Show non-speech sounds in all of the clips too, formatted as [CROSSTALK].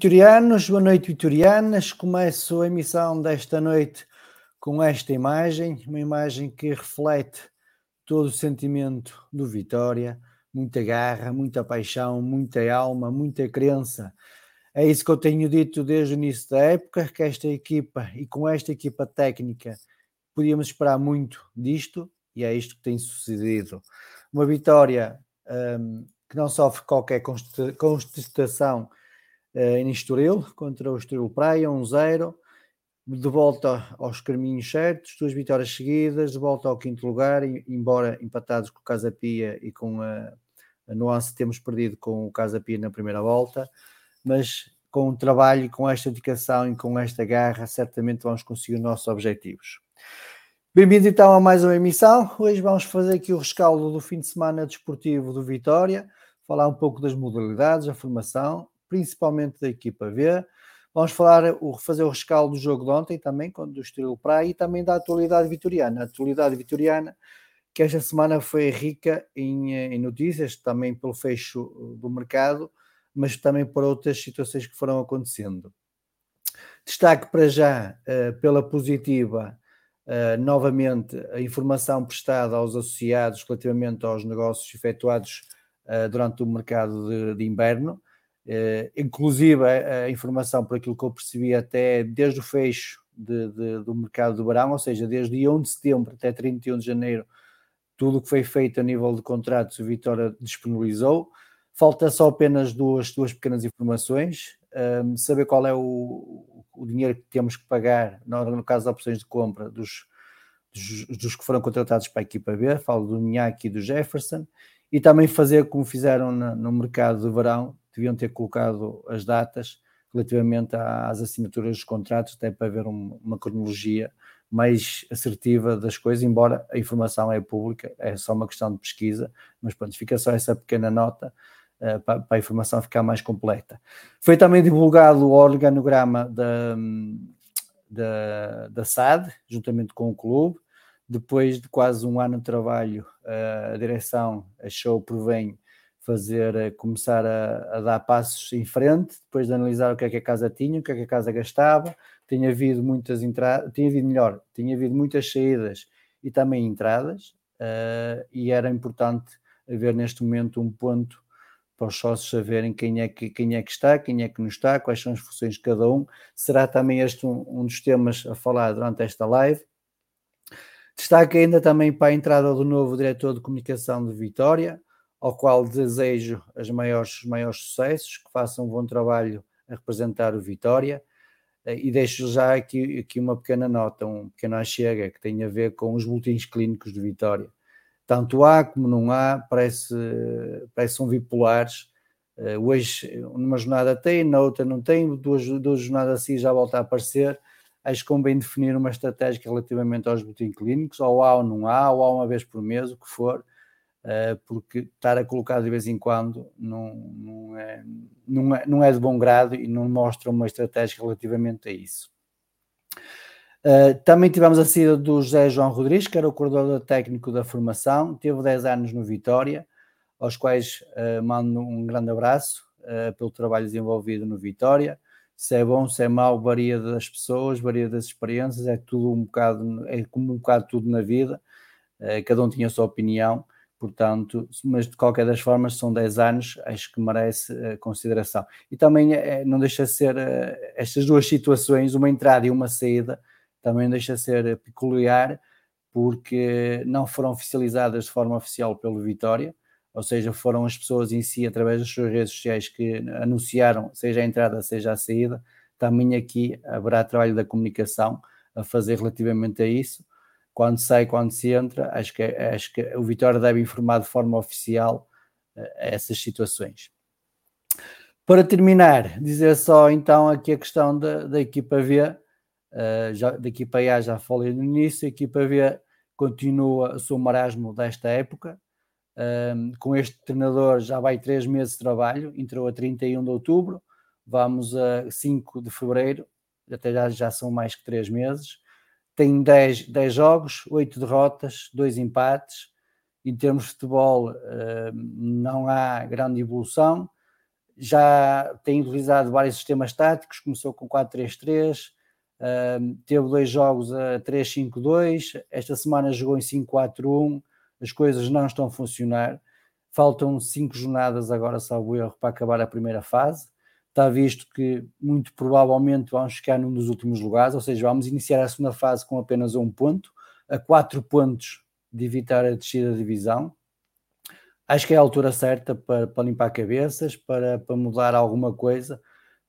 vitorianos, boa noite, vitorianas. Começo a emissão desta noite com esta imagem, uma imagem que reflete todo o sentimento do Vitória, muita garra, muita paixão, muita alma, muita crença. É isso que eu tenho dito desde o início da época, que esta equipa e com esta equipa técnica podíamos esperar muito disto e é isto que tem sucedido. Uma vitória um, que não sofre qualquer contestação uh, em Estoril, contra o Estoril Praia, 1-0, de volta aos caminhos certos, duas vitórias seguidas, de volta ao quinto lugar, embora empatados com o Casa Pia e com a, a nuance temos perdido com o Casa Pia na primeira volta, mas com o trabalho, com esta dedicação e com esta garra, certamente vamos conseguir os nossos objetivos. Bem-vindos então a mais uma emissão. Hoje vamos fazer aqui o rescaldo do fim de semana desportivo do Vitória falar um pouco das modalidades, a formação, principalmente da equipa V. Vamos falar, fazer o rescaldo do jogo de ontem também, do Estoril Praia, e também da atualidade vitoriana. A atualidade vitoriana, que esta semana foi rica em, em notícias, também pelo fecho do mercado, mas também por outras situações que foram acontecendo. Destaque para já, uh, pela positiva, novamente, a informação prestada aos associados relativamente aos negócios efetuados eh, durante o mercado de, de inverno. Uh, inclusive a, a, informação, por aquilo que eu percebi, até desde o fecho de, de, do mercado do verão, ou seja, desde 1 de setembro até 31 de janeiro, tudo o que foi feito a nível de contratos, o Vitória disponibilizou. Falta só apenas duas, duas pequenas informações. Um, saber qual é o, o, dinheiro que temos que pagar, no, no caso das opções de compra dos, dos, dos, que foram contratados para a equipa B, falo do Minhaque e do Jefferson, e também fazer como fizeram no mercado de verão, deviam ter colocado as datas relativamente às assinaturas dos contratos, até para haver um, uma cronologia mais assertiva das coisas, embora a informação é pública, é só uma questão de pesquisa, mas pronto, fica só essa pequena nota uh, para, para, a informação ficar mais completa. Foi também divulgado o organograma da, da, da SAD, juntamente com o clube, depois de quase um ano de trabalho, a direção achou por bem fazer, começar a, a, dar passos em frente, depois de analisar o que é que a casa tinha, o que é que a casa gastava, tinha havido muitas entradas, tinha havido melhor, tinha havido muitas saídas e também entradas, uh, e era importante haver neste momento um ponto para os sócios saberem quem é, que, quem é que está, quem é que não está, quais são as funções de cada um. Será também este um, um dos temas a falar durante esta live. Destaque ainda também para a entrada do novo diretor de comunicação de Vitória, ao qual desejo os maiores, os maiores sucessos, que façam um bom trabalho a representar o Vitória. Eh, e deixo já aqui, aqui uma pequena nota, um pequeno chega que tem a ver com os boletins clínicos de Vitória tanto há como não há, parece, parece são bipolares. Uh, hoje, numa jornada tem, na outra não tem, duas, duas jornadas assim já volta a aparecer. Acho que convém definir uma estratégia relativamente aos boletins clínicos, ou há ou não há, ou há uma vez por mês, o que for, porque estar a colocar de vez em quando não, não, é, não, é, não é de bom grado e não mostra uma estratégia relativamente a isso. Uh, também tivemos a saída do José João Rodrigues, que era o coordenador técnico da formação, teve 10 anos no Vitória, aos quais uh, mando um grande abraço uh, pelo trabalho desenvolvido no Vitória. Se é bom, se é mau, varia das pessoas, varia das experiências, é tudo um bocado, é como um bocado tudo na vida, cada um tinha a sua opinião, portanto, mas de qualquer das formas são 10 anos, acho que merece consideração. E também não deixa de ser estas duas situações, uma entrada e uma saída, também deixa de ser peculiar porque não foram oficializadas de forma oficial pelo Vitória, ou seja, foram as pessoas em si, através das suas redes sociais, que anunciaram, seja a entrada, seja a saída. Também aqui haverá trabalho da comunicação a fazer relativamente a isso. Quando sai, quando se entra, acho que, acho que o Vitória deve informar de forma oficial eh, essas situações. Para terminar, dizer só então aqui a questão da, da equipa V, Uh, já, da equipa A já falei no início, a equipa B continua o seu marasmo desta época. Uh, com este treinador já vai três meses de trabalho, entrou a 31 de outubro, vamos a 5 de fevereiro, até já, já são mais que três meses. Tem 10, 10 jogos, 8 derrotas, 2 empates. Em termos de futebol, uh, não há grande evolução. Já tem utilizado vários sistemas táticos, começou com 4-3-3, Uh, teve dois jogos a 3-5-2, esta semana jogou em 5-4-1, as coisas não estão a funcionar. Faltam cinco jornadas agora, salvo erro, para acabar a primeira fase. Está visto que muito provavelmente vamos ficar num dos últimos lugares, ou seja, vamos iniciar a segunda fase com apenas um ponto, a quatro pontos de evitar a descida da divisão. Acho que é a altura certa para, para limpar cabeças, para, para mudar alguma coisa,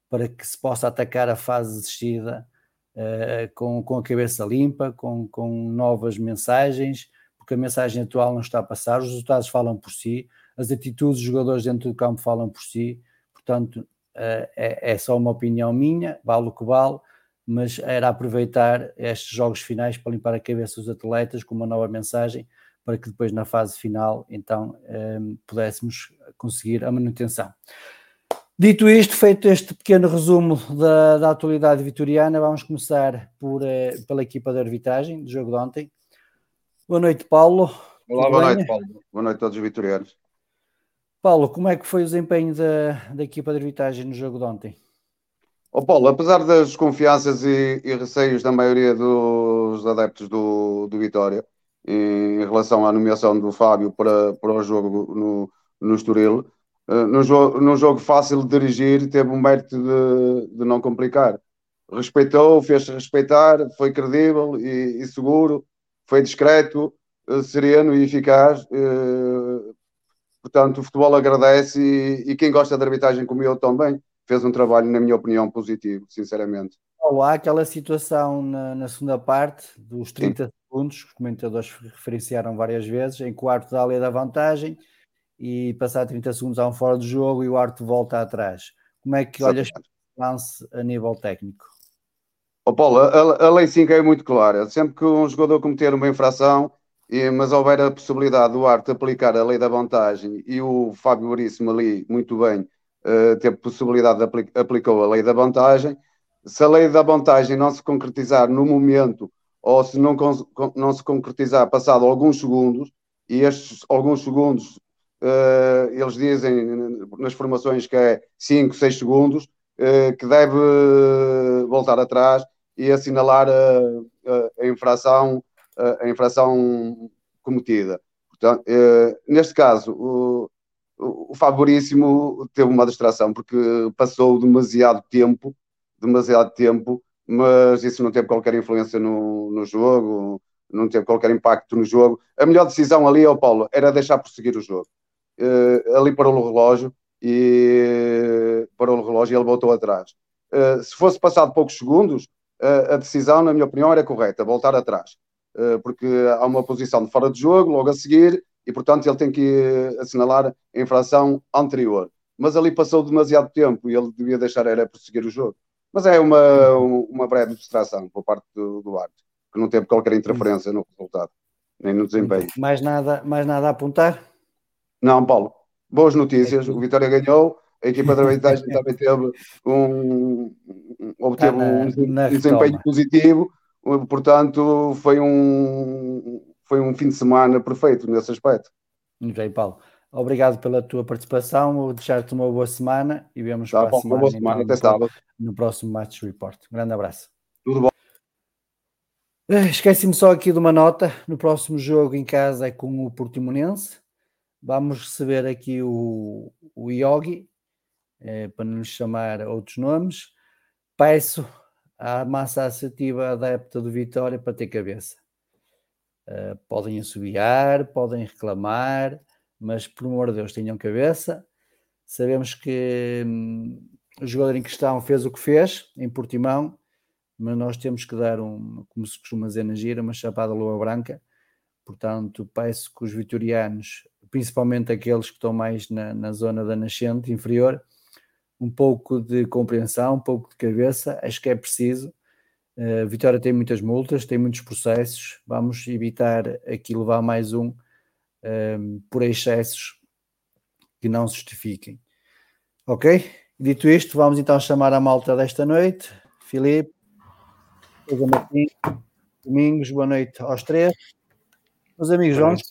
para que se possa atacar a fase de descida uh, com, com a cabeça limpa, com, com novas mensagens, porque a mensagem atual não está a passar, os resultados falam por si, as atitudes dos jogadores dentro do campo falam por si, portanto, é, é só uma opinião minha, vale o que vale, mas era aproveitar estes jogos finais para limpar a cabeça dos atletas com uma nova mensagem para que depois na fase final então um, pudéssemos conseguir a manutenção. Dito isto, feito este pequeno resumo da, da atualidade vitoriana, vamos começar por, eh, pela equipa de arbitragem do jogo de ontem. Boa noite, Paulo. Olá, boa bem? noite, Paulo. Boa noite a todos os vitorianos. Paulo, como é que foi o desempenho da, da equipa de arbitragem no jogo de ontem? Oh, Paulo, apesar das desconfianças e, e, receios da maioria dos adeptos do, do Vitória em relação à nomeação do Fábio para, para o jogo no, no Estoril, eh, num, jogo, num jogo fácil de dirigir, teve um mérito de, de não complicar. Respeitou, fez-se respeitar, foi credível e, e, seguro, foi discreto, uh, sereno e eficaz. Uh, portanto, o futebol agradece e, e, quem gosta de arbitragem como eu também fez um trabalho, na minha opinião, positivo, sinceramente. há aquela situação na, na segunda parte dos 30 Sim. segundos, os comentadores referenciaram várias vezes, em quarto da lei da vantagem e passar 30 segundos a um fora de jogo e o Arte volta atrás. Como é que olhas para o lance a nível técnico? Oh, Paulo, a, a, lei 5 é muito clara. Sempre que um jogador cometer uma infração, mas houver a possibilidade do Arte aplicar a lei da vantagem e o Fábio Veríssimo ali, muito bem, uh, teve possibilidade de apli aplicou a lei da vantagem. Se a lei da vantagem não se concretizar no momento ou se não, não se concretizar passado alguns segundos, e estes alguns segundos uh, eles dizem nas formações que é 5, 6 segundos, uh, que deve voltar atrás e assinalar a, a infração, a infração cometida. Portanto, neste caso, o, Favoríssimo teve uma distração porque passou demasiado tempo, demasiado tempo, mas isso não teve qualquer influência no, no jogo, não teve qualquer impacto no jogo. A melhor decisão ali, ao Paulo, era deixar prosseguir o jogo. Uh, ali parou o relógio e parou o relógio e ele voltou atrás. Se fosse passado poucos segundos, a decisão, na minha opinião, era correta, voltar atrás. Porque há uma posição de fora de jogo, logo a seguir, e portanto ele tem que assinalar a infração anterior. Mas ali passou demasiado tempo e ele devia deixar era prosseguir o jogo. Mas é uma, uma breve distração por parte do, árbitro, que não teve qualquer interferência no resultado, nem no desempenho. Mais nada, mais nada a apontar? Não, Paulo. Boas notícias. O Vitória ganhou. A equipa da arbitragem também teve um, obteve um, um desempenho positivo. Portanto, foi um, foi um fim de semana perfeito nesse aspecto. Muito bem, Paulo. Obrigado pela tua participação. Vou deixar-te uma boa semana e vemos tá, para a semana, boa semana então, até sábado. no próximo Match Report. Um grande abraço. Tudo bom. Eh, esqueci-me só aqui de uma nota. No próximo jogo em casa é com o Portimonense. Vamos receber aqui o, o Yogi, é, para lhe chamar outros nomes. Peço à massa associativa adepta do Vitória para ter cabeça. Uh, podem assobiar, podem reclamar, mas por amor de Deus, tenham cabeça. Sabemos que hum, o jogador em questão fez o que fez em Portimão, mas nós temos que dar um, como se costuma dizer na gira, uma chapada lua branca. Portanto, peço que os vitorianos, principalmente aqueles que estão mais na, na zona da nascente inferior, um pouco de compreensão, um pouco de cabeça, acho que é preciso a Vitória tem muitas multas, tem muitos processos. Vamos evitar aqui levar mais um, um ehm, por excessos que não se justifiquem. Ok? Dito isto, vamos então chamar a malta desta noite. Filipe, Domingos, boa noite aos três. Meus amigos, vamos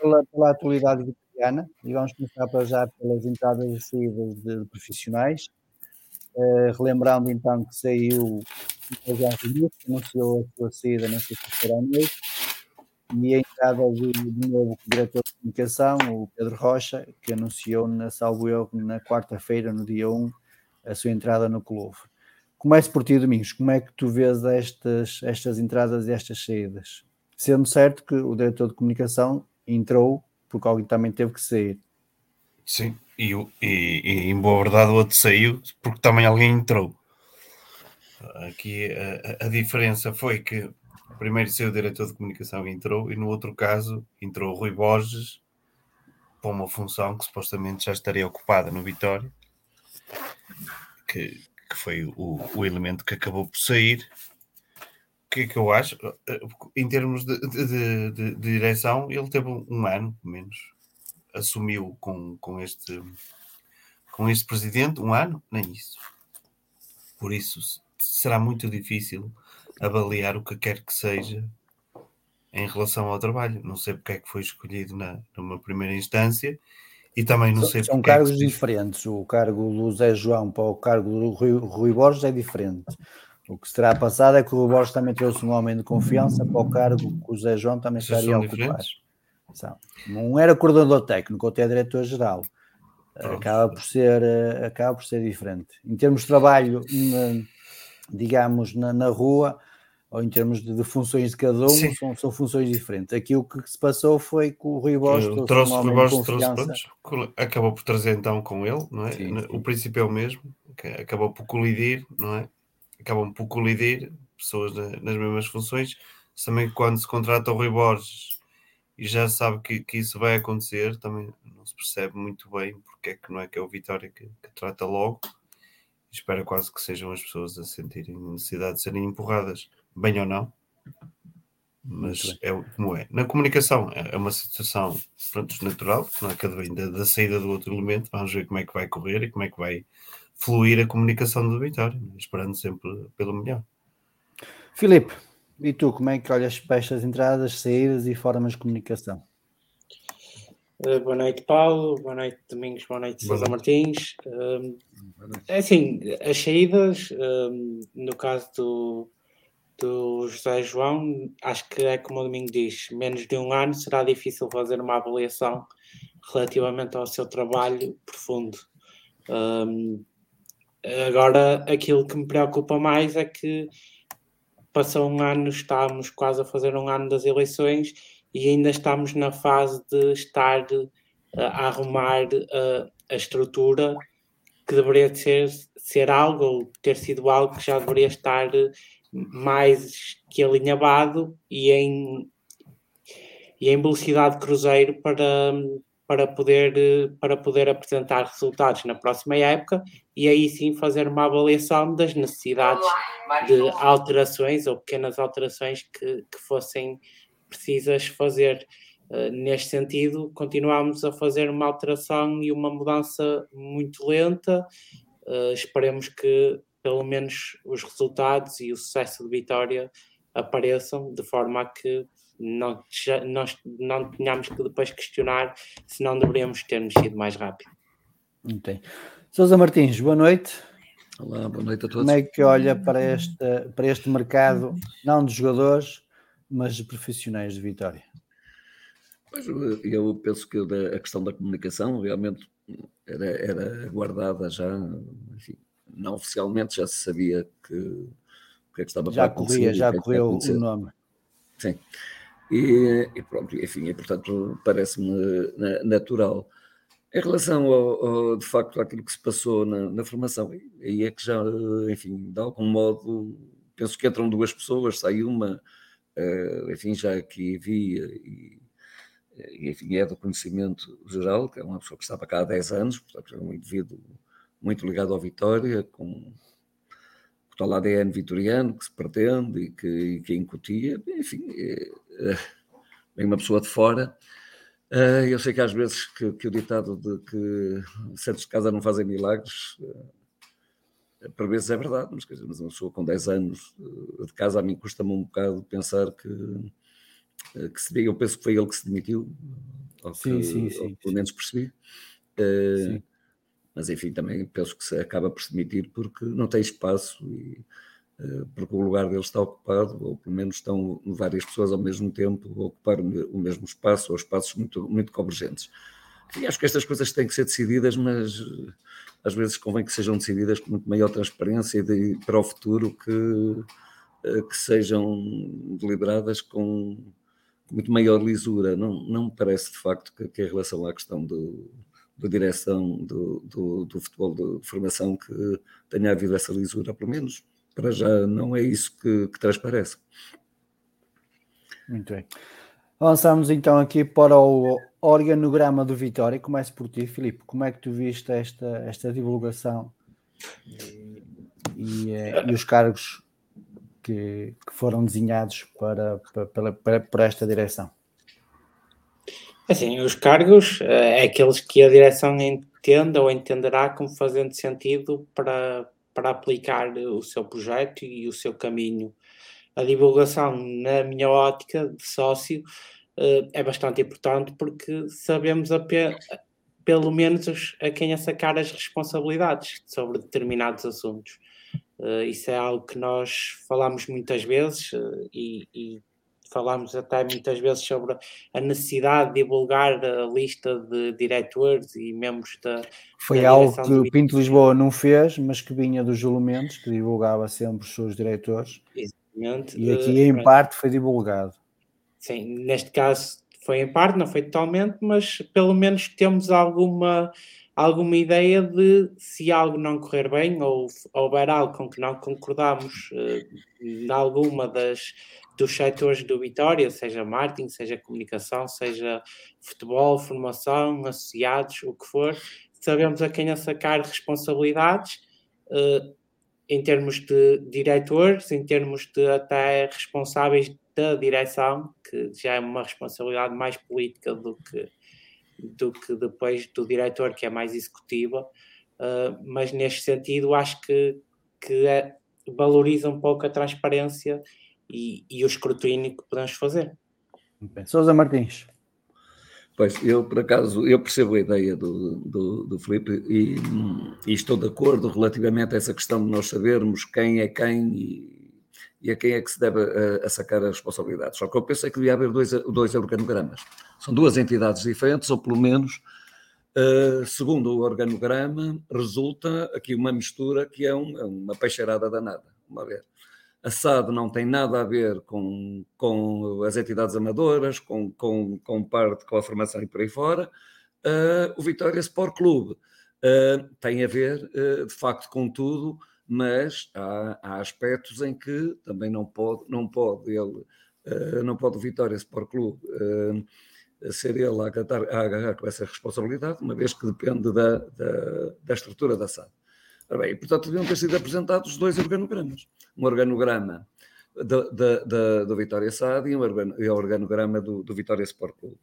pela, pela atualidade vitoriana e vamos começar para já pelas entradas e saídas de profissionais. Uh, relembrando então que saiu o Jorge Luís, que anunciou a sua saída na sexta-feira à noite, e a entrada do, do novo diretor de comunicação, o Pedro Rocha, que anunciou, na, salvo eu, na quarta-feira, no dia 1, a sua entrada no clube. Comece por ti, Domingos, como é que tu vês estas, estas entradas e estas saídas? Sendo certo que o diretor de comunicação entrou porque alguém também teve que sair. Sim, e, e, e em boa verdade o outro saiu porque também alguém entrou. Aqui a, a, diferença foi que primeiro seu diretor de comunicação entrou e no outro caso entrou Rui Borges para uma função que supostamente já estaria ocupada no Vitória, que, que foi o, o elemento que acabou por sair. O que é que eu acho? Em termos de, de, de, de direção, ele teve um ano, pelo menos, assumiu com, com este com este presidente um ano, nem isso. Por isso será muito difícil avaliar o que quer que seja em relação ao trabalho. Não sei porque é que foi escolhido na, numa primeira instância e também não sei São cargos é que... diferentes. O cargo do Zé João para o cargo do Rui, Rui Borges é diferente. O que será passado é que o Rui Borges também trouxe um homem de confiança para o cargo que o Zé João também estaria a ocupar. São. Não era coordenador técnico, até diretor-geral. Acaba por, ser, acaba por ser diferente. Em termos de trabalho, digamos, na, na rua, ou em termos de, de funções de cada um, são, são, funções diferentes. Aqui o que se passou foi que o Rui Bosch trouxe, trouxe um Bosch, trouxe, pronto, acabou por trazer então com ele, não é? Sim, sim. O princípio é o mesmo, acabou por colidir, não é? Acabam por colidir pessoas nas mesmas funções. Também quando se contrata o Rui Borges e já sabe que, que isso vai acontecer, também não se percebe muito bem porque é que não é que é o Vitória que, que trata logo espera quase que sejam as pessoas a sentirem necessidade de serem empurradas, bem ou não. Mas é como é. Na comunicação é, é uma situação pronto, natural, não é cada vez da, da, saída do outro elemento. Vamos ver como é que vai correr e como é que vai fluir a comunicação do Vitória, né? esperando sempre pelo melhor. Filipe, e tu, como é que olhas para estas entradas, saídas e formas de comunicação? Uh, boa noite, Paulo. Boa noite, Domingos. Boa noite, Sousa Martins. Uh, é assim, as saídas, uh, no caso do, do José João, acho que é como o Domingo diz, menos de um ano será difícil fazer uma avaliação relativamente ao seu trabalho profundo. Um, agora, aquilo que me preocupa mais é que passou um ano, estamos quase a fazer um ano das eleições e ainda estamos na fase de estar uh, a arrumar uh, a estrutura que deveria ser, ser algo, ou ter sido algo que já deveria estar mais que alinhavado e em, e em velocidade cruzeiro para, para poder, para poder apresentar resultados na próxima época e aí sim fazer uma avaliação das necessidades de alterações ou pequenas alterações que, que fossem precisas fazer. Uh, neste sentido, continuamos a fazer uma alteração e uma mudança muito lenta. Uh, esperemos que pelo menos os resultados e o sucesso de Vitória apareçam de forma a que não, nós não tenhamos que depois questionar se não deveríamos ter mexido mais rápido. Entendi. Sousa Martins, boa noite. Olá, boa noite a todos. Como é que olha para este, para este mercado, não de jogadores, mas de profissionais de Vitória? Pois, eu penso que a questão da comunicação realmente era, era guardada já, enfim, não oficialmente já se sabia que o que é que estava já para acontecer. Corria, já é correu o nome. Sim. E, e pronto, enfim, e, portanto, parece-me natural. Em relação ao, ao, de facto àquilo que se passou na, na, formação, aí é que já, enfim, de algum modo, penso que entram duas pessoas, sai uma, uh, enfim, já aqui havia, e, enfim, é do conhecimento geral, que é uma pessoa que estava cá há 10 anos, portanto, é um indivíduo muito ligado ao Vitória, com tal ADN vitoriano que se pretende e que, e que incutia, enfim, é, é uma pessoa de fora. Uh, eu sei que às vezes que, que, o ditado de que certos de casa não fazem milagres, por vezes é verdade, mas, quer dizer, mas uma pessoa com 10 anos de casa, a mim custa-me um bocado pensar que, que se, eu penso que foi ele que se demitiu, ou sim, que, sim, sim, ou pelo menos percebi. Sim mas enfim, também penso que se acaba por se demitir porque não tem espaço e uh, porque o lugar dele está ocupado, ou pelo menos estão várias pessoas ao mesmo tempo a ocupar o mesmo espaço, ou espaços muito, muito convergentes. Enfim, acho que estas coisas têm que ser decididas, mas uh, às vezes convém que sejam decididas com muito maior transparência e de, para o futuro que, uh, que sejam deliberadas com muito maior lisura. Não, não me parece de facto que, que em relação à questão do da direção do, do, do, futebol de formação que tenha havido essa lisura, pelo menos para já não é isso que, que transparece. Muito bem. Avançamos então aqui para o organograma do Vitória. Começo por ti, Filipe. Como é que tu viste esta, esta divulgação e, e, eh, e os cargos que, que, foram desenhados para, para, para, para esta direção? Assim, os cargos é aqueles que a direção entenda ou entenderá como fazendo sentido para, para aplicar o seu projeto e o seu caminho. A divulgação, na minha ótica de sócio, eh, é bastante importante porque sabemos a pe pelo menos a quem a sacar as responsabilidades sobre determinados assuntos. Uh, isso é algo que nós falamos muitas vezes e, e, falámos até muitas vezes sobre a necessidade de divulgar a lista de diretores e membros da. Foi da algo que o Pinto Lisboa não fez, mas que vinha dos elementos, que divulgava sempre os seus diretores. Exatamente. E aqui, em parte, foi divulgado. Sim, neste caso foi em parte, não foi totalmente, mas pelo menos temos alguma alguma ideia de se algo não correr bem ou houver algo com que não concordamos uh, em alguma das dos setores do Vitória, seja marketing, seja comunicação, seja futebol, formação, associados, o que for, sabemos a quem sacar responsabilidades uh, em termos de diretores, em termos de até responsáveis da direção, que já é uma responsabilidade mais política do que, do que depois do diretor, que é mais executiva, uh, mas neste sentido acho que, que é, valoriza um pouco a transparência e, e o escrutínio que podemos fazer. Sousa Martins. Pois, eu por acaso, eu percebo a ideia do, do, do Filipe e, e, estou de acordo relativamente a essa questão de nós sabermos quem é quem e, e a quem é que se deve a, a sacar as responsabilidades. Só que eu pensei que devia haver dois, dois organogramas. São duas entidades diferentes, ou pelo menos, uh, segundo o organograma, resulta aqui uma mistura que é um, uma peixeirada danada, uma vez. A SAD não tem nada a ver com, com as entidades amadoras, com, com, com parte com a formação e por aí fora. Uh, o Vitória Sport Clube uh, tem a ver, uh, de facto, com tudo, mas há, há, aspectos em que também não pode, não pode ele, não pode o Vitória Sport Clube ser ele a agarrar, a agarrar com essa responsabilidade, uma vez que depende da, da, da estrutura da SAD. Bem, portanto, deviam ter sido apresentados dois organogramas. Um organograma do Vitória SAD e um organograma do, do Vitória Sport Clube.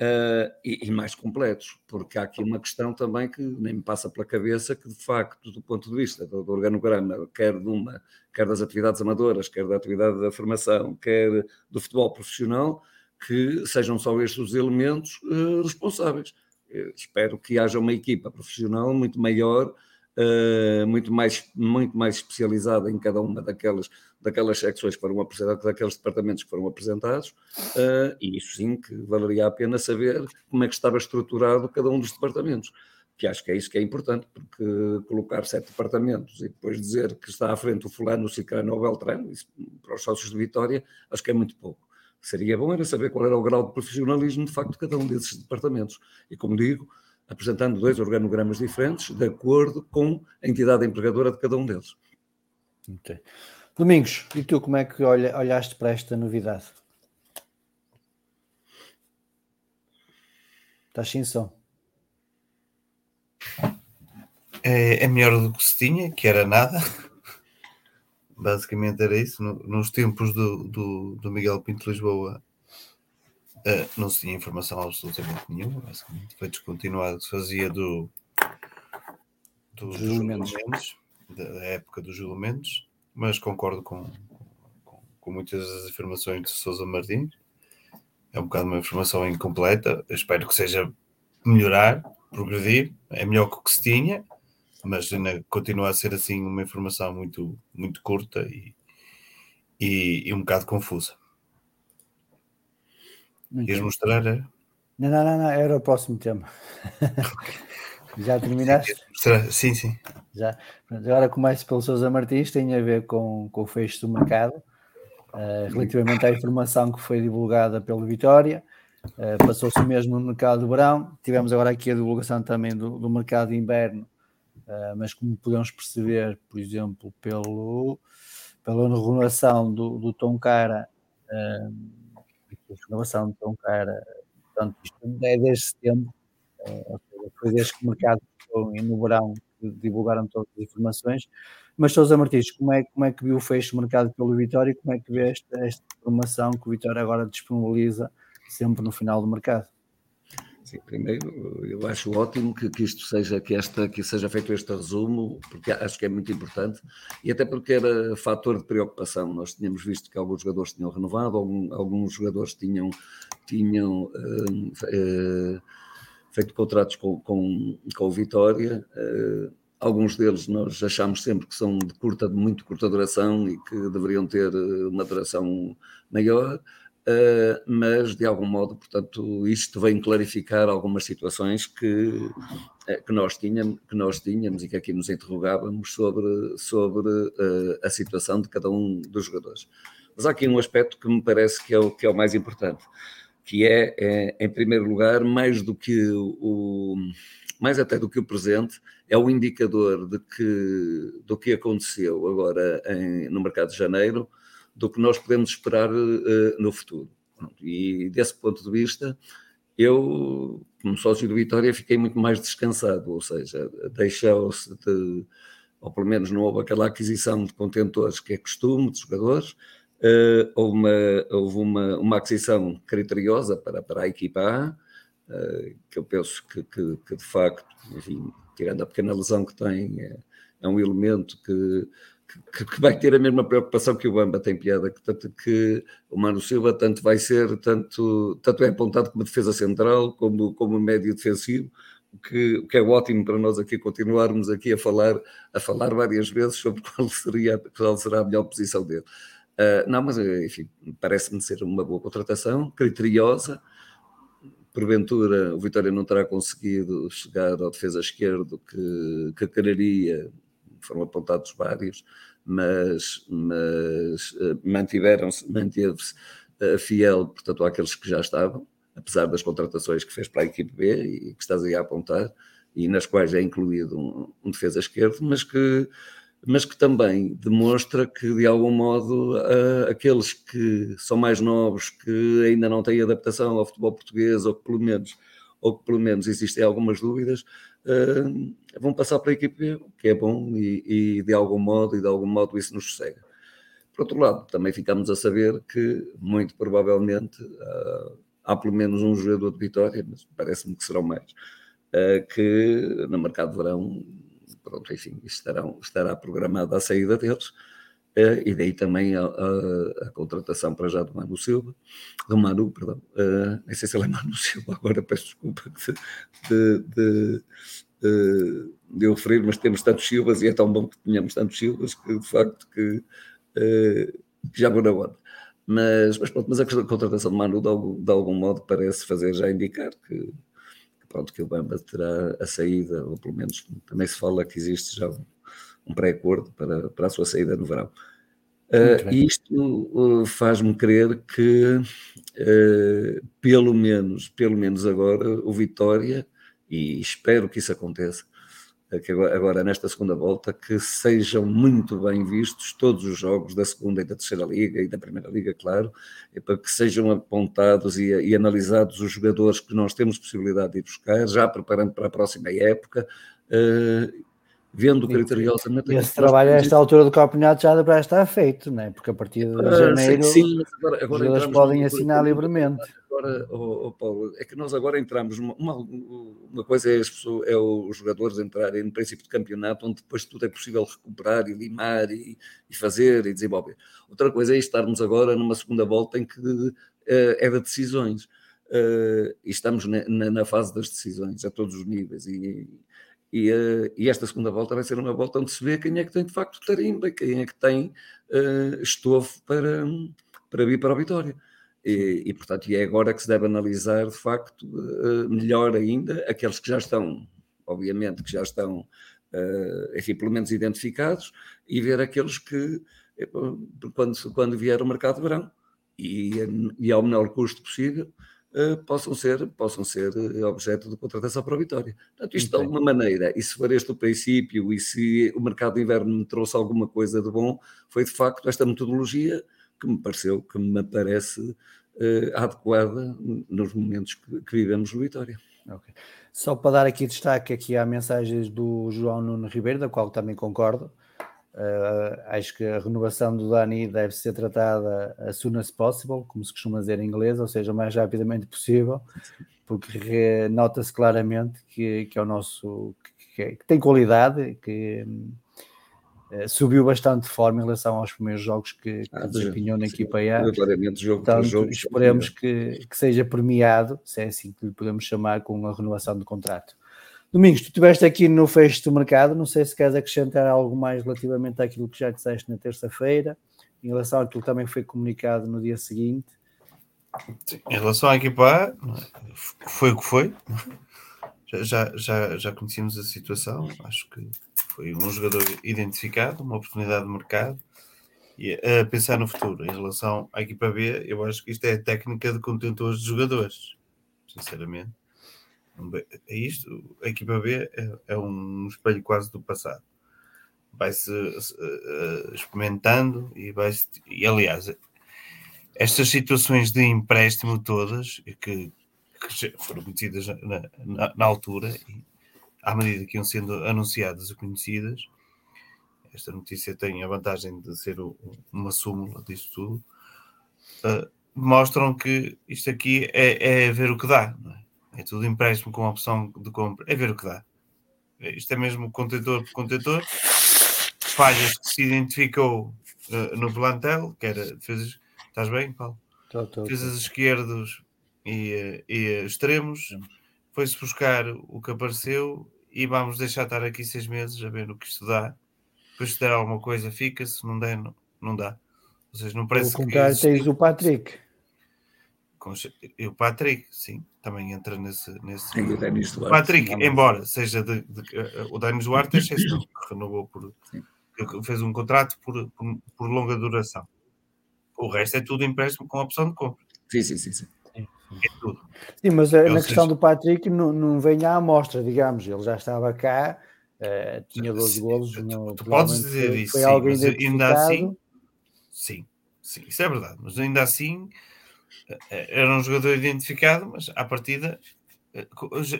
Uh, e, e, mais completos, porque há aqui uma questão também que nem me passa pela cabeça que, de facto, do ponto de vista do, do organograma, quer, de uma, quer das atividades amadoras, quer da atividade da formação, quer do futebol profissional, que sejam só estes os elementos uh, responsáveis. Eu espero que haja uma equipa profissional muito maior uh, muito, mais, muito mais especializada em cada uma daquelas, daquelas secções que foram apresentadas, daqueles departamentos que foram apresentados, uh, e isso sim que valeria a pena saber como é que estava estruturado cada um dos departamentos que acho que é isso que é importante, porque colocar sete departamentos e depois dizer que está à frente o fulano, o ciclano ou o beltrano, isso, para os sócios de Vitória, acho que é muito pouco. Seria bom era saber qual era o grau de profissionalismo de facto de cada um desses departamentos. E como digo, apresentando dois organogramas diferentes, de acordo com a entidade empregadora de cada um deles. Okay. Domingos, e tu como é que olha, olhaste para esta novidade? Estás sem som? É, é, melhor do que se tinha, que era nada. Basicamente era isso. nos tempos do, do, do Miguel Pinto Lisboa, Uh, não se tinha informação absolutamente nenhuma, basicamente. Foi descontinuado, se fazia do, dos julgamentos, da, época dos julgamentos, mas concordo com, com, com, muitas das afirmações de Sousa Martins. É um bocado uma informação incompleta. Eu espero que seja melhorar, progredir. É melhor que o que se tinha, mas ainda continua a ser assim uma informação muito, muito curta e, e, e um bocado confusa. Queres mostrar? Não, não, não, não, era o próximo tema. Já terminaste? Sim, sim. Já. Agora começo pelo Sousa Martins, tem a ver com, com o fecho do mercado, uh, relativamente à informação que foi divulgada pelo Vitória. Uh, Passou-se mesmo no mercado do verão. Tivemos agora aqui a divulgação também do, do mercado de inverno, uh, mas como podemos perceber, por exemplo, pelo, pela renovação do, do Tom Cara renovação de um cara. Portanto, isto é desde setembro, eh, foi desde que o mercado no verão divulgaram todas as informações. Mas, Sousa Martins, como é, como é que viu o fecho do mercado pelo Vitória e como é que vê esta, esta informação que o Vitória agora disponibiliza sempre no final do mercado? Sim, primeiro, eu acho ótimo que, que isto seja, que, esta, que seja feito este resumo, porque acho que é muito importante e até porque era fator de preocupação. Nós tínhamos visto que alguns jogadores tinham renovado, algum, alguns jogadores tinham, tinham uh, uh, feito contratos com, com, com o Vitória. Uh, alguns deles nós achamos sempre que são de curta, de muito curta duração e que deveriam ter uma duração maior. Uh, mas de algum modo, portanto, isto vem clarificar algumas situações que, uh, que, nós, tínhamos, que nós tínhamos e que aqui nos interrogávamos sobre, sobre uh, a situação de cada um dos jogadores. Mas há aqui um aspecto que me parece que é o, que é o mais importante, que é, é em primeiro lugar, mais do que o, mais até do que o presente, é o indicador de que, do que aconteceu agora em, no mercado de janeiro, do que nós podemos esperar uh, no futuro. E desse ponto de vista, eu, como sócio do Vitória, fiquei muito mais descansado, ou seja, deixou-se de, ou pelo menos não houve aquela aquisição de contentores que é costume de jogadores, uh, houve, uma, houve uma, uma aquisição criteriosa para, para a equipa A, uh, que eu penso que, que, que, de facto, enfim, tirando a pequena lesão que tem, é, é um elemento que que, que, vai ter a mesma preocupação que o Bamba tem piada, que, tanto que o Mano Silva tanto vai ser, tanto, tanto é apontado como defesa central, como, como médio defensivo, o que, que é ótimo para nós aqui continuarmos aqui a falar, a falar várias vezes sobre [LAUGHS] qual, seria, qual será a melhor posição dele. Uh, não, mas enfim, parece-me ser uma boa contratação, criteriosa. Porventura, o Vitória não terá conseguido chegar ao defesa esquerdo que, que quereria, foram apontados vários, mas, mas uh, mantiveram-se, manteve-se uh, fiel, portanto, àqueles que já estavam, apesar das contratações que fez para a equipe B e que estás aí a apontar, e nas quais é incluído um, um defesa esquerdo, mas que, mas que também demonstra que, de algum modo, uh, aqueles que são mais novos, que ainda não têm adaptação ao futebol português, ou que pelo menos, ou que pelo menos existem algumas dúvidas, uh, vão passar para a equipe, que é bom e, e, de algum modo, e de algum modo isso nos sossega. Por outro lado, também ficamos a saber que, muito provavelmente, uh, há pelo menos um jogador de Vitória, mas parece-me que serão mais, uh, que no mercado de verão, pronto, enfim, estarão, estará programada a saída deles, uh, e daí também a, a, a, contratação para já do Manu Silva, do Manu, perdão, uh, nem sei se ele é Manu Silva, agora peço desculpa [LAUGHS] de, de, de, de eu referir, mas temos tantos Silvas e é tão bom que tenhamos tantos Silvas que de facto que, que já vou na onda. Mas, mas, pronto, mas a contratação de Manu, de algum, de algum modo, parece fazer já indicar que, que, pronto, que o Bamba terá a saída, ou pelo menos também se fala que existe já um, um pré-acordo para, para a sua saída no verão. Uh, isto uh, faz-me crer que, uh, pelo menos, pelo menos agora, o Vitória, e espero que isso aconteça, que agora, nesta segunda volta, que sejam muito bem vistos todos os jogos da segunda e da terceira liga e da primeira liga, claro, para que sejam apontados e, e, analisados os jogadores que nós temos possibilidade de ir buscar, já preparando para a próxima época, vendo criteriosamente. Esse trabalho a esta altura do campeonato já deverá estar feito, não é? Porque a partir de uh, janeiro sim, agora, agora os podem assinar livremente agora, oh, oh, Paulo, é que nós agora entramos, uma, uma coisa é, pessoas, é, os jogadores entrarem no princípio de campeonato, onde depois tudo é possível recuperar e limar e, e fazer e desenvolver. Outra coisa é estarmos agora numa segunda volta em que uh, é de decisões. Uh, e estamos na, na, na, fase das decisões a todos os níveis e, e, uh, e, esta segunda volta vai ser uma volta onde se vê quem é que tem de facto tarimba, quem é que tem uh, estofo para, para vir para a vitória. E, e, portanto, e é agora que se deve analisar, de facto, uh, melhor ainda aqueles que já estão, obviamente, que já estão, uh, enfim, pelo menos identificados, e ver aqueles que, quando, quando vier o mercado de verão, e, e ao menor custo possível, uh, possam ser, possam ser objeto de contratação para a Vitória. Portanto, isto de alguma maneira, e se for este o princípio, e se o mercado de inverno me trouxe alguma coisa de bom, foi de facto esta metodologia que me pareceu, que me parece uh, adequada nos momentos que, que vivemos no Vitória. Okay. Só para dar aqui destaque aqui há mensagens do João Nuno Ribeiro, da qual também concordo. Uh, acho que a renovação do Dani deve ser tratada as soon as possible, como se costuma dizer em inglês, ou seja, o mais rapidamente possível, porque nota-se claramente que, que é o nosso que, que, tem qualidade, que eh, subiu bastante de forma em relação aos primeiros jogos que, que ah, desempenhou na equipa A. Portanto, jogo, esperemos que, que, seja premiado, se é assim que lhe podemos chamar, com a renovação do contrato. Domingos, tu estiveste aqui no fecho do mercado, não sei se queres acrescentar algo mais relativamente àquilo que já disseste na terça-feira, em relação àquilo que também foi comunicado no dia seguinte. Sim, em relação à equipa A, foi o que foi. Já, já, já conhecíamos a situação, acho que foi um jogador identificado, uma oportunidade de mercado. E a pensar no futuro, em relação à equipa B, eu acho que isto é técnica de contentores de jogadores, sinceramente. É isto, a equipa B é, é um espelho quase do passado. Vai-se uh, experimentando e vai-se. E aliás, estas situações de empréstimo todas, que, que foram conhecidas na, na, na altura, e à medida que iam sendo anunciadas e conhecidas, esta notícia tem a vantagem de ser uma súmula disto tudo, uh, mostram que isto aqui é, é ver o que dá. É? É? tudo empréstimo com opção de compra, é ver o que dá. Isto é mesmo contentor por contentor. falhas que se identificou uh, no plantel, que era defesas. Estás bem, Paulo? Tô, tô, defesas esquerdos e, e extremos. Foi-se buscar o que apareceu e vamos deixar estar aqui seis meses a ver o que isto dá. Depois, se der alguma coisa, fica. Se não der, não, não dá. Ou seja, não parece Pelo contrário, que. tens o Patrick. E o Patrick, sim, também entra nesse. nesse... Tem o Denis Duarte. Patrick, embora seja de, de, de o Denis Duarte, é [LAUGHS] exceção, que renovou por. que fez um contrato por, por, por, longa duração. O resto é tudo empréstimo com opção de compra. Sim, sim, sim. sim. É tudo. Sim, mas eh, Ou na seja, questão do Patrick não, não vem à amostra, digamos, ele já estava cá, uh, tinha 12 golos. No, tu podes dizer foi, isso, foi sim, mas ainda assim, sim, sim, isso é verdade, mas ainda assim era um jogador identificado, mas à partida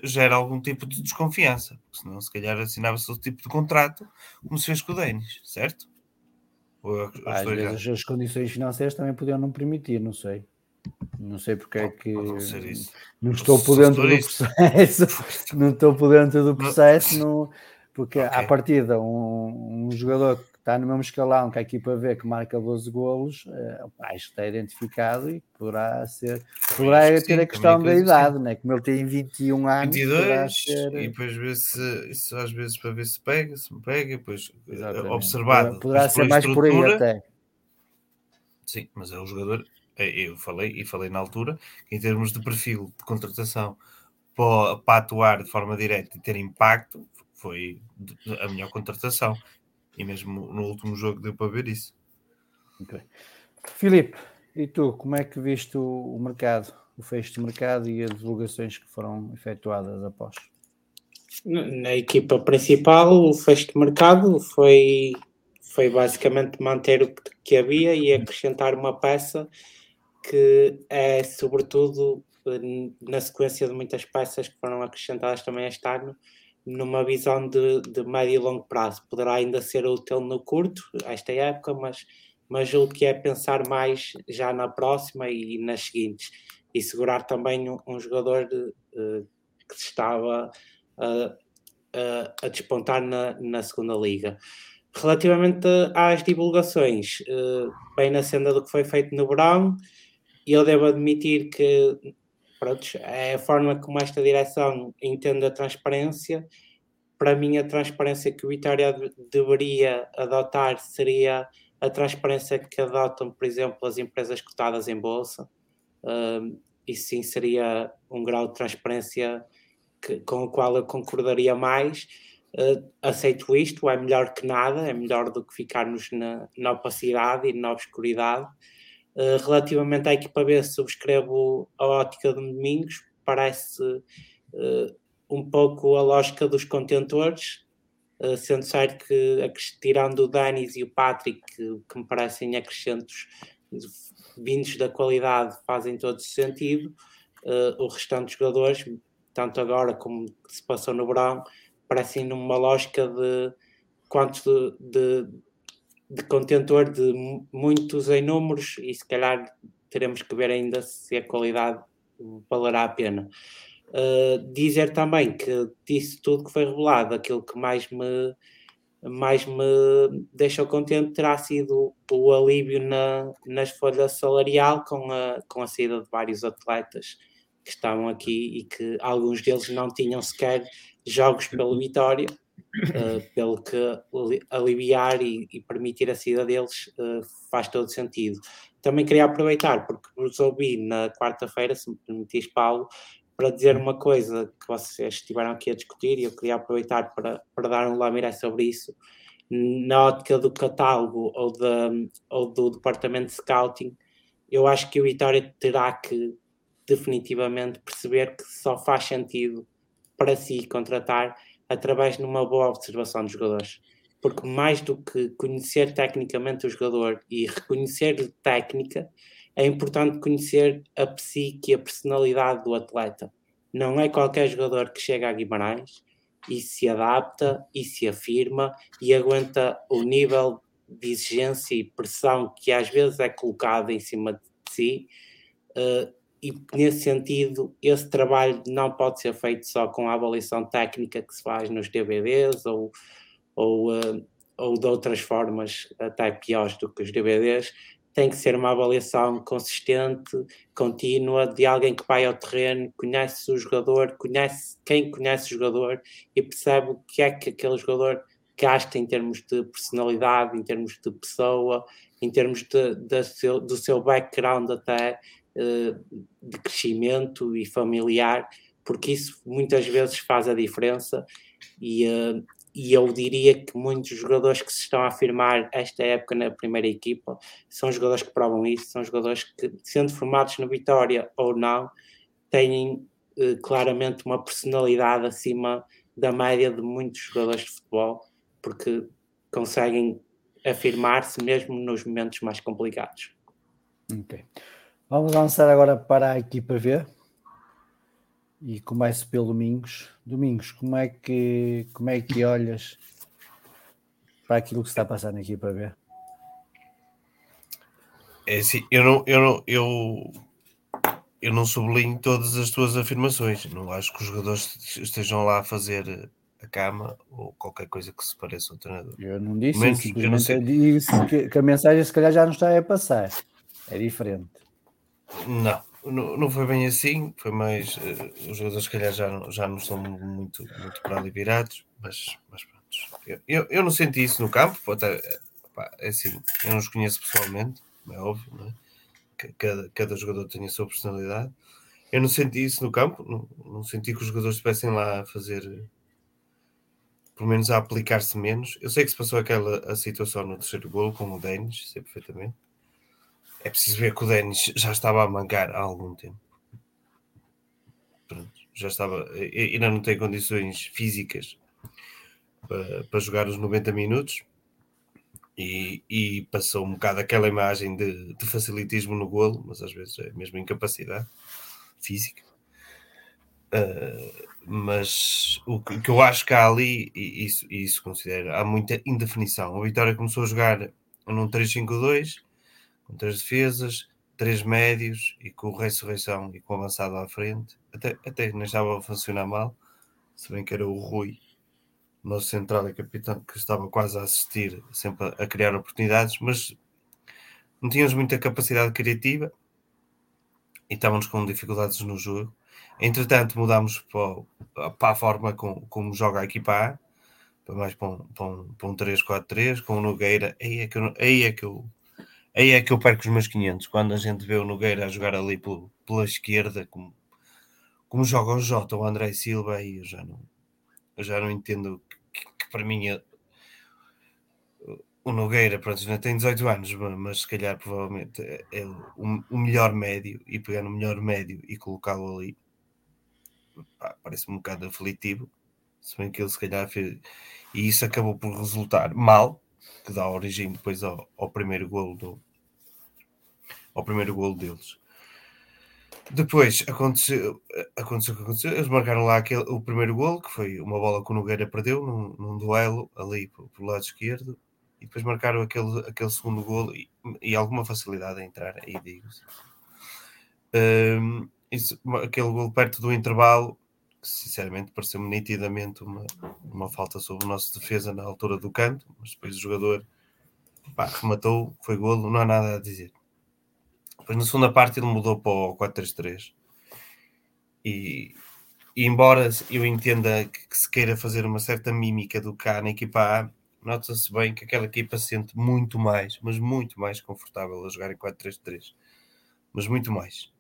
gera algum tipo de desconfiança, senão se calhar assinava-se outro tipo de contrato, como se fez com o Denis, certo? Ou, Às vezes as condições financeiras também podiam não permitir, não sei. Não sei porque é que não estou por dentro do processo, não estou por dentro do processo, não, porque okay. à partida um, um jogador está no mesmo escalão que a equipa vê que marca 12 golos, uh, acho que está identificado e poderá ser, poderá ter sim, a questão da idade, né? como ele tem 21 anos, 22, ser... e depois ver se isso às vezes para ver se pega, se me pega, depois eh, Exatamente. observado. Poderá ser mais por aí até. Sim, mas é um jogador, é, eu falei e falei na altura, que em termos de perfil de contratação para, para atuar de forma direta e ter impacto, foi a melhor contratação. E mesmo no último jogo deu para ver isso. Okay. Filipe, e tu, como é que viste o, mercado, o fecho de mercado e as divulgações que foram efetuadas após? Na equipa principal, o fecho de mercado foi, foi basicamente manter o que havia e acrescentar uma peça que é, sobretudo, na sequência de muitas peças que foram acrescentadas também este ano, numa visão de, de médio e longo prazo. Poderá ainda ser útil no curto, esta época, mas, mas o que é pensar mais já na próxima e nas seguintes. E segurar também um, um jogador de, uh, que estava uh, uh, a despontar na, na segunda liga. Relativamente às divulgações, bem na senda do que foi feito no verão, eu devo admitir que é a forma como esta direção entende a transparência. Para mim, a transparência que o Vitória deveria adotar seria a transparência que adotam, por exemplo, as empresas cotadas em bolsa. Um, isso sim seria um grau de transparência que, com o qual eu concordaria mais. Uh, aceito isto, é melhor que nada, é melhor do que ficarmos na, na opacidade e na obscuridade. Uh, relativamente à equipa B, subscrevo a ótica de Domingos, parece uh, um pouco a lógica dos contentores, uh, sendo certo que, tirando o Danis e o Patrick, que, que me parecem acrescentos vindos da qualidade, fazem todo sentido, o restante dos jogadores, tanto agora como se passou no verão, parecem numa lógica de quantos de, de de contentor de muitos em números e se calhar teremos que ver ainda se a qualidade valerá a pena. Uh, dizer também que disso tudo que foi revelado, aquilo que mais me, mais me deixou contente terá sido o alívio na, na folha salarial com a, com a saída de vários atletas que estavam aqui e que alguns deles não tinham sequer jogos pelo Vitória pelo que aliviar e, e, permitir a saída deles uh, faz todo sentido. Também queria aproveitar, porque vos ouvi na quarta-feira, se me permitis, Paulo, para dizer uma coisa que vocês estiveram aqui a discutir e eu queria aproveitar para, para dar um lamiré sobre isso. Na ótica do catálogo ou, de, ou do departamento de scouting, eu acho que o Vitória terá que definitivamente perceber que só faz sentido para si contratar através de uma boa observação dos jogadores. Porque mais do que conhecer tecnicamente o jogador e reconhecer técnica, é importante conhecer a psique e a personalidade do atleta. Não é qualquer jogador que chega a Guimarães e se adapta e se afirma e aguenta o nível de exigência e pressão que às vezes é colocado em cima de si uh, e nesse sentido, esse trabalho não pode ser feito só com a avaliação técnica que se faz nos DVDs ou, ou, uh, ou de outras formas até piores do que os DVDs, tem que ser uma avaliação consistente, contínua, de alguém que vai ao terreno, conhece o jogador, conhece quem conhece o jogador e percebe o que é que aquele jogador gasta em termos de personalidade, em termos de pessoa, em termos de, de seu, do seu background até de crescimento e familiar, porque isso muitas vezes faz a diferença e, uh, e eu diria que muitos jogadores que se estão a afirmar esta época na primeira equipa são jogadores que provam isso, são jogadores que, sendo formados na Vitória ou não, têm uh, claramente uma personalidade acima da média de muitos jogadores de futebol, porque conseguem afirmar-se mesmo nos momentos mais complicados. Ok. Vamos avançar agora para a equipa V. E começo pelo Domingos. Domingos, como é que, como é que olhas para aquilo que se está a passar na equipa B? É assim, eu não, eu não, eu, eu não sublinho todas as tuas afirmações. Não acho que os jogadores estejam lá a fazer a cama ou qualquer coisa que se pareça ao treinador. Eu não disse Menos, isso, eu não disse que, que, a mensagem se calhar já não está a passar. É diferente. Não, não, não foi bem assim, foi mais. Uh, os jogadores, se calhar, já, já não estão muito, muito para ali virados, mas, mas pronto. Eu, eu, eu, não senti isso no campo, até, pá, é assim, eu não os conheço pessoalmente, é óbvio, não é? Cada, cada jogador tem a sua personalidade. Eu não senti isso no campo, não, não senti que os jogadores estivessem lá a fazer, pelo menos a aplicar-se menos. Eu sei que se passou aquela a situação no terceiro gol com o Denis, sei perfeitamente é preciso ver que o Denis já estava a mancar há algum tempo. Pronto, já estava, ainda não tem condições físicas para, para jogar os 90 minutos e, e, passou um bocado aquela imagem de, de, facilitismo no golo, mas às vezes é mesmo incapacidade física. Uh, mas o que, que, eu acho que há ali, e isso, isso considero, há muita indefinição. A Vitória começou a jogar num 3-5-2 com três defesas, três médios e com o ressurreição e com o avançado à frente, até, até não estava a funcionar mal, se bem que era o Rui, nosso central e capitão, que estava quase a assistir, sempre a, criar oportunidades, mas não tínhamos muita capacidade criativa e estávamos com dificuldades no jogo. Entretanto, mudámos para, para a forma com, como joga a equipa A, para mais para um, para um, para um 3-4-3, com o Nogueira. Aí é que eu, aí é que eu aí é que eu perco os meus 500. Quando a gente vê o Nogueira a jogar ali pelo, pela esquerda, como, como joga o Jota, o André Silva, aí eu já não, eu já não entendo que, que para mim é, o Nogueira, pronto, ainda tem 18 anos, mas se calhar provavelmente é, é o, o, melhor médio e pegar no melhor médio e colocá-lo ali parece um bocado aflitivo. Se bem que ele se calhar fez, e isso acabou por resultar mal, que dá origem depois ao, ao primeiro golo do, ao primeiro golo deles. Depois aconteceu, aconteceu o que aconteceu. Eles marcaram lá aquele, o primeiro golo, que foi uma bola que o Nogueira perdeu num, num duelo ali pelo lado esquerdo. E depois marcaram aquele, aquele segundo golo e, e alguma facilidade a entrar, aí digo-se. Um, isso, aquele golo perto do intervalo sinceramente pareceu-me nitidamente uma, uma falta sobre o nosso defesa na altura do canto, mas depois o jogador pá, rematou, foi golo, não há nada a dizer. Depois na segunda parte ele mudou para o 4-3-3 e, e, embora eu entenda que, que, se queira fazer uma certa mímica do cá na equipa A, nota-se bem que aquela equipa se sente muito mais, mas muito mais confortável a jogar em 4-3-3, mas muito mais.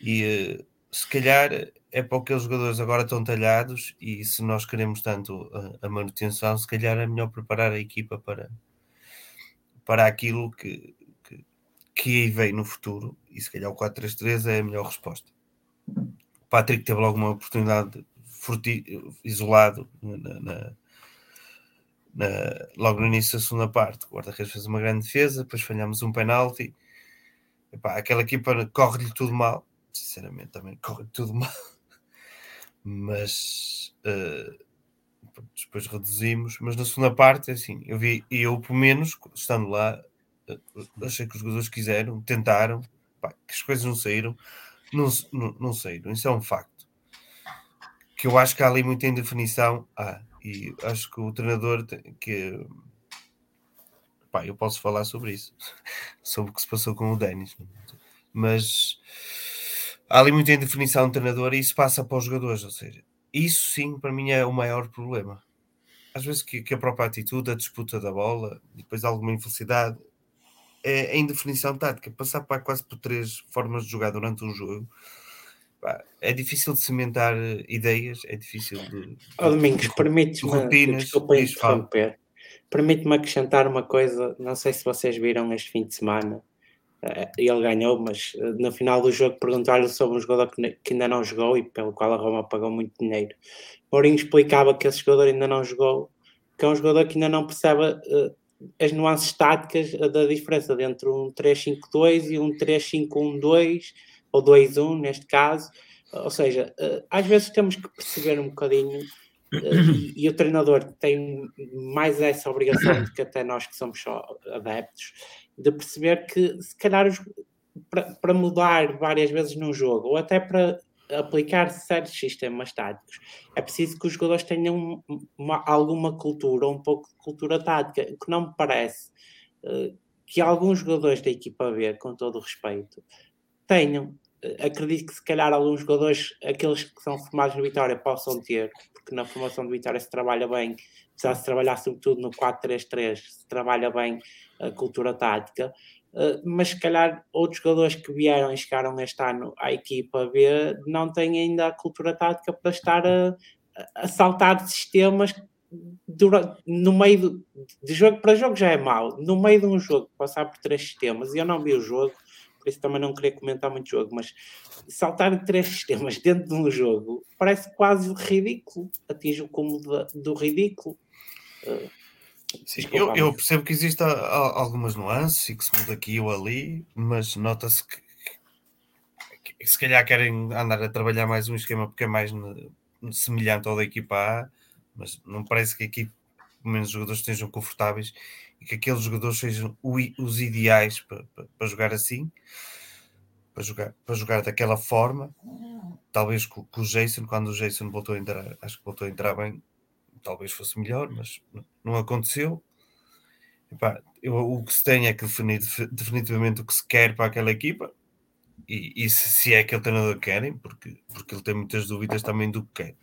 E eh, se calhar é para aqueles jogadores agora estão talhados e se nós queremos tanto a, a, manutenção, se calhar é melhor preparar a equipa para, para aquilo que, que, que aí vem no futuro e se calhar o 4-3-3 é a melhor resposta. O Patrick teve logo uma oportunidade furti, isolado na, na, na, logo no início da segunda parte. O guarda-redes fez uma grande defesa, depois falhamos um penalti. Epá, aquela equipa corre-lhe tudo mal sinceramente também corre tudo mal. Mas uh, depois reduzimos. Mas na segunda parte, assim, eu vi, e eu, pelo menos, estando lá, uh, achei que os jogadores quiseram, tentaram, pá, que as coisas não saíram, não, não, não saíram. Isso é um facto. Que eu acho que há ali muita indefinição. Ah, e acho que o treinador tem, que pá, eu posso falar sobre isso, [LAUGHS] sobre o que se passou com o Denis, mas há ali muita indefinição do treinador e isso passa para os jogadores, ou seja, isso sim para mim é o maior problema. Às vezes que, que a própria atitude, a disputa da bola, depois alguma infelicidade, é a indefinição tática, passar para quase por três formas de jogar durante um jogo. é difícil de cimentar ideias, é difícil de. Oh, Domingos, permite-me. Desculpa interromper. Permite-me acrescentar uma coisa, não sei se vocês viram este fim de semana, eh, ele ganhou, mas eh, no final do jogo perguntaram-lhe sobre um jogador que ainda não jogou e pelo qual a Roma pagou muito dinheiro. Mourinho explicava que esse jogador ainda não jogou, que é um jogador que ainda não percebe uh, as nuances táticas da diferença entre um 3-5-2 e um 3-5-1-2 ou 2-1 neste caso. Ou seja, uh, às vezes temos que perceber um bocadinho e, e, o treinador tem mais essa obrigação do que até nós que somos só adeptos, de perceber que se calhar para, mudar várias vezes num jogo, ou até para aplicar certos sistemas táticos, é preciso que os jogadores tenham uma, alguma cultura, um pouco de cultura tática, que não me parece uh, que alguns jogadores da equipa B, com todo o respeito, tenham. acredito que se calhar alguns jogadores, aqueles que são formados no Vitória, possam ter, porque na formação do Vitória se trabalha bem, precisa se trabalhar sobretudo no 4-3-3, se trabalha bem a cultura tática, uh, mas se calhar outros jogadores que vieram e chegaram este ano à equipa B não têm ainda a cultura tática para estar a, a saltar de sistemas durante, no meio de jogo para jogo já é mau, no meio de um jogo passar por três sistemas, e eu não vi o jogo, por isso também não queria comentar muito jogo, mas saltar de três sistemas [LAUGHS] dentro de um jogo parece quase ridículo, atinge o cúmulo do ridículo. Sim, eu, eu, percebo que existem algumas nuances e que se muda aqui ou ali, mas nota-se que, que, que, se calhar querem andar a trabalhar mais um esquema porque é mais semelhante ao da equipa A, mas não parece que aqui pelo menos os jogadores estejam confortáveis e que aqueles jogadores sejam os ideais para, para, para jogar assim para jogar, para jogar daquela forma. Talvez com, com, o Jason, quando o Jason voltou a entrar, acho que voltou a entrar bem, talvez fosse melhor, mas não aconteceu. Epá, eu, o que se tem é que definir definitivamente o que se quer para aquela equipa e, e se, se, é aquele treinador que querem, porque, porque ele tem muitas dúvidas também do que quer.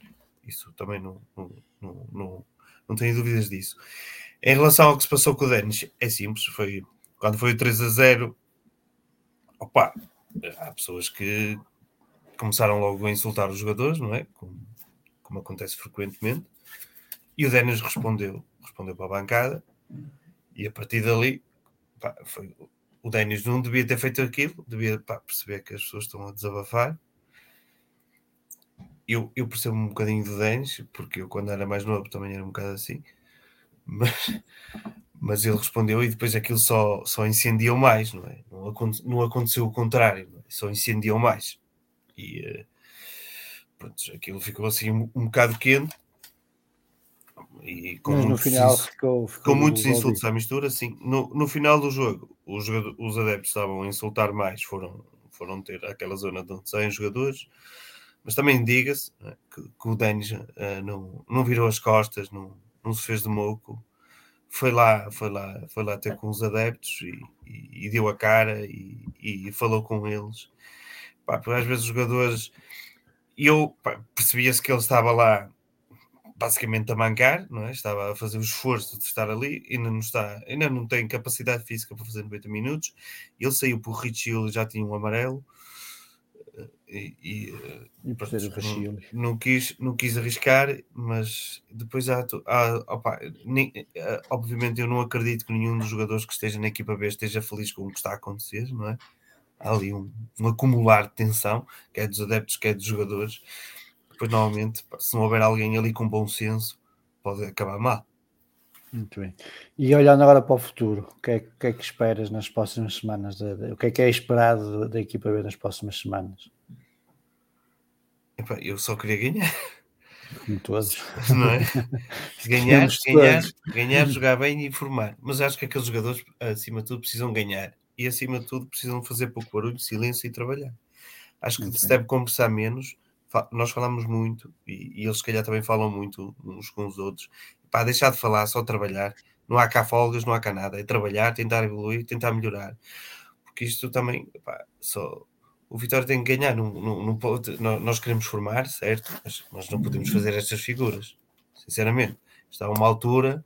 Isso também não, não, não, não, não tenho dúvidas disso. Em relação ao que se passou com o Denis, é simples, foi quando foi o 3 a 0, opa, há pessoas que começaram logo a insultar os jogadores, não é? Como, como acontece frequentemente. E o Denis respondeu, respondeu para a bancada, e a partir dali, pá, foi, o Denis não devia ter feito aquilo, devia pá, perceber que as pessoas estão a desabafar. Eu, eu percebo um bocadinho do Denis, porque eu quando era mais novo também era um bocado assim, mas, mas ele respondeu e depois aquilo só, só incendiou mais, não é? Não, aconte, não aconteceu o contrário, é? só incendiou mais. E uh, pronto, aquilo ficou assim um, um bocado quente. E com mas no final ficou, ficou com muitos insultos à mistura, sim. No, no final do jogo, os, os adeptos estavam a insultar mais, foram, foram ter aquela zona de onde saem jogadores, mas também diga-se é? que, que, o Denis uh, não, não virou as costas, não, não se fez de moco, foi lá, foi lá, foi lá ter com os adeptos e, e, e deu a cara e, e falou com eles. Pá, às vezes os jogadores, eu percebia-se que ele estava lá basicamente a mancar, não é? Estava a fazer o esforço de estar ali, ainda não está, ainda não tem capacidade física para fazer 90 minutos. Ele saiu por Richie já tinha um amarelo e, e, e pronto, não, não, quis, não quis arriscar, mas depois há, há opa, nem, eh, obviamente eu não acredito que nenhum dos jogadores que esteja na equipa B esteja feliz com o que está a acontecer, não é? Há ali um, um acumular de tensão, quer dos adeptos, quer dos jogadores. Depois, normalmente, se não houver alguém ali com bom senso, pode acabar mal. Muito bem. E olhando agora para o futuro, o que é, que, é que esperas nas próximas semanas? De, de, o que é que é esperado da equipa B nas próximas semanas? Epá, eu só queria ganhar. Como todos. Não é? [LAUGHS] Ganhar, ganhar, ganhar, jogar bem e formar. Mas acho que aqueles jogadores, acima de tudo, precisam ganhar. E acima de tudo, precisam fazer pouco barulho, silêncio e trabalhar. Acho que Muito se bem. deve conversar menos. Nós falamos muito e, e, eles, se calhar, também falam muito uns com os outros. Pá, deixar de falar, só trabalhar. Não há cá folgas, não há cá nada. É trabalhar, tentar evoluir, tentar melhorar. Porque isto também, pá, só o Vitória tem que ganhar. Não, não, não pode, nós queremos formar, certo? Mas nós não podemos fazer estas figuras. Sinceramente, está a uma altura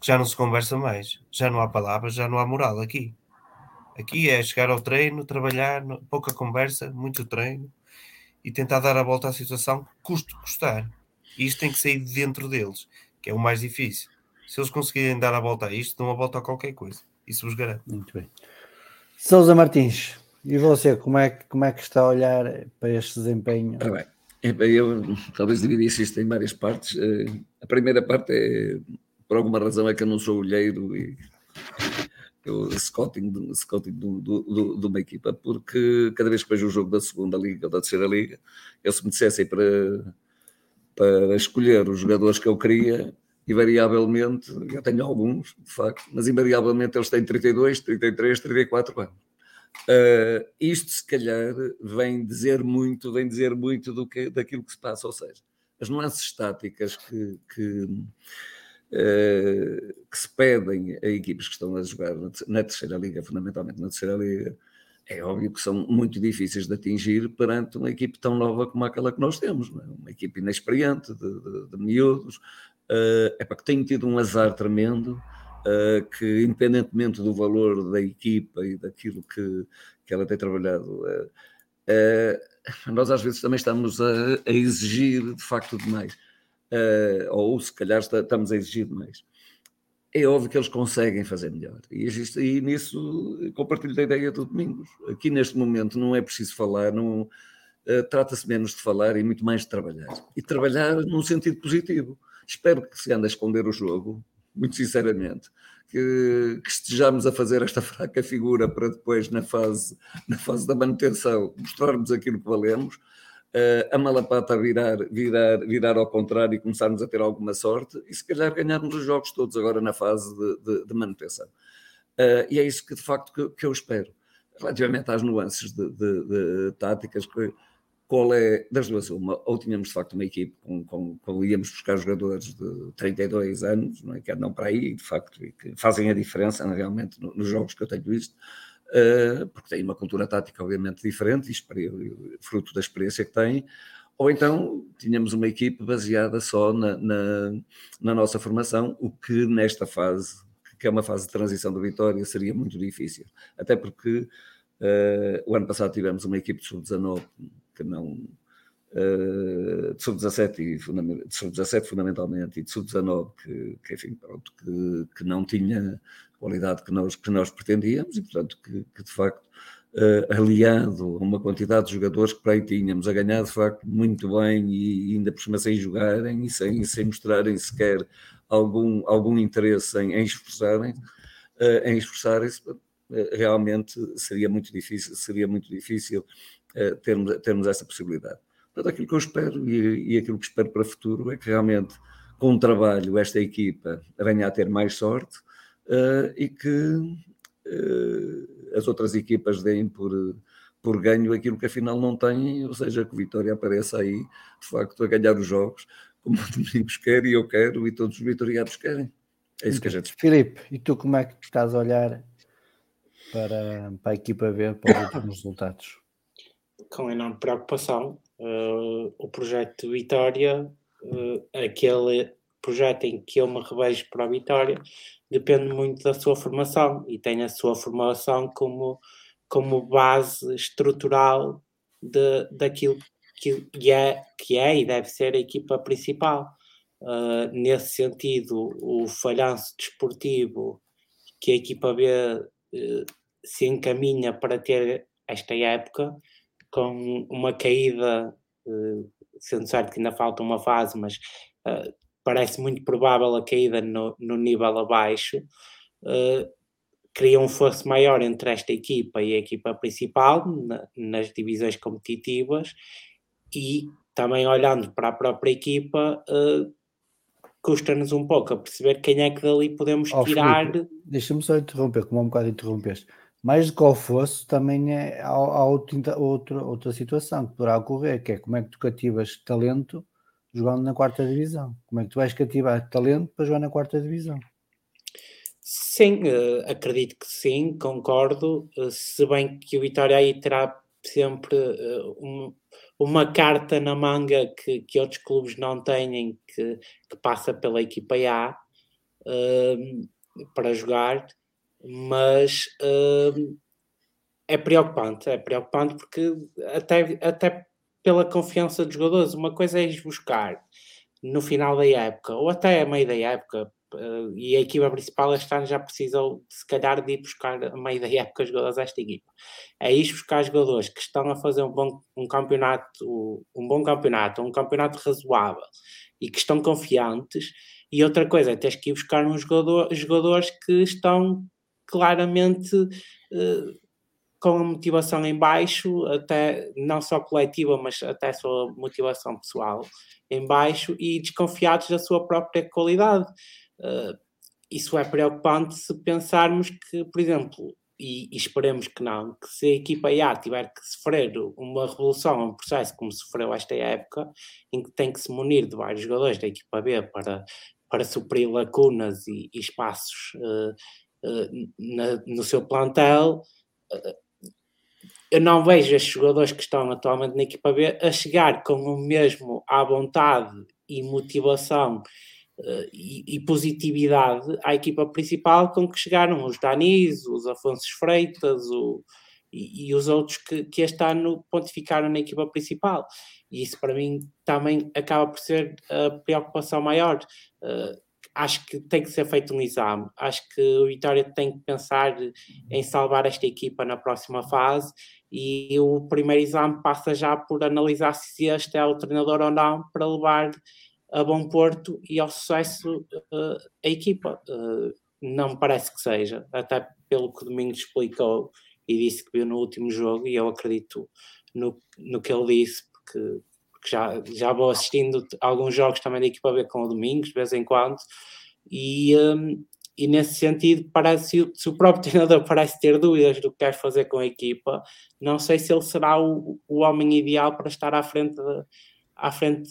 que já não se conversa mais. Já não há palavras, já não há moral aqui. Aqui é chegar ao treino, trabalhar, pouca conversa, muito treino e tentar dar a volta à situação, custo custar. E isto tem que sair de dentro deles, que é o mais difícil. Se eles conseguirem dar a volta a isto, dão a volta a qualquer coisa. Isso vos garanto. Muito bem. Sousa Martins, e você, como é, que, como é que está a olhar para este desempenho? Ora bem, eu talvez dividisse isto em várias partes. Eh, a primeira parte é, por alguma razão, é que eu não sou olheiro e o scouting, scouting do, do, do, de uma equipa, porque cada vez que vejo o jogo da segunda liga ou da terceira liga, eu se me dissessem para, para escolher os jogadores que eu queria, invariavelmente, eu tenho alguns, de facto, mas invariavelmente eles têm 32, 33, 34 anos. Uh, isto se calhar vem dizer muito, vem dizer muito do que, daquilo que se passa, ou seja, as nuances estáticas que, que que se pedem a equipes que estão a jogar na terceira liga, fundamentalmente na terceira liga, é óbvio que são muito difíceis de atingir perante uma equipe tão nova como aquela que nós temos, é? uma equipe inexperiente, de, de, de miúdos, uh, é para que tem tido um azar tremendo, uh, que independentemente do valor da equipa e daquilo que, que ela tem trabalhado, uh, nós às vezes também estamos a, a exigir de facto demais uh, ou se calhar estamos a exigir mais. É óbvio que eles conseguem fazer melhor. E, e nisso compartilho da ideia do Domingos. Aqui neste momento não é preciso falar, não, uh, trata-se menos de falar e muito mais de trabalhar. E trabalhar num sentido positivo. Espero que se ande a esconder o jogo, muito sinceramente, que, que, estejamos a fazer esta [LAUGHS] fraca figura para depois, na fase, na fase da manutenção, mostrarmos aquilo que valemos uh, a malapata virar, virar, virar ao contrário e começarmos a ter alguma sorte e se calhar ganharmos os jogos todos agora na fase de, de, de manutenção. Uh, e é isso que de facto que, que eu espero. Relativamente às nuances de, de táticas, qual é, das duas uma, ou tínhamos de facto uma equipe com, com, com íamos buscar jogadores de 32 anos, não é, que andam para aí, de facto, e que fazem a diferença realmente nos jogos que eu tenho visto, porque tem uma cultura tática obviamente diferente, e fruto da experiência que tem, ou então tínhamos uma equipe baseada só na, na, na, nossa formação, o que nesta fase, que é uma fase de transição da Vitória, seria muito difícil. Até porque uh, o ano passado tivemos uma equipe de sub-19 que não. Uh, de sub-17 sub-17 fundamentalmente e de sub-19 que, que, enfim, pronto, que, que não tinha qualidade que nós, que nós pretendíamos e, portanto, que, que de facto, uh, aliado a uma quantidade de jogadores que para aí tínhamos, a ganhar de facto muito bem e ainda por cima sem jogarem e sem, sem mostrarem sequer algum, algum interesse em, em em esforçarem-se, uh, realmente seria muito difícil, seria muito difícil termos, termos essa possibilidade. Portanto, aquilo que eu espero e, e aquilo que espero para o futuro é que realmente com o trabalho esta equipa venha a ter mais sorte, uh, e que uh, as outras equipas deem por, por ganho aquilo que afinal não têm, ou seja, que o Vitória apareça aí de facto a ganhar os jogos, como o [LAUGHS] Domingos quer e eu quero e todos os vitorianos querem. É isso que a gente espera. Filipe, e tu como é que estás a olhar para, para a equipa ver para os resultados? Com enorme preocupação. Uh, o projeto Vitória, uh, aquele projeto em que eu me revejo para a Vitória, depende muito da sua formação e tem a sua formação como, como base estrutural de, daquilo que é, que é e deve ser a equipa principal. Uh, nesse sentido, o falhanço desportivo que a equipa B uh, se encaminha para ter esta época, com uma caída, uh, sendo certo que ainda falta uma fase, mas parece muito provável a caída no, no nível abaixo, uh, cria um fosso maior entre esta equipa e a equipa principal na, nas divisões competitivas e também olhando para a própria equipa uh, custa-nos um pouco a perceber quem é que dali podemos oh, tirar. Deixa-me só interromper, como um bocado interrompeste. Mais do que ao fosso, também é, há, há outra, outra, outra situação que poderá ocorrer, que é como é que tu cativas talento jogando na quarta divisão. Como é que tu vais cativar talento para jogar na quarta divisão? Sim, uh, acredito que sim, concordo. Uh, se bem que o Vitória aí terá sempre uh, um, uma carta na manga que, que outros clubes não têm, que, que passa pela equipa A para jogar, mas é preocupante, é preocupante porque até, até pela confiança dos jogadores, uma coisa é ir buscar no final da época, ou até a meio da época, Uh, e a equipa principal este ano já precisou, se calhar, de ir buscar a meio da época jogadores esta equipa. É ir buscar jogadores que estão a fazer um bom um campeonato, um bom campeonato, um campeonato razoável e que estão confiantes. E outra coisa é teres que ir buscar uns jogador, jogadores que estão claramente uh, com a motivação em baixo, até não só coletiva, mas até a sua motivação pessoal em baixo e desconfiados da sua própria qualidade. Uh, isso é preocupante se pensarmos que, por exemplo, e, e, esperemos que não, que se a equipa A tiver que sofrer uma revolução, um processo como sofreu esta época, em que tem que se munir de vários jogadores da equipa B para, para suprir lacunas e, e espaços uh, uh, na, no seu plantel, eu não vejo estes jogadores que estão atualmente na equipa B a chegar com o mesmo à vontade e motivação uh, e, e, positividade à equipa principal com que chegaram os Danis, os Afonso Freitas o, e, e, os outros que, que este ano pontificaram na equipa principal. E isso para mim também acaba por ser a preocupação maior. Uh, acho que tem que ser feito um exame. Acho que o Vitória tem que pensar em salvar esta equipa na próxima fase e o primeiro exame passa já por analisar se este é o treinador ou não para levar a bom porto e ao sucesso uh, a equipa. Uh, não me parece que seja, até pelo que o Domingos explicou e disse que viu no último jogo, e eu acredito no, no que ele disse, porque, porque já, já vou assistindo alguns jogos também da equipa B com o Domingos, de vez em quando, e, um, e nesse sentido, parece, se o próprio [LAUGHS] treinador parece ter dúvidas do que quer fazer com a equipa, não sei se ele será o, o homem ideal para estar à frente de, à frente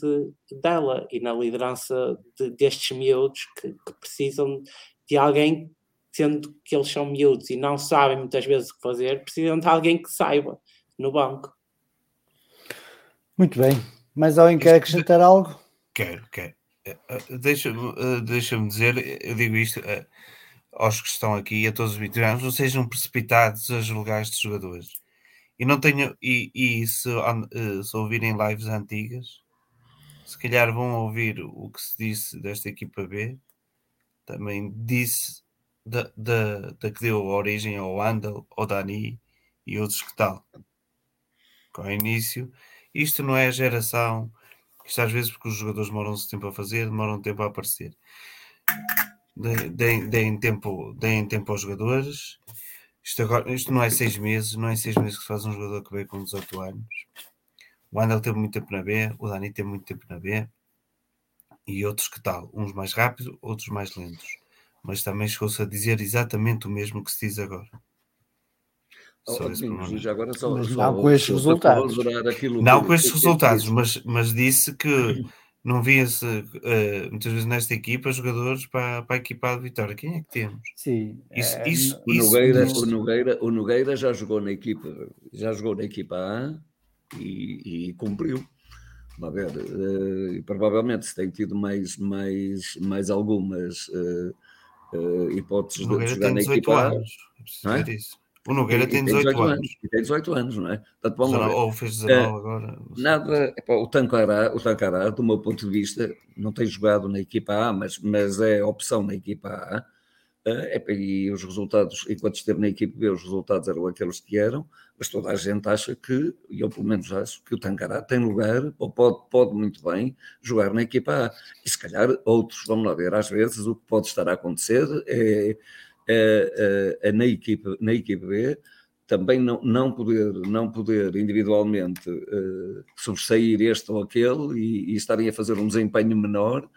dela e na liderança de, destes miúdos que, que, precisam de alguém, sendo que eles são miúdos e não sabem muitas vezes o que fazer, precisam de alguém que saiba no banco. Muito bem. Mais alguém quer acrescentar algo? Quero, quero. Eh, eh, deixa-me eh, deixa dizer, eu digo isto aos que estão aqui, a todos os vitorianos, não sejam precipitados a julgar estes jogadores e não tenho e, e se, se ouvirem lives antigas se calhar vão ouvir o que se disse desta equipa B também disse da, da, da que deu origem ao Andal, ao Dani e outros que tal com o início isto não é geração isto às vezes porque os jogadores demoram-se tempo a fazer demoram tempo a aparecer deem, deem, tempo, deem tempo aos jogadores isto, agora, isto não é seis meses, não é seis meses que se faz um jogador que veio com 18 anos. O Andel teve muito tempo na B, o Dani teve muito tempo na B e outros que tal, uns mais rápidos, outros mais lentos. Mas também chegou-se a dizer exatamente o mesmo que se diz agora. Só oh, já agora só, mas não com estes resultados. Não com estes resultados, mas, mas disse que não via-se uh, muitas vezes nesta equipa jogadores para, para a equipa de Vitória. Quem é que temos? Sim, isso, é, isso, o, Nogueira, isso... o, Nogueira, o Nogueira já jogou na equipa, já jogou na equipa A e, e cumpriu. Vamos ver, uh, provavelmente se tem tido mais, mais, mais algumas uh, hipóteses de jogar na equipa anos. A. É? Isso. O Nogueira tem 18, 18 anos. anos. Tem 18 anos, não é? Portanto, vamos lá. Ou fez 19 uh, agora. Nada, epá, o Tancará, o Tancará, do meu ponto de vista, não tem jogado na equipa A, mas, mas é opção na equipa A. Uh, epá, e os resultados, enquanto esteve na equipa B, os resultados eram aqueles que eram, mas toda a gente acha que, e eu pelo menos acho, que o Tancará tem lugar, ou pode, pode muito bem, jogar na equipa A. E se calhar outros, vamos lá ver, às vezes o que pode estar a acontecer é na, equipa, na equipa B também não, não, poder, não poder individualmente uh, sobressair este ou aquele e, e, estarem a fazer um desempenho menor,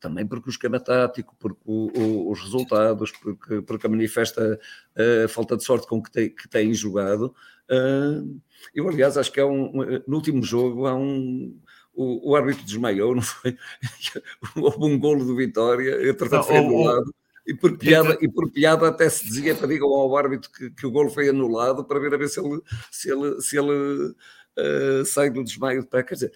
também porque o esquema tático, porque o, o, os resultados, porque, porque a manifesta uh, falta de sorte com que tem, que tem jogado. Uh, eu, aliás, acho que é um, no último jogo há um, o, o árbitro desmaiou, não foi? [LAUGHS] Houve um golo do Vitória, entretanto foi anulado E por, piada, e por piada até se dizia para digam ao árbitro que, que o gol foi anulado para ver a ver se ele, se ele, se ele uh, sai do desmaio de pé. Quer dizer,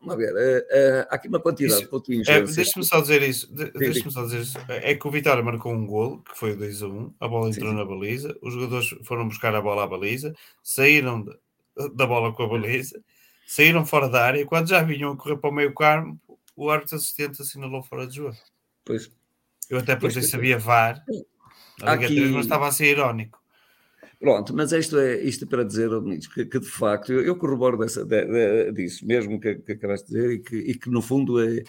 vamos ver, uh, uh, há aqui uma quantidade isso, de pontinhos. É, Deixa-me só dizer isso. De, Deixa-me só dizer isso. É que o Vitória marcou um gol, que foi o 2 a 1, a bola entrou sim, sim. na baliza, os jogadores foram buscar a bola à baliza, saíram de, da bola com a baliza, saíram fora da área, quando já vinham a correr para o meio campo, o árbitro assistente assinalou fora de jogo. Pois. Eu até pensei sabia VAR, Aqui... 3, mas estava a ser irónico. Pronto, mas isto é isto é para dizer, Domingos, que, que de facto eu, eu corroboro dessa, de, de, disso, mesmo que, que acabaste de dizer, e que, e que no fundo é,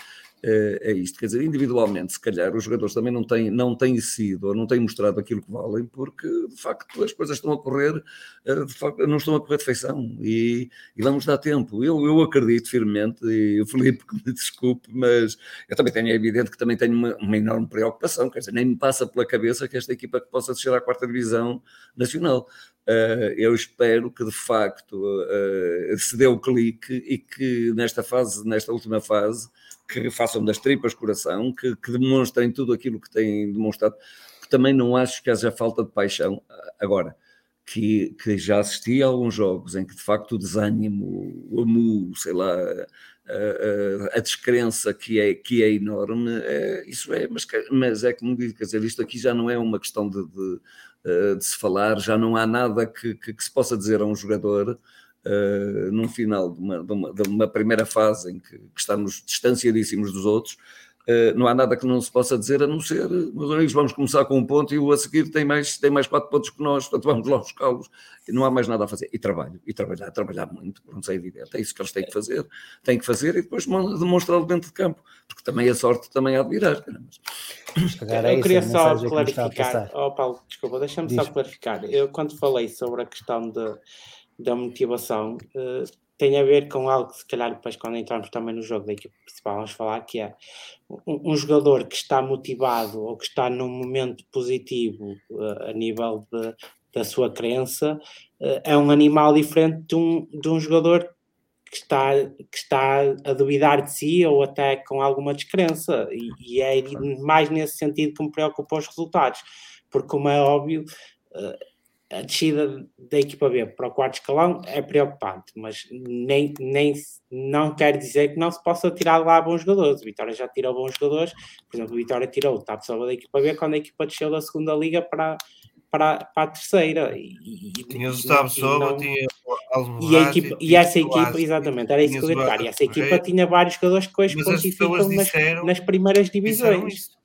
é, é isto. Quer dizer, individualmente, se calhar, os jogadores também não têm, não têm sido ou não têm mostrado aquilo que valem, porque de facto as coisas estão a correr, eh, facto, não estão a correr de feição e, e vamos dar tempo. Eu, eu acredito firmemente, e o Felipe que me [LAUGHS] desculpe, mas eu também tenho, é evidente que também tenho uma, uma enorme preocupação, quer dizer, nem me passa pela cabeça que esta equipa possa descer à quarta divisão nacional. Uh, eu espero que de facto uh, se dê o clique e que nesta fase, nesta última fase, que façam das tripas coração, que, que demonstrem tudo aquilo que têm demonstrado, que também não acho que haja falta de paixão. Agora, que, que já assisti a alguns jogos em que de facto o desânimo, o amor, sei lá, a, a, a, descrença que é, que é enorme, é, isso é, mas, mas é como digo, quer dizer, isto aqui já não é uma questão de, de, eh, de se falar, já não há nada que, que, que se possa dizer a um jogador uh, num final de uma, de, uma, de uma, primeira fase em que, que estamos distanciadíssimos dos outros, não há nada que não se possa dizer a não ser, meus amigos, vamos começar com um ponto e o a seguir tem mais, tem mais quatro pontos que nós, portanto vamos lá buscá-los. E não há mais nada a fazer. E trabalho, e trabalhar, trabalhar muito, não sei, é evidente, é isso que eles têm que fazer, têm que fazer e depois demonstrá-lo dentro de campo, porque também a sorte também há de virar. É eu queria só clarificar, oh Paulo, desculpa, deixa-me só clarificar. Eu quando falei sobre a questão de da motivação uh, tem a ver com algo que, se calhar, depois, quando entrarmos também no jogo da equipe principal, vamos falar que é um, um jogador que está motivado ou que está num momento positivo uh, a nível de, da sua crença uh, é um animal diferente de um, de um jogador que está, que está a duvidar de si ou até com alguma descrença. E, e é mais nesse sentido que me preocupa os resultados, porque, como é óbvio. A descida da equipa B para o quarto escalão é preocupante, mas nem, nem não quer dizer que não se possa tirar lá bons jogadores. O Vitória já tirou bons jogadores, por exemplo, o Vitória tirou o Tapsoba da equipa B quando a equipa desceu da segunda liga para, para, para a terceira. E, tinha o Tapsoba, tinha e, a equipa, e essa equipa, exatamente, era isso que eu ia E essa equipa tinha vários jogadores que hoje pontificam nas, nas primeiras divisões.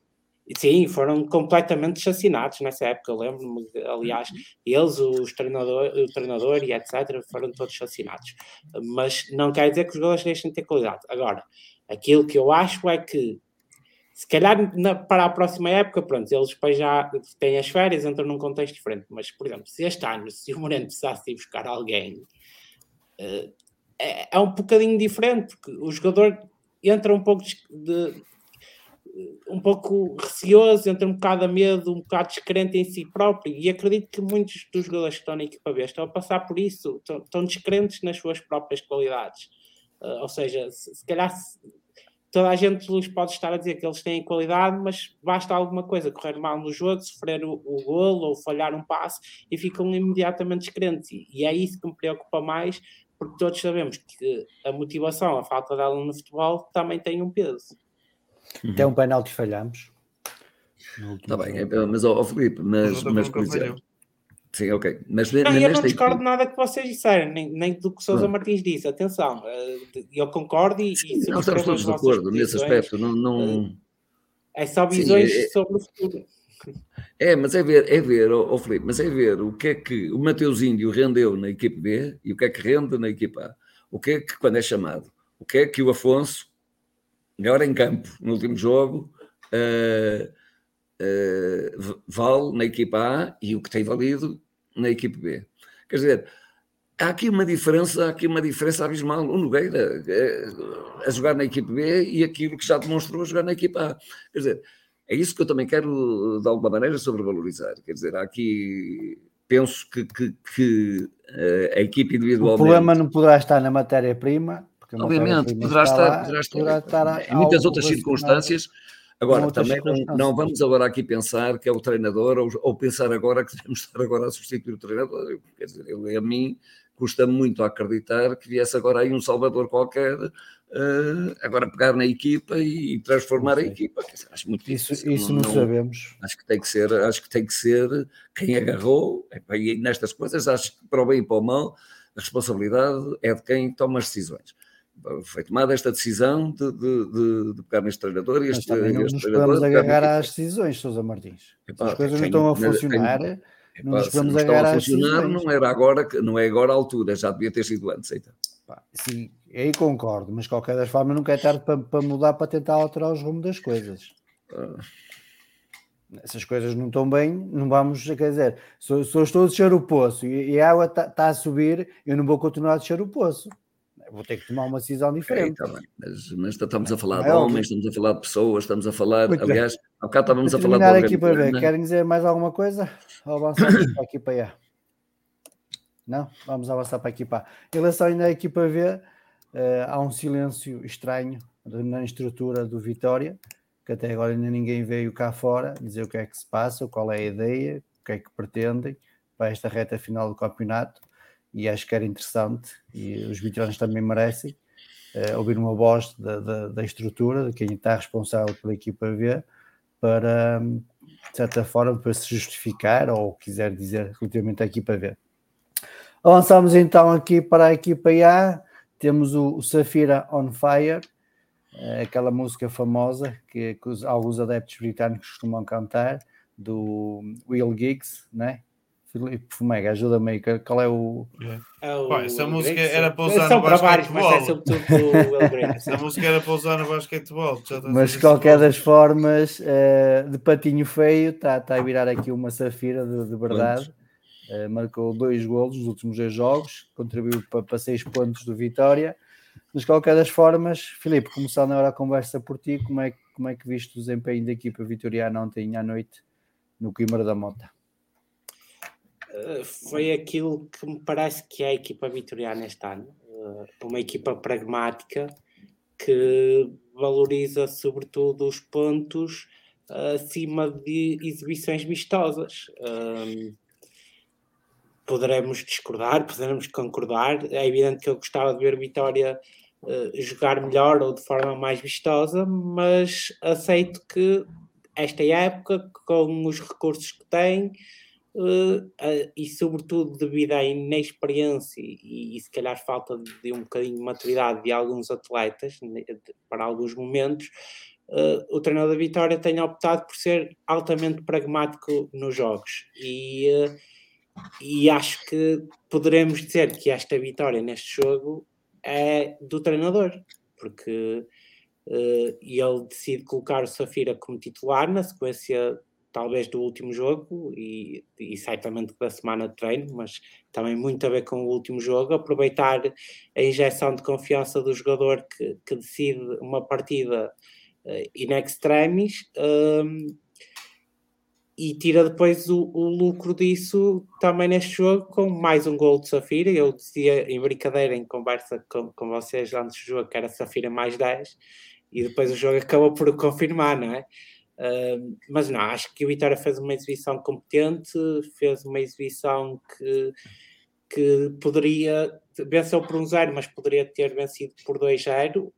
Sim, foram completamente chacinados nessa época. Eu lembro-me, aliás, eles, os treinador, o treinador e etc., foram todos chacinados. Mas não quer dizer que os jogadores deixem de ter qualidade. Agora, aquilo que eu acho é que, se calhar na, para a próxima época, pronto, eles depois já têm as férias, entram num contexto diferente. Mas, por exemplo, se este ano, se o Moreno precisasse ir buscar alguém, uh, é, é um bocadinho diferente, porque o jogador entra um pouco de, de um pouco receoso, entra um bocado a medo, um bocado descrente em si próprio. E acredito que muitos dos jogadores que estão na equipa B estão a passar por isso, estão, estão descrentes nas suas próprias qualidades. Uh, ou seja, se, se calhar se, toda a gente lhes pode estar a dizer que eles têm qualidade, mas basta alguma coisa correr mal no jogo, sofrer o, o golo ou falhar um passe e ficam imediatamente descrentes. E, e é isso que me preocupa mais, porque todos sabemos que a motivação, a falta dela no futebol também tem um peso. Até um penalti falhamos. Está bem, é, mas ó oh, Felipe, mas, mas por exemplo. Sim, ok. Mas, não, mas eu não discordo equipe... nada que vocês disseram, nem, nem do que Sousa Martins disse. Atenção, eh, eu concordo e. Sim, e não estamos todos de acordo nesse aspecto. Não, não... Eh, é só visões Sim, é, sobre o futuro. É, mas é ver, é ver, oh, oh Felipe, mas é ver o que é que o Mateus Índio rendeu na equipe B e o que é que rende na equipa A. O que é que, quando é chamado, o que é que o Afonso melhor em campo no último jogo, uh, uh, vale na equipa A e o que tem valido na equipe B. Quer dizer, há aqui uma diferença, há aqui uma diferença abismal. O Nogueira é, a jogar na equipe B e aquilo que já demonstrou a jogar na equipa A. Quer dizer, é isso que eu também quero, de alguma maneira, sobrevalorizar. Quer dizer, há aqui penso que, que, que a equipe individualmente. O problema não poderá estar na matéria-prima, Obviamente, poderá estar, lá, poderá estar, poderá estar em muitas outras circunstâncias. Agora, também não, não, vamos agora aqui pensar que é o treinador ou, ou, pensar agora que devemos estar agora a substituir o treinador. Quer dizer, ele, a mim custa muito acreditar que viesse agora aí um salvador qualquer uh, agora pegar na equipa e, transformar a equipa. Dizer, acho muito isso, isso, isso não, não, sabemos. Acho que tem que ser, acho que tem que ser quem agarrou e nestas coisas acho que para o bem e para o mal a responsabilidade é de quem toma as decisões foi tomada esta decisão de, de, de, pegar neste treinador e este, Mas não este nos podemos agarrar às decisões, Sousa Martins. Epá, As coisas não estão a funcionar. Tem, não nos podemos agarrar às decisões. Não era agora, não é agora a altura, já devia ter sido antes. Então. sim, aí concordo, mas de qualquer das formas nunca é tarde para, para mudar, para tentar alterar os rumos das coisas. Ah. Essas coisas não estão bem, não vamos, quer dizer, se, se eu estou a descer o poço e, e a água está tá a subir, eu não vou continuar a descer o poço vou ter que tomar uma decisão diferente. É, tá mas, mas, estamos a falar é de homens, estamos a falar de pessoas, estamos a falar, Muito aliás, há bocado estávamos a falar de aqui para ver, querem dizer mais alguma coisa? Ou avançamos para aqui [COUGHS] para aí? Não? Vamos avançar para aqui para Em relação ainda à equipa V, uh, há um silêncio estranho na estrutura do Vitória, que até agora ainda ninguém veio cá fora dizer o que é que se passa, qual é a ideia, o que é que pretendem para esta reta final do campeonato e acho que era interessante e os veteranos também merecem uh, ouvir uma voz da, da, da, estrutura, de quem está responsável pela equipa V, para, de certa forma, para se justificar ou quiser dizer relativamente à equipa V. Avançamos então aqui para a equipa A, temos o, o Safira on Fire, uh, aquela música famosa que, que os, alguns adeptos britânicos costumam cantar, do Will Giggs, né? Filipe Fumega, ajuda-me aí, qual é o. É o essa [LAUGHS] música era para usar no basquetebol. É essa música era para usar no basquetebol. Mas de qualquer das formas, uh, de patinho feio, está tá a virar aqui uma safira de, de verdade. Uh, marcou dois golos nos últimos dois jogos, contribuiu para, para seis pontos do Vitória. Mas de qualquer das formas, Filipe, começando agora a conversa por ti, como é, como é que viste o desempenho da equipa vitoriana ontem à noite no Coimbra da Mota? Eh, foi aquilo que me parece que é a equipa vitoriana este ano. Eh, uma equipa pragmática que valoriza sobretudo os pontos acima de exibições vistosas. Um, poderemos discordar, poderemos concordar. É evidente que eu gostava de ver Vitória jogar melhor ou de forma mais vistosa, mas aceito que esta época, com os recursos que tem, e sobretudo devido à inexperiência e, e, se calhar falta de um bocadinho de maturidade de alguns atletas né, para alguns momentos, uh, o treinador da Vitória tem optado por ser altamente pragmático nos jogos. E, e acho que poderemos dizer que esta vitória neste jogo é do treinador, porque ele decide colocar o Safira como titular na sequência talvez do último jogo e, e certamente da semana de treino, mas também muito a ver com o último jogo, aproveitar a injeção de confiança do jogador que, que decide uma partida uh, in extremis um, e tira depois o, o, lucro disso também neste jogo com mais um gol de Safira. Eu dizia em brincadeira, em conversa com, com vocês antes do jogo, que era Safira mais 10 e depois o jogo acabou por confirmar, não é? Mas não, acho que o Vitória fez uma exibição competente, fez uma exibição que, que poderia, venceu por um zero, mas poderia ter vencido por 2-0, uh,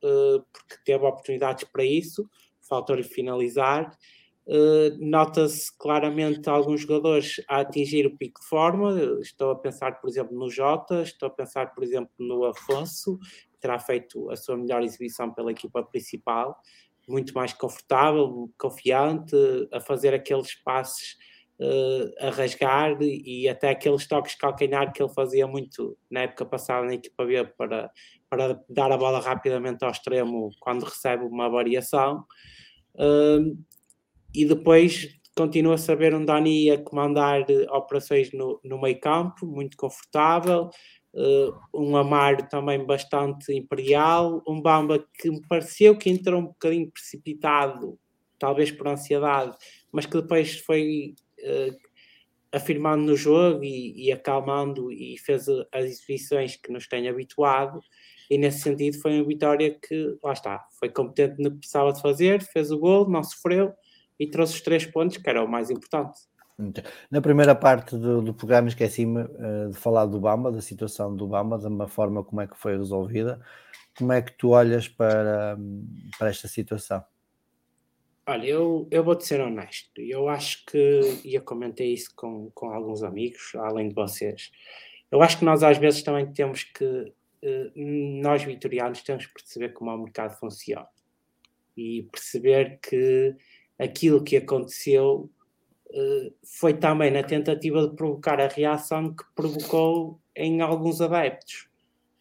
porque teve oportunidades para isso, faltou-lhe finalizar. Uh, Nota-se claramente alguns jogadores a atingir o pico de forma. Estou a pensar, por exemplo, no Jota, estou a pensar, por exemplo, no Afonso, que terá feito a sua melhor exibição pela equipa principal muito mais confortável, confiante, a fazer aqueles passes uh, a rasgar e até aqueles toques calcanhar que ele fazia muito na época passada na equipa B para, para dar a bola rapidamente ao extremo quando recebe uma variação. Uh, e depois continua a saber um Dani a comandar operações no, no meio campo, muito confortável, Uh, um Amaro também bastante imperial, um Bamba que me pareceu que entrou um bocadinho precipitado, talvez por ansiedade, mas que depois foi uh, afirmando no jogo e, e, acalmando e fez as exibições que nos tem habituado. e nesse sentido foi uma vitória que, lá está, foi competente no que precisava de fazer, fez o gol, não sofreu e trouxe os três pontos, que era o mais importante. Na primeira parte do, do programa esqueci-me uh, de falar do Bamba, da situação do Bamba, da uma forma como é que foi resolvida. Como é que tu olhas para, para esta situação? Olha, eu, eu vou-te ser honesto. Eu acho que, e eu comentei isso com, com alguns amigos, além de vocês, eu acho que nós às vezes também temos que, eh, nós vitorianos, temos que perceber como o mercado funciona e perceber que aquilo que aconteceu foi também na tentativa de provocar a reação que provocou em alguns adeptos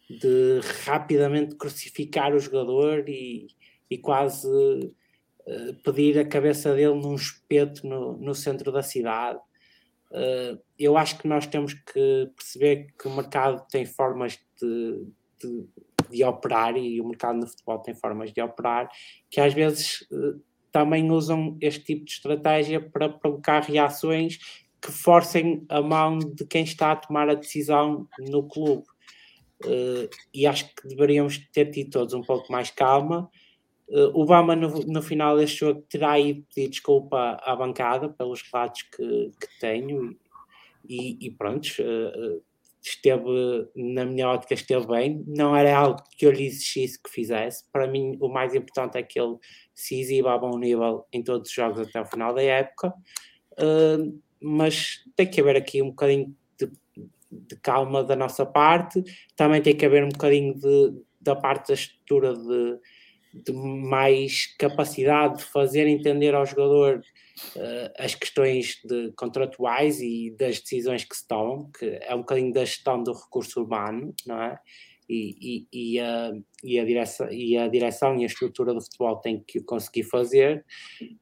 de rapidamente crucificar o jogador e, e quase uh, pedir a cabeça dele num espeto no, no centro da cidade. Uh, eu acho que nós temos que perceber que o mercado tem formas de, de, de, operar e o mercado no futebol tem formas de operar que às vezes uh, também usam este tipo de estratégia para provocar reações que forcem a mão de quem está a tomar a decisão no clube. Uh, e acho que deveríamos ter tido todos um pouco mais calma. Uh, o Bama, no, no, final deste jogo, terá ido pedir desculpa à bancada pelos relatos que, que tenho e, e pronto, uh, esteve, na minha ótica, esteve bem. Não era algo que eu lhe exigisse que fizesse. Para mim, o mais importante é que ele se exiba a bom nível em todos os jogos até o final da época. Uh, mas tem que haver aqui um bocadinho de calma da nossa parte, também tem que haver um bocadinho de, da parte da estrutura de, de mais capacidade de fazer entender ao jogador as questões de contratuais e das decisões que se tomam, que é um bocadinho da gestão do recurso urbano, não é? e, e, e, a, e, a direção, e a direção e a estrutura do futebol têm que conseguir fazer.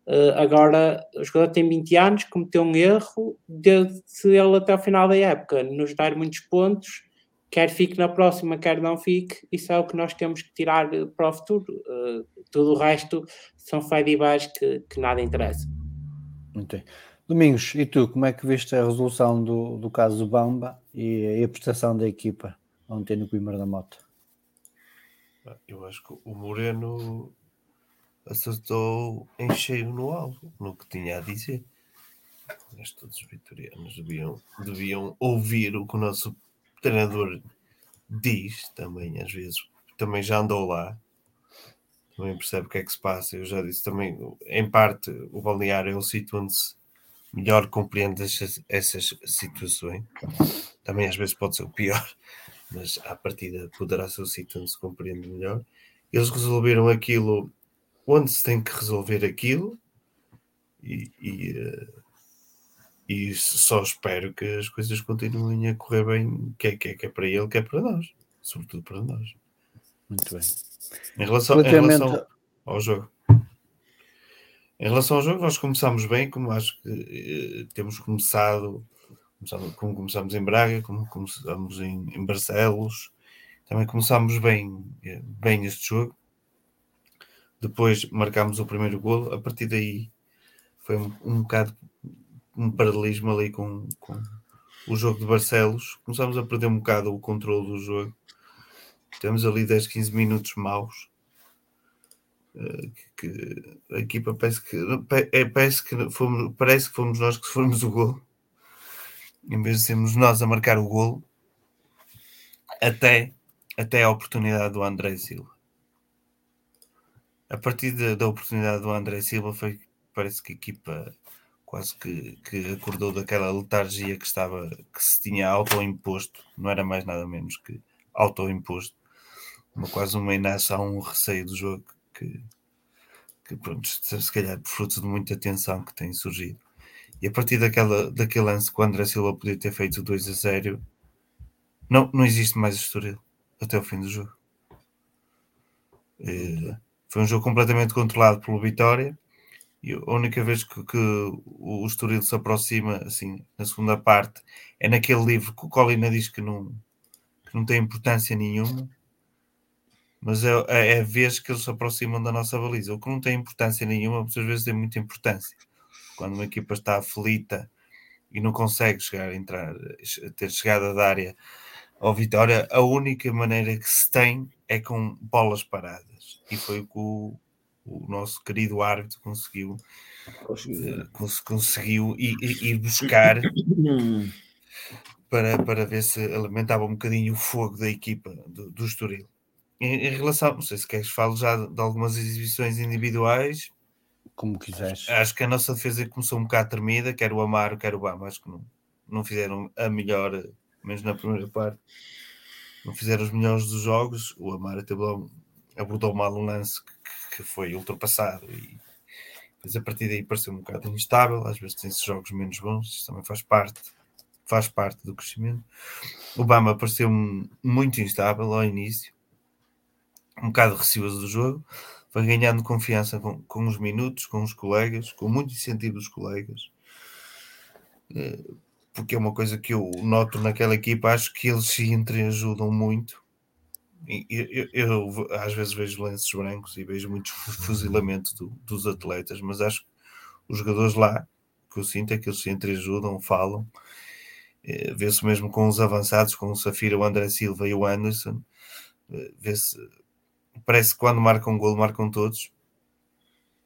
Uh, agora, o jogador tem 20 anos, cometeu um erro, desde ele até o final da época nos dar muitos pontos, quer fique na próxima, quer não fique, isso é o que nós temos que tirar para o futuro. Uh, tudo o resto são fedibais que, que nada interessa. Muito bem. Domingos, e tu, como é que viste a resolução do, do caso Bamba e a prestação da equipa? ontem no Coimbra da Mota? Eu acho que o Moreno acertou em cheio no alvo, no que tinha a dizer. Mas todos os vitorianos deviam, deviam ouvir o que o nosso treinador diz também, às vezes. Também já andou lá, também percebe o que é que se passa. Eu já disse também, em parte, o balneário é o sítio onde se melhor compreende essas, essas situações. Também às vezes pode ser o pior, [LAUGHS] mas à partida poderá ser o sítio onde se compreende melhor. Eles resolveram aquilo onde se tem que resolver aquilo e, e, uh, e só espero que as coisas continuem a correr bem, é, que é, que é para ele, que é para nós, sobretudo para nós. Muito bem. Em relação, em relação ao jogo. Em relação ao jogo, nós começámos bem, como acho que uh, temos começado como começámos em Braga, como começámos em, em Barcelos, também começámos bem, eh, bem este jogo. Depois marcámos o primeiro golo, a partir daí foi um, um bocado um paralelismo ali com, com o jogo de Barcelos. Começámos a perder um bocado o controle do jogo. Temos ali 10, 15 minutos maus. Eh, que, que, a equipa parece que, é, parece que fomos, parece que fomos nós que fomos o gol em vez de sermos nós a marcar o golo, até, até a oportunidade do André Silva. A partir de, da oportunidade do André Silva foi parece que a equipa quase que, que acordou daquela letargia que estava que se tinha autoimposto, não era mais nada menos que autoimposto, uma, quase uma inação, um receio do jogo que, que pronto, se calhar por fruto de muita tensão que tem surgido. E a partir daquela, daquele lance que o André Silva podia ter feito 2 a 0, não, não existe mais Estoril até o fim do jogo. E, foi um jogo completamente controlado pelo Vitória. E a única vez que, que o Estoril se aproxima, assim, na segunda parte, é naquele livro que o Colina diz que não, que não tem importância nenhuma. Mas é, é, é a vez que eles se aproximam da nossa baliza. O que não tem importância nenhuma, muitas vezes tem muita importância quando uma equipa está aflita e não consegue chegar a entrar, ter chegada da área ao Vitória, a única maneira que se tem é com bolas paradas. E foi o que o, o nosso querido árbitro conseguiu, uh, cons conseguiu ir, ir buscar [COUGHS] para, para ver se alimentava um bocadinho o fogo da equipa do, do Estoril. Em, em, relação, não sei se queres falar já de, de algumas exibições individuais. Como quiseres. Acho que a nossa defesa começou um bocado tremida, quer o Amaro, quer o Bama. Acho que não, não fizeram a melhor, menos na primeira parte. Não fizeram os melhores dos jogos. O Amaro teve lá, abordou mal um lance que, que foi ultrapassado e depois a partir daí pareceu um bocado instável. Às vezes tem-se jogos menos bons, isso também faz parte faz parte do crescimento. O Bama pareceu muito instável ao início, um bocado receoso do jogo, foi ganhando confiança com, com os minutos, com os colegas, com muito incentivo dos colegas, eh, porque é uma coisa que eu noto naquela equipa, acho que eles se entreajudam muito. Eu, eu, eu, às vezes vejo lenços brancos e vejo muito fuzilamento do, dos atletas, mas acho que os jogadores lá, que eu sinto é que eles se entreajudam, falam, eh, vê-se mesmo com os avançados, com o Safira, o André Silva e o Anderson, eh, vê-se, parece que quando marcam um golo, marcam todos,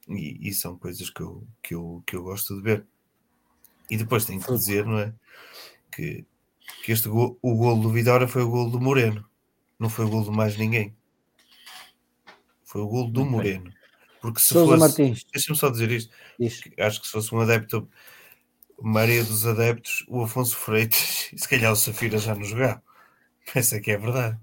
e, e, são coisas que eu, que, eu, que eu gosto de ver. E depois tenho que dizer, não é? Que, que este gol, o golo do Vitória foi o golo do Moreno, não foi o golo de mais ninguém. Foi o golo do Moreno. Porque se Sousa fosse. Deixa-me só dizer isto. Acho que se fosse um adepto maioria dos adeptos, o Afonso Freitas e [LAUGHS] se calhar o Safira já não jogava. Essa é que é a verdade.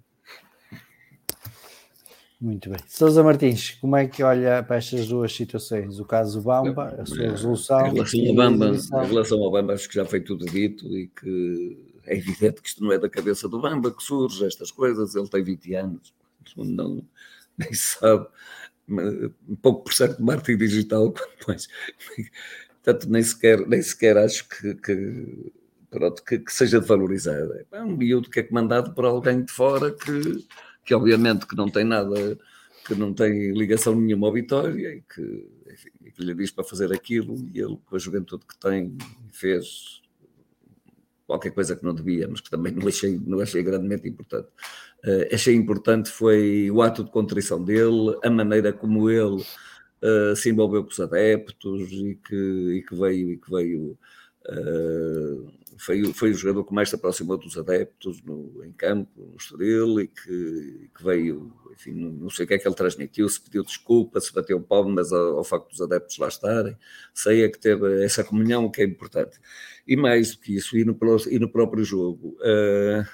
Muito bem. Sousa Martins, como é que olha para estas duas situações? O caso Bamba, a sua resolução. Em relação, ao Bamba, em relação ao Bamba, acho que já foi tudo dito e que é evidente que isto não é da cabeça do Bamba que surge estas coisas. Ele tem 20 anos, não, nem sabe, um pouco percebe de marketing digital, [LAUGHS] mas Portanto, nem sequer, nem sequer acho que, que pronto, que, que, seja de valorizar. É um miúdo que é comandado por alguém de fora que, que obviamente que não tem nada, que não tem ligação nenhuma à Vitória e que, enfim, que lhe diz para fazer aquilo e ele, com a juventude que tem, fez qualquer coisa que não devia, mas que também não achei, não achei grandemente importante. Uh, achei importante foi o ato de contrição dele, a maneira como ele uh, se envolveu com os adeptos e que, e que veio, e que veio uh, foi, foi o jogador que mais se aproximou dos adeptos no, em campo, no Estoril, e que, que veio, enfim, não, não, sei o que é que ele transmitiu, se pediu desculpa, se bateu palmas ao, ao facto dos adeptos lá estarem, sei é que teve essa comunhão que é importante. E mais do que isso, e no, e no próprio jogo, uh,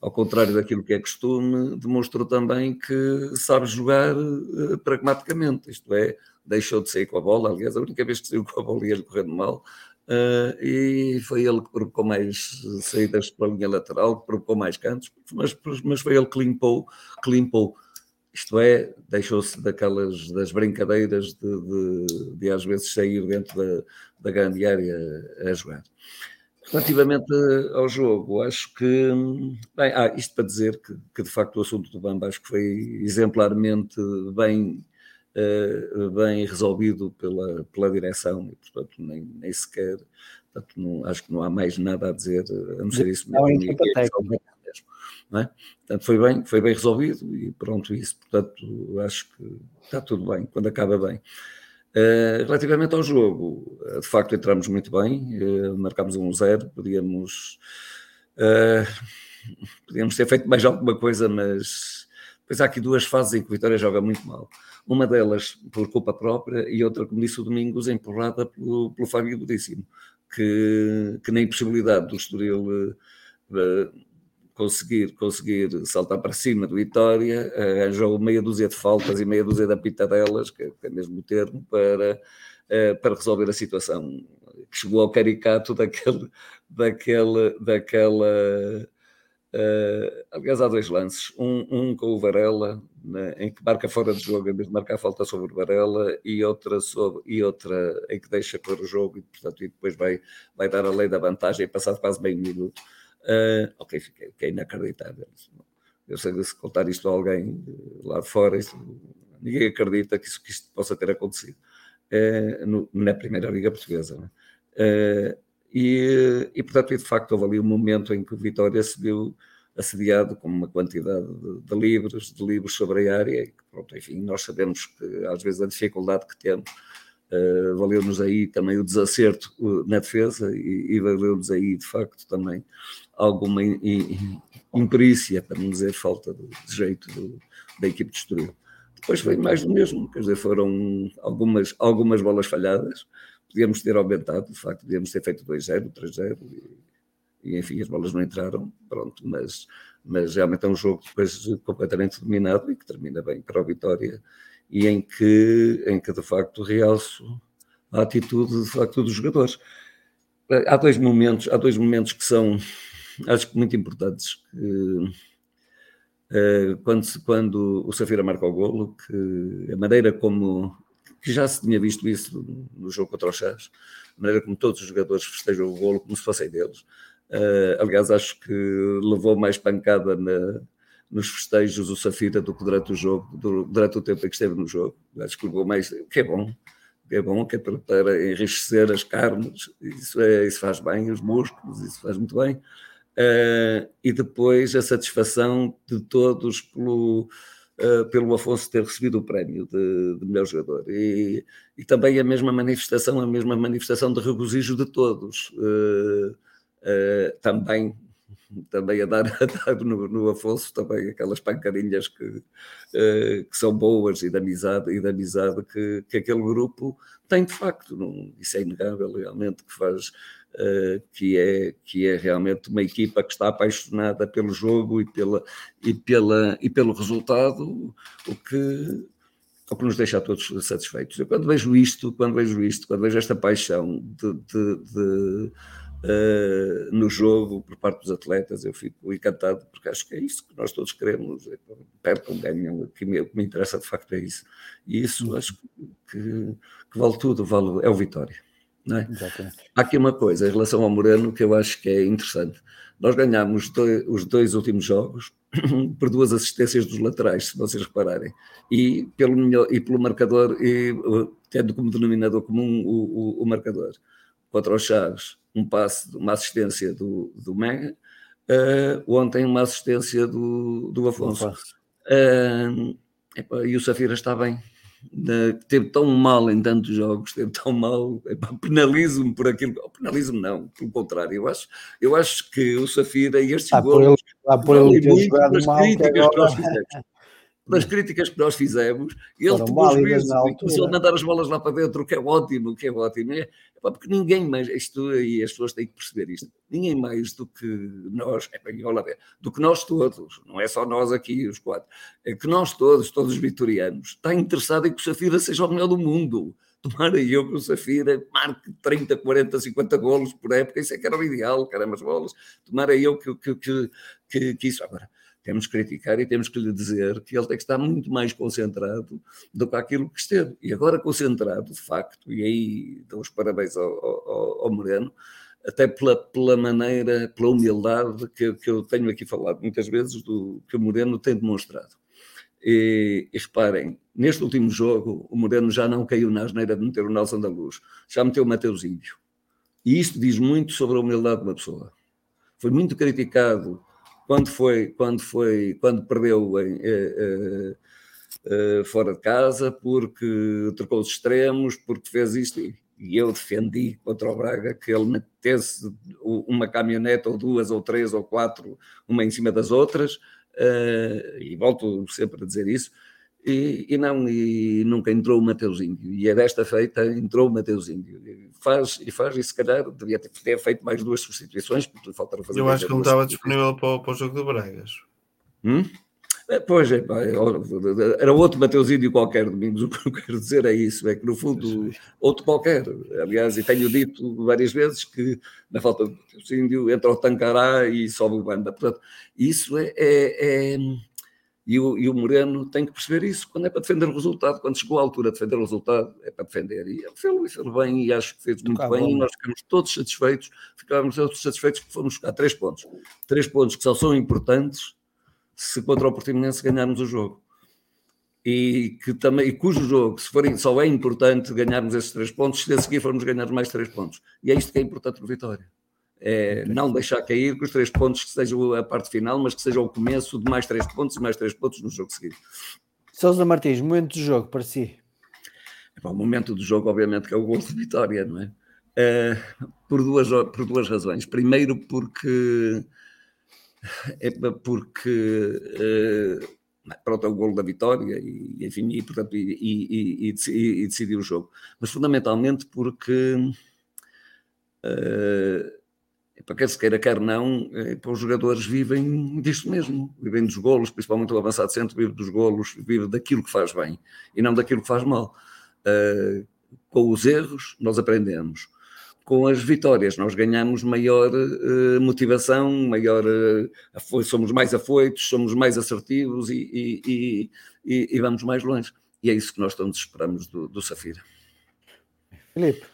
ao contrário daquilo que é costume, demonstrou também que sabe jogar uh, pragmaticamente, isto é, deixou de sair com a bola, aliás, a única vez que saiu com a bola ia-lhe correndo mal, uh, e foi ele que provocou mais saídas pela linha lateral, que provocou mais cantos, mas, mas foi ele que limpou, que limpou. Isto é, deixou-se daquelas das brincadeiras de, de, de, às vezes sair dentro da, da grande área a jogar. Relativamente ao jogo, acho que. Bem, ah, isto para dizer que, que, de facto o assunto do Bamba acho que foi exemplarmente bem, uh, bem resolvido pela, pela direção e, portanto, nem, nem sequer. Portanto, não, acho que não há mais nada a dizer, a não ser isso mesmo. Não é? Portanto, foi bem, foi bem resolvido e pronto, isso. Portanto, acho que está tudo bem, quando acaba bem. Uh, relativamente ao jogo, uh, de facto entramos muito bem, uh, marcámos um zero, podíamos, podíamos ter feito mais alguma coisa, mas depois há aqui duas fases em que o Vitória joga muito mal. Uma delas por culpa própria e outra, como disse o Domingos, empurrada pelo, pelo Fábio Budíssimo, que, que na impossibilidade do Estoril conseguir, conseguir saltar para cima do Vitória, arranjou meia dúzia de faltas e meia dúzia de apitadelas, que é mesmo o termo, para, eh, para resolver a situação. Chegou ao caricato daquele, daquele, daquela. Uh, aliás, há dois lances. Um, um com o Varela, né, em que marca fora de jogo, em vez de marcar falta sobre o Varela, e outra, sobre, e outra em que deixa correr o jogo e, portanto, e depois vai, vai dar a lei da vantagem, passado quase meio minuto. Uh, ok, fiquei, que é inacreditável. Eu sei se contar isto a alguém lá de fora, isto, ninguém acredita que, isso, que isto possa ter acontecido uh, no, na Primeira Liga Portuguesa. Uh, e, e, portanto, de facto, houve ali um momento em que o Vitória se viu assediado com uma quantidade de, de, livros, de livros sobre a área, e pronto, enfim, nós sabemos que às vezes a dificuldade que temos uh, valeu-nos aí também o desacerto na defesa e, e valeu-nos aí, de facto, também alguma imperícia, para não dizer falta de, de jeito do, da equipe de. Depois foi mais do mesmo, quer dizer, foram algumas, algumas bolas falhadas, podíamos ter aumentado, de facto, podíamos ter feito 2-0, 3-0, e, e, enfim, as bolas não entraram, pronto, mas, mas realmente é um jogo depois completamente dominado e que termina bem para a vitória, e em que, em que de facto realço a atitude de facto dos jogadores. Há dois momentos, há dois momentos que são, acho que muito importantes, que eh, quando, quando o Safira marca o golo, que a maneira como já se tinha visto isso no jogo contra o Chaves, a maneira como todos os jogadores festejam o golo como se fossem deles. Uh, aliás, acho que levou mais pancada na, nos festejos o Safira do que durante o jogo, do, durante o tempo em que esteve no jogo. Acho que levou mais, que é bom, que é bom, que é para, para enriquecer as carnes, isso, é, isso faz bem, os músculos, isso faz muito bem. Uh, e depois a satisfação de todos pelo, uh, pelo Afonso ter recebido o prémio de, de melhor jogador. E, e, também a mesma manifestação, a mesma manifestação de regozijo de todos. Uh, também também a dar, [LAUGHS] a dar no, no, Afonso também aquelas pancadinhas que, uh, que são boas e de amizade, e de amizade que, que aquele grupo tem de facto. Não, isso é inegável realmente que faz uh, que, é, que é realmente uma equipa que está apaixonada pelo jogo e, pela, e, pela, e pelo resultado, o que, o que nos deixa a todos satisfeitos. Eu quando vejo isto, quando vejo isto, quando vejo esta paixão de, de, de Uh, no jogo por parte dos atletas, eu fico encantado, porque acho que é isso que nós todos queremos, é, percam, ganham, o que me, interessa de facto é isso. E isso acho que, que vale tudo, vale, é o Vitória. É? Há aqui uma coisa em relação ao Moreno que eu acho que é interessante. Nós ganhámos dois, os dois últimos jogos [COUGHS] por duas assistências dos laterais, se vocês repararem, e pelo, melhor, e pelo marcador, e, tendo como denominador comum o, o, o marcador. Contra os Chaves, um passe, uma assistência do, do Mega, uh, ontem uma assistência do, do Afonso. Uh, epa, e o Safira está bem, teve tão mal em tantos jogos, teve tão mal, penalizo-me por aquilo, penalizo-me não, pelo contrário, eu acho, eu acho que o Safira e estes ah, gols por ele, por ele ter jogado mal das críticas que nós fizemos, ele tomou os vezes e começou a mandar as bolas lá para dentro, o que é ótimo, o que é ótimo. É, porque ninguém mais, isto e as pessoas têm que perceber isto, ninguém mais do que nós, é bem, olha, do que nós todos, não é só nós aqui, os quatro, é que nós todos, todos os vitorianos, está interessado em que o Safira seja o melhor do mundo. Tomara eu que o Safira marque 30, 40, 50 golos por época, isso é que era o ideal, caramba, as bolas. Tomara eu que, que, que, que, que isso. Agora, temos que criticar e temos que lhe dizer que ele tem que estar muito mais concentrado do que aquilo que esteve. E agora concentrado, de facto, e aí dou os parabéns ao, ao, ao Moreno, até pela, pela maneira, pela humildade que, que eu tenho aqui falado muitas vezes, do que o Moreno tem demonstrado. E, e, reparem, neste último jogo, o Moreno já não caiu na asneira de meter o Nelson da Luz, já meteu o Mateus Índio. E isto diz muito sobre a humildade de uma pessoa. Foi muito criticado quando foi, quando foi, quando perdeu em, eh, eh, fora de casa, porque trocou os extremos, porque fez isto. E eu defendi contra o Braga que ele metesse uma caminhonete ou duas ou três ou quatro, uma em cima das outras, uh, e volto sempre a dizer isso, e, e, não, e nunca entrou o Mateuzinho. E é desta feita entrou o Mateuzinho. E faz, e faz, e se calhar devia ter, ter feito mais duas substituições, porque faltaram fazer. Eu acho que não estava disponível para, para, o jogo do Bragas. Hum? É, pois é, era outro Mateuzinho qualquer, Domingos. [LAUGHS] O que eu quero dizer é isso: é que no fundo, outro qualquer. Aliás, e tenho dito várias vezes que na falta de Mateuzinho entra o Tancará e sobe o banda. Portanto, isso é, é, é e o, e o, Moreno tem que perceber isso quando é para defender o resultado. Quando chegou à altura de defender o resultado, é para defender. E ele fez, fez bem e acho que fez muito bem. E nós ficamos todos satisfeitos. Ficávamos todos satisfeitos porque fomos buscar três pontos. Três pontos que só são importantes se contra o Portimonense ganharmos o jogo. E, que também, e cujo jogo, se for, só é importante ganharmos esses três pontos, se a seguir formos ganhar mais três pontos. E é isto que é importante no Vitória. É não deixar cair que os três pontos que sejam a parte final, mas que seja o começo de mais três pontos e mais três pontos no jogo seguinte. Sousa Martins, momento do jogo para si. o momento do jogo, obviamente, que é o gol de vitória, não é? Uh, por, duas, por duas razões. Primeiro, porque. É porque. Uh, pronto, é o golo da vitória e, enfim, e, portanto, e, e, e, e decidiu o jogo. Mas fundamentalmente porque. Uh, para quer se queira, quer não, para os jogadores vivem disto mesmo, vivem dos golos, principalmente o avançado centro vive dos golos, vive daquilo que faz bem e não daquilo que faz mal. Uh, com os erros, nós aprendemos com as vitórias. Nós ganhamos maior uh, motivação, maior uh, somos mais afoitos, somos mais assertivos e, e, e, e, vamos mais longe. E é isso que nós todos esperamos do, do Safira. Filipe.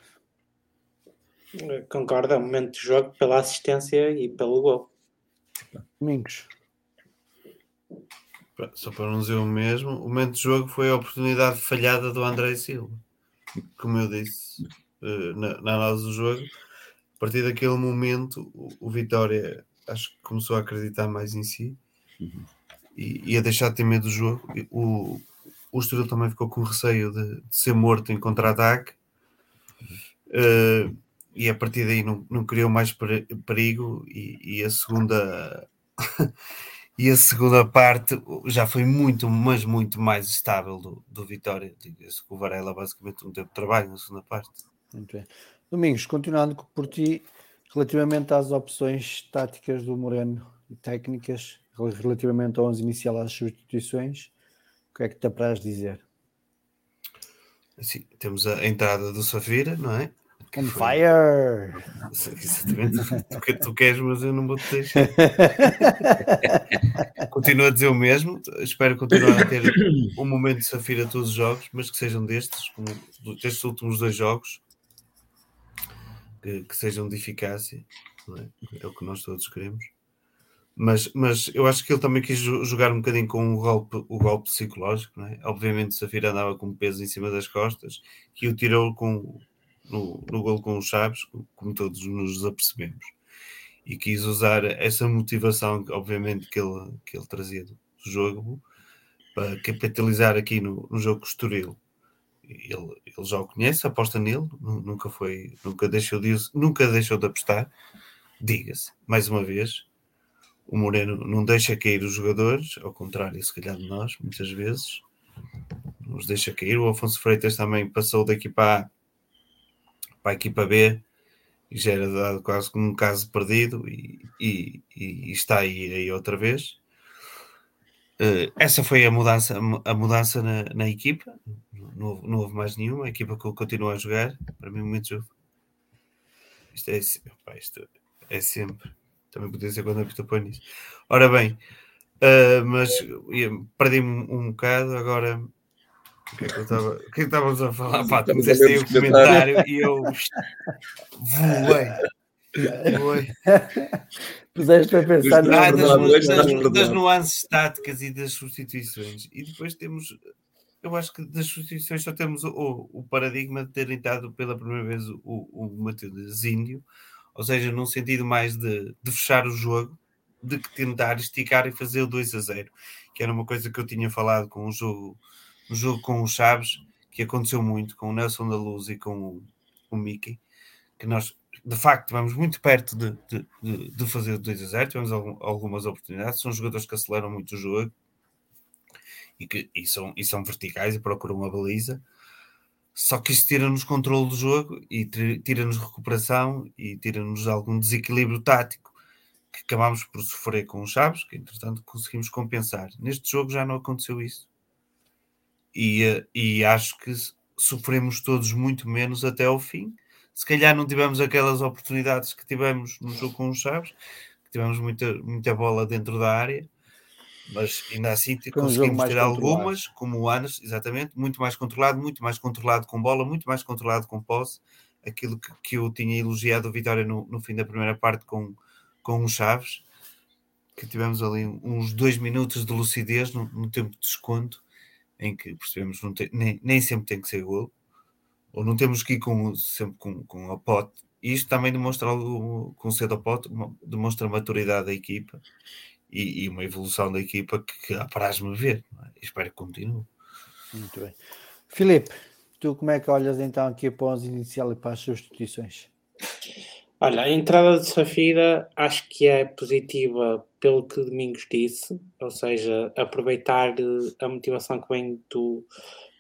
Concordo, é um momento de jogo pela assistência e pelo gol. Domingos. Só para não dizer o mesmo, o momento de jogo foi a oportunidade falhada do André Silva. Como eu disse, eh, na, na análise do jogo. A partir daquele momento, o, o, Vitória acho que começou a acreditar mais em si uhum. e, e, a deixar de ter medo do jogo. O, o Estoril também ficou com receio de, de ser morto em contra-ataque. Uh, e a partir daí não, não criou mais perigo e, e a segunda [LAUGHS] e a segunda parte já foi muito, mas muito mais estável do, do Vitória. Diga-se que o Varela basicamente não teve trabalho na segunda parte. Muito bem. Domingos, continuando por ti, relativamente às opções táticas do Moreno e técnicas, relativamente ao 11 inicial às substituições, o que é que te apraz dizer? Sim, temos a entrada do Safira, não é? On fire! Exatamente, tu, que, tu queres, mas eu não vou te deixar. [LAUGHS] Continuo a dizer o mesmo, espero continuar a ter um momento de Safira todos os jogos, mas que sejam destes, como destes últimos dois jogos, que, que sejam de eficácia, é? é? o que nós todos queremos. Mas, mas eu acho que ele também quis jogar um bocadinho com o golpe, o golpe psicológico, não é? Obviamente, Safira andava com peso em cima das costas, que o tirou com, no, no gol com os Chaves, como todos nos apercebemos. E quis usar essa motivação, obviamente, que ele, que ele trazia do jogo, para capitalizar aqui no, no jogo com o Estoril ele, ele já o conhece, aposta nele, nunca foi, nunca deixou de, nunca deixou de apostar. Diga-se, mais uma vez, o Moreno não deixa cair os jogadores, ao contrário, se calhar de nós, muitas vezes, nos deixa cair. O Afonso Freitas também passou da equipa A para a equipa B e já era dado quase como um caso perdido e, e, e está aí, aí outra vez. Uh, essa foi a mudança, a mudança na, na equipa não, não houve mais nenhuma. A equipa que continua a jogar, para mim, muito jogo. Isto é, opa, isto é sempre. Também podia ser quando a Pita põe nisso. Ora bem, uh, mas perdi-me um, um bocado. Agora, o que é que, estava, o que é que estávamos a falar? Pá, tu fizeste aí o comentário e eu voei. voei. Puseste a pensar ah, das, das, das, nuances táticas e das substituições. E depois temos eu acho que das substituições só temos o, o paradigma de terem dado pela primeira vez o, o Matheus Índio, ou seja, num sentido mais de, de, fechar o jogo, de que tentar esticar e fazer o 2 a 0, que era uma coisa que eu tinha falado com o jogo, o jogo com os Chaves, que aconteceu muito com o Nelson da Luz e com o, o Mickey, que nós de facto vamos muito perto de, de, de fazer o 2 a 0, tivemos algumas oportunidades, são jogadores que aceleram muito o jogo, e, que, e, são, e são verticais e procuram a baliza. Só que isso tira-nos controle do jogo e tira-nos recuperação e tira-nos algum desequilíbrio tático que acabamos por sofrer com os Chaves, que entretanto conseguimos compensar. Neste jogo já não aconteceu isso. E, e acho que sofremos todos muito menos até ao fim. Se calhar não tivemos aquelas oportunidades que tivemos no jogo com os Chaves, que tivemos muita, muita bola dentro da área mas ainda assim conseguimos ter algumas, como o Anas, exatamente, muito mais controlado, muito mais controlado com bola, muito mais controlado com posse, aquilo que, que eu tinha elogiado o Vitória no, no fim da primeira parte com, com os Chaves, que tivemos ali uns dois minutos de lucidez no, no tempo de desconto, em que percebemos que nem, nem sempre tem que ser golo, ou não temos que ir com, sempre com, com a pote e isto também demonstra algo com o cedo pote, demonstra a maturidade da equipa e, e, uma evolução da equipa que, que apraz-me ver. É? Espero que continue. Muito bem. Filipe, tu como é que olhas então aqui para os inicial e para as substituições? Olha, a entrada de Safira acho que é positiva pelo que Domingos disse, ou seja, aproveitar eh, a motivação que vem do,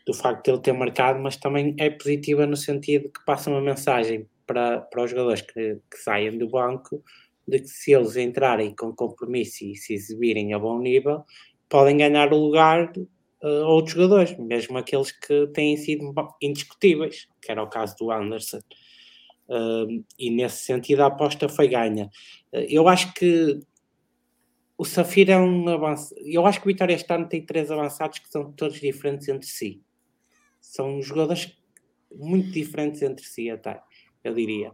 do facto de ele ter marcado, mas também é positiva no sentido que passa uma mensagem para, para os jogadores que, que saem do banco de que se eles entrarem com compromisso e se exibirem a bom nível, podem ganhar o lugar uh, outros jogadores, mesmo aqueles que têm sido indiscutíveis, que era o caso do Anderson. Uh, e nesse sentido a aposta foi ganha. Uh, eu acho que o Safira é um avanço. Eu acho que o Vitória este ano tem três avançados que são todos diferentes entre si. São jogadores muito diferentes entre si, até, eu diria.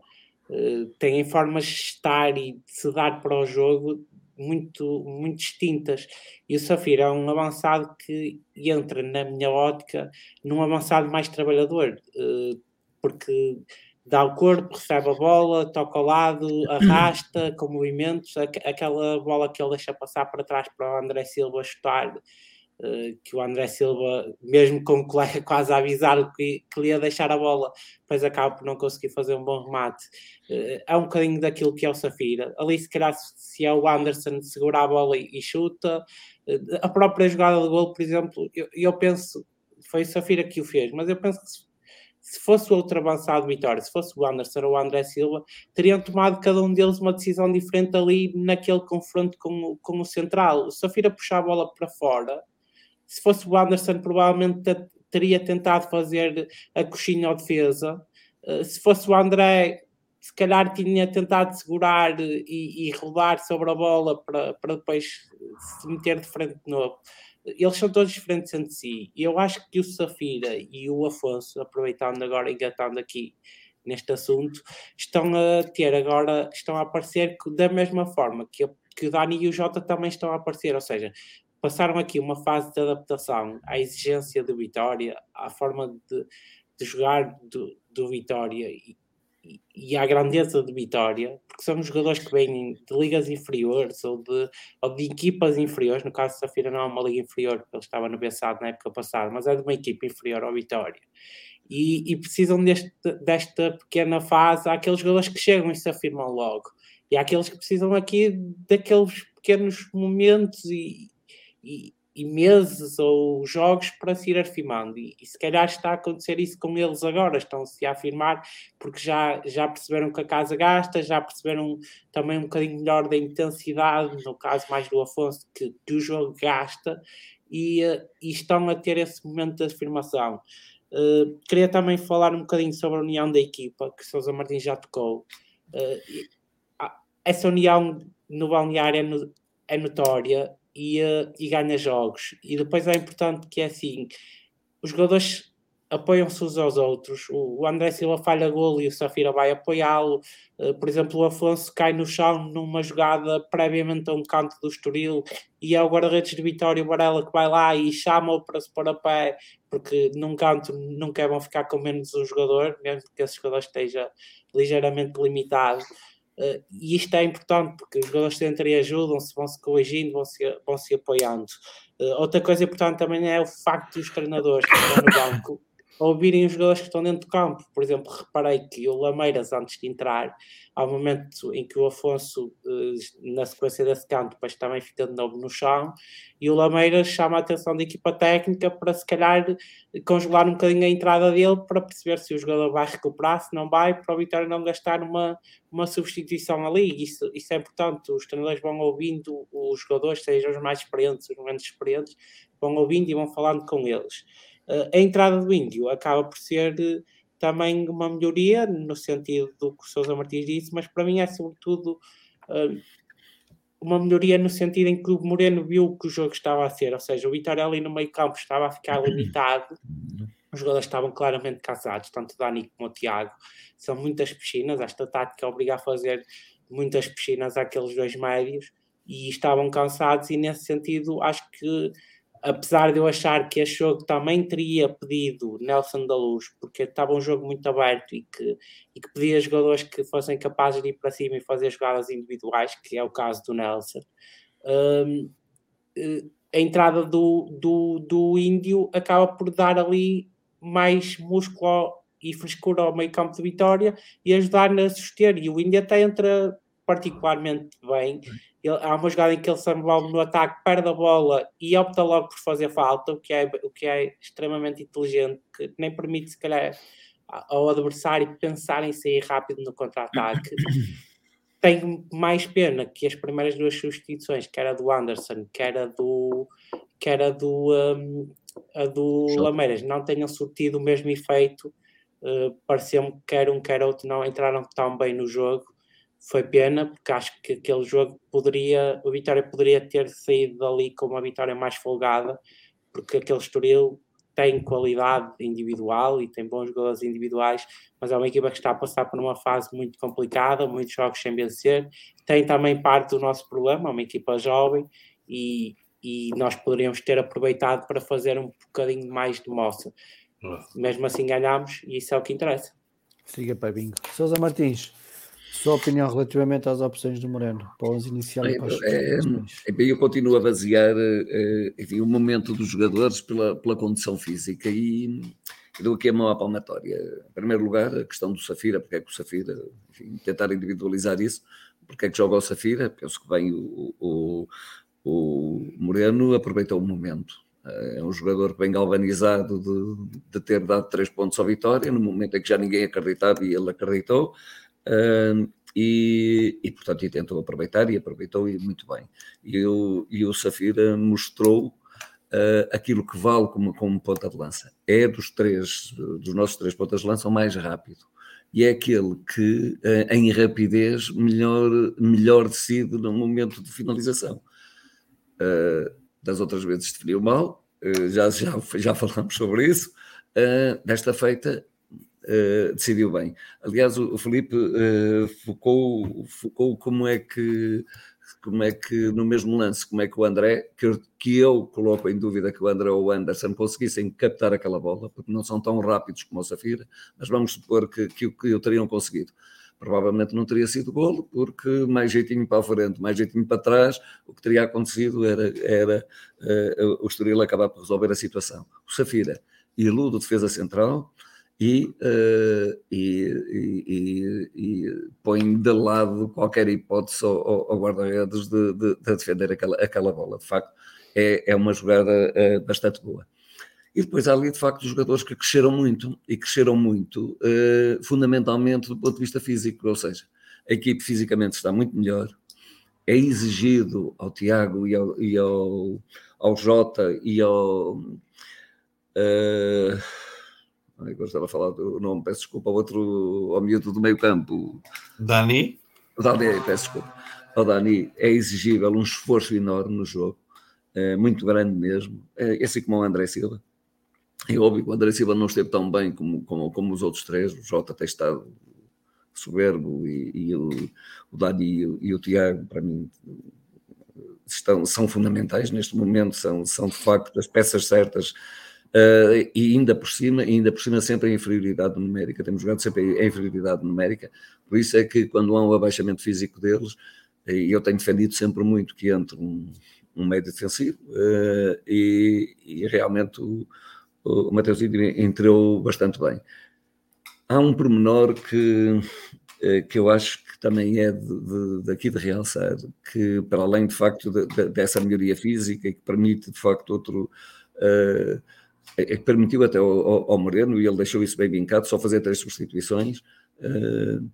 Uh, têm formas de estar e de se dar para o jogo muito, muito distintas. E o Safira é um avançado que entra, na minha ótica, num avançado mais trabalhador, uh, porque dá o corpo, recebe a bola, toca ao lado, arrasta com movimentos, aquela bola que ele deixa passar para trás para o André Silva chutar, eh, que o André Silva, mesmo com o colega [LAUGHS] quase a avisar que, lhe ia deixar a bola, depois acaba por não conseguir fazer um bom remate. Eh, é um bocadinho daquilo que é o Safira. Ali, se calhar, se é o Anderson segurar a bola e, e chuta, eh, a própria jogada de gol, por exemplo, eu, eu penso, foi o Safira que o fez, mas eu penso que se se fosse o outro avançado Vitória, se fosse o Anderson ou o André Silva, teriam tomado cada um deles uma decisão diferente ali naquele confronto com, com o Central. O Safira puxar a bola para fora, se fosse o Anderson, provavelmente teria tentado fazer a coxinha ao defesa. Eh, se fosse o André, se calhar tinha tentado segurar e, e rodar sobre a bola para, para depois se meter de frente de novo eles são todos diferentes entre si. E eu acho que o Safira e o Afonso, aproveitando agora, engatando aqui neste assunto, estão a ter agora, estão a aparecer da mesma forma que, que o Dani e o Jota também estão a aparecer, ou seja, passaram aqui uma fase de adaptação à exigência do Vitória, à forma de, de jogar do, do Vitória e, e à grandeza de Vitória, porque são jogadores que vêm de ligas inferiores ou de, ou de equipas inferiores. No caso, Safira não é uma liga inferior, porque ele estava no Bessado na época passada, mas é de uma equipa inferior ao Vitória. E, e precisam deste, desta pequena fase. Há aqueles jogadores que chegam e se afirmam logo, e há aqueles que precisam aqui daqueles pequenos momentos e, e meses ou jogos para se ir afirmando. E, e, se calhar está a acontecer isso com eles agora, estão-se a afirmar porque já, já perceberam que a casa gasta, já perceberam também um bocadinho melhor da intensidade, no caso mais do Afonso, que, que o jogo gasta, e, e, estão a ter esse momento de afirmação. Uh, queria também falar um bocadinho sobre a união da equipa, que Sousa Martins já tocou. Uh, essa união no balneário é, no, é notória e, uh, e ganha jogos. E depois é importante que é assim: os jogadores apoiam-se uns aos outros. O, André Silva falha gol e o Safira vai apoiá-lo. Uh, por exemplo, o Afonso cai no chão numa jogada previamente a um canto do Estoril e é o guarda-redes de Vitória, Varela, que vai lá e chama-o para se pôr a pé, porque num canto nunca é bom ficar com menos um jogador, mesmo que esse jogador esteja ligeiramente limitado. Uh, e isto é importante porque os jogadores entre ajudam-se, vão-se corrigindo, vão-se vão -se apoiando. Uh, outra coisa importante também é o facto dos treinadores que estão no banco ouvirem os jogadores que estão dentro do campo. Por exemplo, reparei que o Lameiras, antes de entrar, ao momento em que o Afonso, eh, na sequência desse canto, depois também fica de novo no chão, e o Lameiras chama a atenção da equipa técnica para se calhar congelar um bocadinho a entrada dele para perceber se o jogador vai recuperar, se não vai, para o Vitória não gastar uma, uma substituição ali. Isso, isso é importante. Os treinadores vão ouvindo os jogadores, sejam os mais experientes, os menos experientes, vão ouvindo e vão falando com eles. Eh, a entrada do Índio acaba por ser eh, também uma melhoria, no sentido do que o Sousa Martins disse, mas para mim é sobretudo uh, uma melhoria no sentido em que o Moreno viu que o jogo estava a ser, ou seja, o Vitória ali no meio campo estava a ficar limitado, os jogadores estavam claramente cansados, tanto o Dani como o Tiago, são muitas piscinas, esta tática obriga a fazer muitas piscinas àqueles dois médios, e estavam cansados e nesse sentido acho que apesar de eu achar que este jogo também teria pedido Nelson da Luz, porque estava um jogo muito aberto e que, e que pedia jogadores que fossem capazes de ir para cima e fazer jogadas individuais, que é o caso do Nelson. Um, eh, a entrada do, do, do Índio acaba por dar ali mais músculo e frescura ao meio campo de Vitória e ajudar-na a suster. E o Índia até entra particularmente bem. Ele, há uma jogada em que ele se envolve no ataque, perde a bola e opta logo por fazer falta, o que é, o que é extremamente inteligente, que nem permite, se calhar, ao adversário pensar em sair rápido no contra-ataque. [COUGHS] Tenho mais pena que as primeiras duas substituições, que era do Anderson, que era do, que era do, um, a do Lameiras, não tenham surtido o mesmo efeito. Uh, Pareceu-me que quer um, quer outro não entraram tão bem no jogo foi pena, porque acho que aquele jogo poderia, o Vitória poderia ter saído dali com uma vitória mais folgada, porque aquele Estoril tem qualidade individual e tem bons jogadores individuais, mas é uma equipa que está a passar por uma fase muito complicada, muitos jogos sem vencer. Tem também parte do nosso problema, uma equipa jovem, e, e nós poderíamos ter aproveitado para fazer um bocadinho mais de moça. Mesmo assim ganhámos e isso é o que interessa. Siga para bingo. Sousa Martins, sua opinião relativamente às opções do Moreno, para os iniciar e para os é, é, Eu continuo a basear eh, enfim, o momento dos jogadores pela, pela condição física e, e dou aqui a mão à palmatória. Em primeiro lugar, a questão do Safira, porque é que o Safira, enfim, tentar individualizar isso, porque é que joga o Safira, penso que bem o, o, o Moreno aproveitou o momento. É um jogador bem galvanizado de, de ter dado três pontos à vitória, no momento em que já ninguém acreditava e ele acreditou. Uh, e, e, portanto, e tentou aproveitar e aproveitou e muito bem. E, o, e o Safira mostrou uh, aquilo que vale como, como ponta de lança. É dos três, dos nossos três pontas de lança, o mais rápido. E é aquele que, uh, em rapidez, melhor, melhor decide no momento de finalização. Uh, das outras vezes definiu mal, já, já, já falamos sobre isso. desta feita, uh, decidiu bem. Aliás, o, o Felipe uh, focou, focou como é que como é que no mesmo lance, como é que o André, que que eu coloco em dúvida que o André ou o Anderson conseguissem captar aquela bola, porque não são tão rápidos como o Safira, mas vamos supor que, que, que o teriam conseguido. Provavelmente não teria sido golo, porque mais jeitinho para a frente, mais jeitinho para trás, o que teria acontecido era, era uh, o Estoril acabar por resolver a situação. O Safira ilude defesa central, e, uh, e, e, e, põe de lado qualquer hipótese ao, ao guarda-redes de, de, de, defender aquela, aquela bola. De facto, é, é uma jogada uh, bastante boa. E depois há ali, de facto, jogadores que cresceram muito, e cresceram muito, uh, fundamentalmente do ponto de vista físico, ou seja, a equipe fisicamente está muito melhor, é exigido ao Tiago e ao, e ao, ao Jota e ao... Agora estava a falar do nome, peço desculpa, ao outro, ao miúdo do meio campo. Dani? Dani, peço desculpa. Ao Dani é exigível um esforço enorme no jogo, é, muito grande mesmo, é, assim como o André Silva. É óbvio que o André Silva não esteve tão bem como, como, como os outros três, o Jota tem estado soberbo e, e o, o Dani e o, e o Tiago, para mim, estão, são fundamentais neste momento, são, são de facto as peças certas Uh, e ainda por cima, ainda por cima sempre em inferioridade numérica, temos jogado sempre em inferioridade numérica, por isso é que quando há um abaixamento físico deles, e eu tenho defendido sempre muito que entre um, um meio defensivo, uh, e, e, realmente o, o Mateus entrou bastante bem. Há um pormenor que, eh, que eu acho que também é de, de, daqui de realçar, que para além de facto de, de, dessa melhoria física e que permite de facto outro... Uh, é, é que permitiu até ao, ao, Moreno, e ele deixou isso bem vincado, só fazer três substituições uh,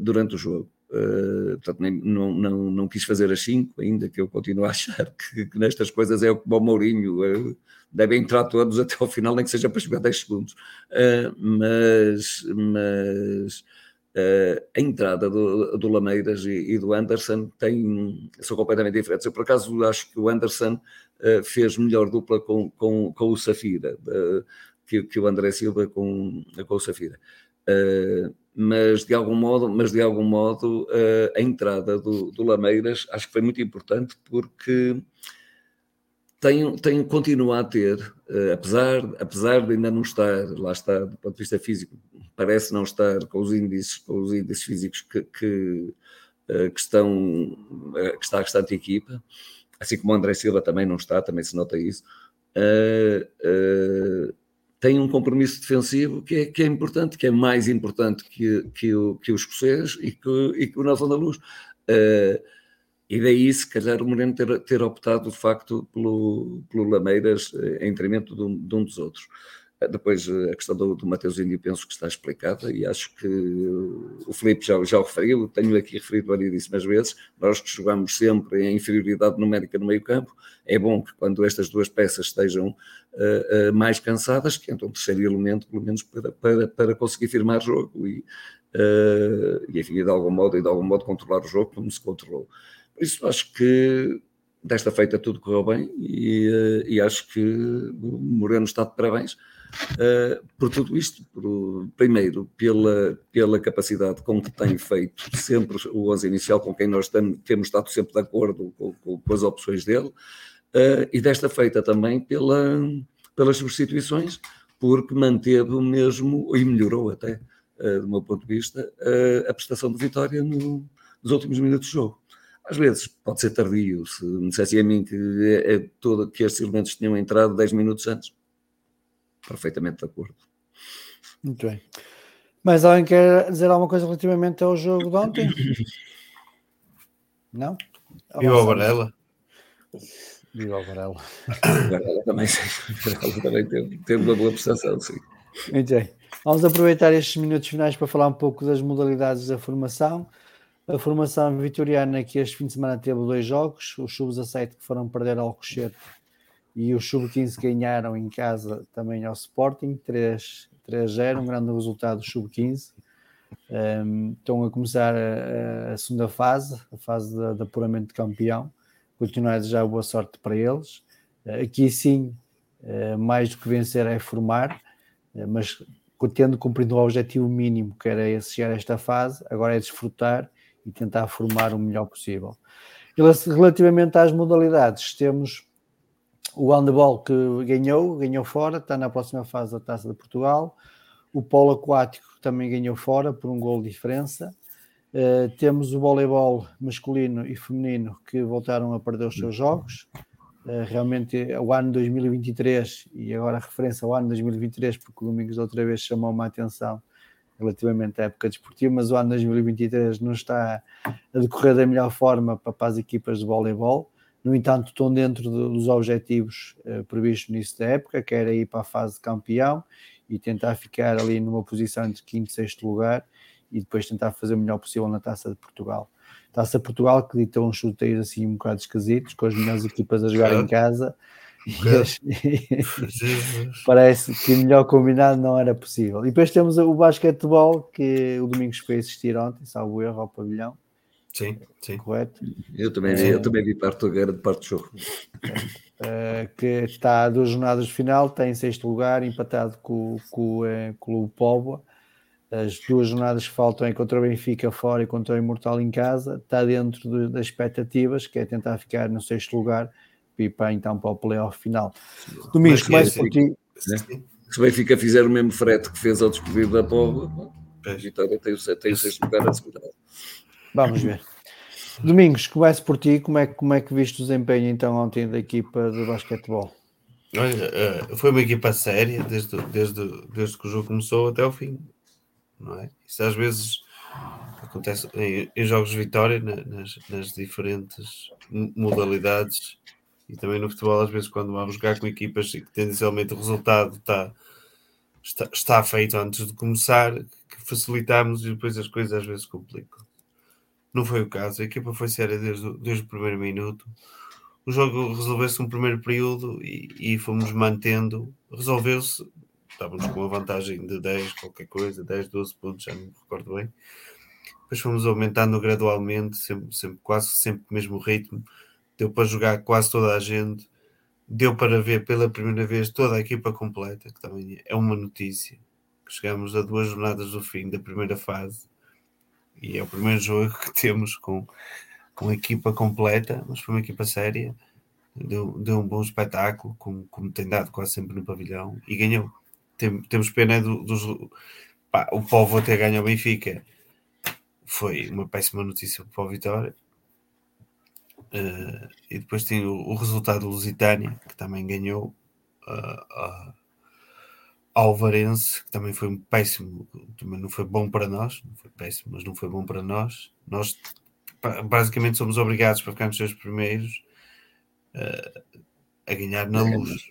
durante o jogo. Uh, portanto, nem, não, não, não quis fazer as cinco, ainda que eu continuo a achar [LAUGHS] que, que nestas coisas é como o Mourinho, uh, devem entrar todos até ao final, nem que seja para jogar 10 segundos. Uh, mas mas a entrada do, do Lameiras e, e, do Anderson tem, são completamente diferentes. Eu, por acaso, acho que o Anderson fez melhor dupla com, com, com o Safira uh, que, que, o André Silva com, com o Safira. Uh, mas de algum modo, mas de algum modo a entrada do, do Lameiras acho que foi muito importante porque tem, tem, continua a ter, uh, apesar, apesar de ainda não estar, lá está, do ponto de vista físico, parece não estar com os índices, com os índices físicos que, que, uh, que estão, uh, que está a restante equipa, assim como o André Silva também não está, também se nota isso, tem um compromisso defensivo que é, que é importante, que é mais importante que, que, o, que e que, e que o Nelson da Luz. Uh, e daí, se calhar, o Moreno ter, ter optado, de facto, pelo, pelo Lameiras em detrimento de um, de um dos outros. Eh, depois, eh, a questão do, do Mateus Índio, penso que está explicada e acho que o Felipe já, já o referiu, tenho aqui referido variedíssimas vezes, nós que jogamos sempre em inferioridade numérica no meio campo, é bom que quando estas duas peças estejam uh, uh, mais cansadas, que entra um terceiro elemento, pelo menos para, para, para conseguir firmar jogo e, uh, e, enfim, de algum modo, e de algum modo controlar o jogo como se controlou. Por isso acho que desta feita tudo correu bem e, e acho que o Moreno está de parabéns uh, por tudo isto. Por, primeiro, pela, pela capacidade com que tem feito sempre o 11 inicial, com quem nós tem, temos estado sempre de acordo com, com, com as opções dele, uh, e desta feita também pela, pelas substituições, porque manteve o mesmo, e melhorou até, uh, do meu ponto de vista, a prestação de vitória no, nos últimos minutos de jogo. Às vezes pode ser tardio, se me dissessem a mim que, é, é todo, que estes elementos tinham entrado 10 minutos antes. Perfeitamente de acordo. Muito bem. Mas alguém quer dizer alguma coisa relativamente ao jogo de ontem? Não? Viva o Varela. Viva o Varela. O Varela também, também teve, teve uma boa prestação, sim. Muito bem. Vamos aproveitar estes minutos finais para falar um pouco das modalidades da formação. A formação vitoriana que este fim de semana teve dois jogos, os sub-17 que foram perder ao Rochete e os sub-15 ganharam em casa também ao Sporting, 3-0, um grande resultado do sub-15. Um, estão a começar a, a, segunda fase, a fase de, de apuramento de campeão. Continuar desejar boa sorte para eles. Aqui sim, eh, mais do que vencer é formar, eh, mas tendo cumprido o objetivo mínimo que era esse chegar a esta fase, agora é desfrutar e tentar formar o melhor possível. Relativamente às modalidades, temos o handball que ganhou, ganhou fora, está na próxima fase da Taça de Portugal. O polo aquático também ganhou fora por um gol de diferença. Uh, temos o voleibol masculino e feminino que voltaram a perder os seus jogos. Uh, realmente, o ano 2023, e agora a referência ao ano 2023, porque o Domingos outra vez chamou-me a atenção, relativamente à época desportiva, mas o ano 2023 não está a decorrer da melhor forma para, para as equipas de voleibol. No entanto, estão dentro dos objetivos uh, previstos nisso da época, que era ir para a fase de campeão e tentar ficar ali numa posição entre quinto e sexto lugar e depois tentar fazer o melhor possível na Taça de Portugal. Taça de Portugal que ditou uns chuteiros assim um bocado esquisitos, com as melhores equipas a jogar em casa [LAUGHS] Parece que melhor combinado não era possível. E depois temos o basquetebol, que o Domingos foi assistir ontem, salvo erro, ao pavilhão. Sim, sim. Correto? Eu também vi, eu também vi parte do, parte do jogo. Uh, que está a duas jornadas de final, está em sexto lugar, empatado com, com, com o Póvoa. As duas jornadas que faltam é contra o Benfica fora e contra o Imortal em casa. Está dentro de, das expectativas, que é tentar ficar no sexto lugar para então para o playoff final. Domingos, começo por ti. Se o Benfica fizer o mesmo frete que fez ao despedido da Póvoa, a Vitória tem o, tem o sexto lugar assegurado. Vamos ver. Domingos, começo por ti. Como é, como é que viste o desempenho então ontem da equipa de basquetebol? Olha, eh, foi uma equipa séria desde, desde, desde que o jogo começou até o fim. Não é? Isso às vezes acontece em, em jogos de vitória, nas, nas diferentes modalidades e também no futebol, às vezes, quando vamos jogar com equipas que tendencialmente o resultado está, está, está feito antes de começar, que facilitamos e depois as coisas às vezes complicam. Não foi o caso, a equipa foi séria desde, desde o primeiro minuto. O jogo resolveu-se no primeiro período e, e fomos mantendo. Resolveu-se, estávamos com uma vantagem de 10, qualquer coisa, 10, 12 pontos, já não me recordo bem. Depois fomos aumentando gradualmente, sempre, sempre, quase sempre o mesmo ritmo deu para jogar quase toda a gente, deu para ver pela primeira vez toda a equipa completa, que também é uma notícia. Chegamos a duas jornadas do fim da primeira fase e é o primeiro jogo que temos com, com a equipa completa, mas foi uma equipa séria. deu, deu um bom espetáculo, como, como tem dado quase sempre no pavilhão, e ganhou. Tem, temos pena do, dos. Pá, o povo até ganhou o Benfica. Foi uma péssima notícia para o Vitória. Uh, e depois tem o, o, resultado do Lusitânia, que também ganhou uh, uh, ao Varense, que também foi um péssimo, também não foi bom para nós, não foi péssimo, mas não foi bom para nós. Nós basicamente somos obrigados para ficar nos seus primeiros uh, a ganhar na luz.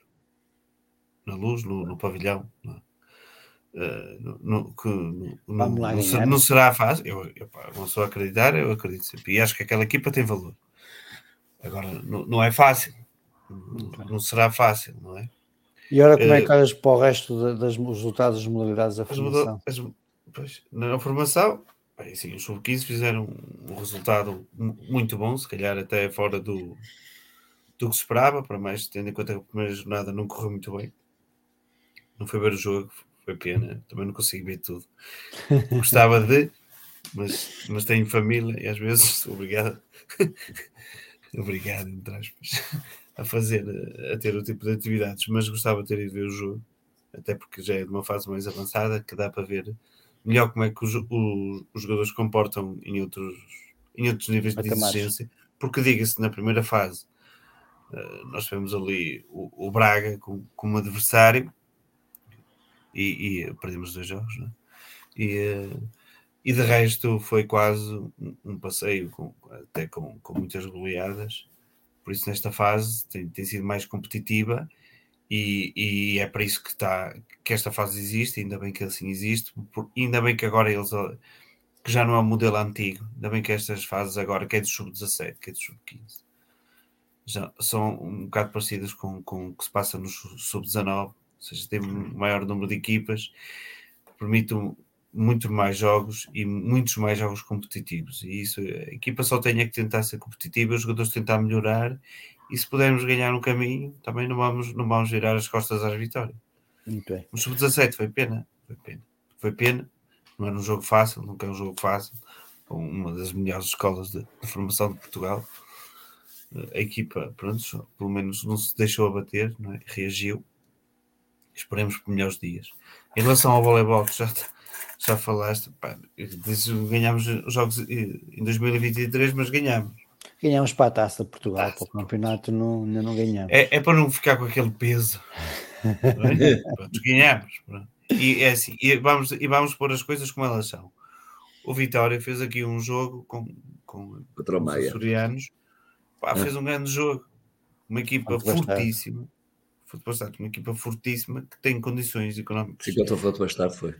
Na luz, no, no pavilhão. Uh, no, que, no, não, não, será fácil. Eu, eu não sou a acreditar, eu acredito sempre. E acho que aquela equipa tem valor. Agora, não, não é fácil. Não, será fácil, não é? E agora como é que eh, olhas para o resto dos resultados das modalidades da formação? As, pois, na formação, assim, os sub-15 fizeram um resultado muito bom, se calhar até fora do, do que se esperava, para mais tendo em conta que a primeira jornada não correu muito bem. Não foi ver o jogo, foi pena, também não consigo ver tudo. [LAUGHS] Gostava de, mas, mas tenho família e às vezes [LAUGHS] obrigado, [LAUGHS] obrigado, entre aspas, a fazer, a ter o tipo de atividades, mas gostava de ter ido ver o jogo, até porque já é de uma fase mais avançada que dá para ver melhor como é que os, os, os jogadores comportam em outros, em outros níveis de exigência, porque diga-se na primeira fase Uh, nós tivemos ali o, o Braga como, como adversário e, e, perdemos dois jogos, né? e, uh, e de resto foi quase um, um passeio com, até com, com muitas goleadas. Por isso, nesta fase tem, tem sido mais competitiva e, e, é para isso que, está, que esta fase existe. Ainda bem que assim existe, por, ainda bem que agora eles que já não é um modelo antigo, ainda bem que estas fases agora, que é do sub-17, que é do sub-15, já são um bocado parecidas com, com o que se passa no sub-19, ou seja, tem um maior número de equipas, permite muito mais jogos e muitos mais jogos competitivos. E isso, a equipa só tem é que tentar ser competitiva, os jogadores tentar melhorar, e se pudermos ganhar um caminho, também não vamos, não vamos virar as costas às vitórias. Muito bem. O sub-17 foi pena, foi pena. Foi pena, não era um jogo fácil, nunca é um jogo fácil, uma das melhores escolas de, de formação de Portugal a equipa, pronto, pelo menos não se deixou abater, não é? reagiu. Esperemos por melhores dias. Em relação ao voleibol, já, já falaste, pá, ganhámos os jogos em 2023, mas ganhámos. Ganhámos para a taça de Portugal, ah, para o campeonato não, ainda não ganhamos. É, é, para não ficar com aquele peso. É? [LAUGHS] pronto, ganhámos. Pronto. E é assim, e vamos, e vamos pôr as coisas como elas são. O Vitória fez aqui um jogo com, com, com os açorianos Pá, fez um grande jogo. Uma equipa fortíssima. Futebol uma equipa fortíssima que tem condições económicas. Sim, que eu estou a falar do Estado foi.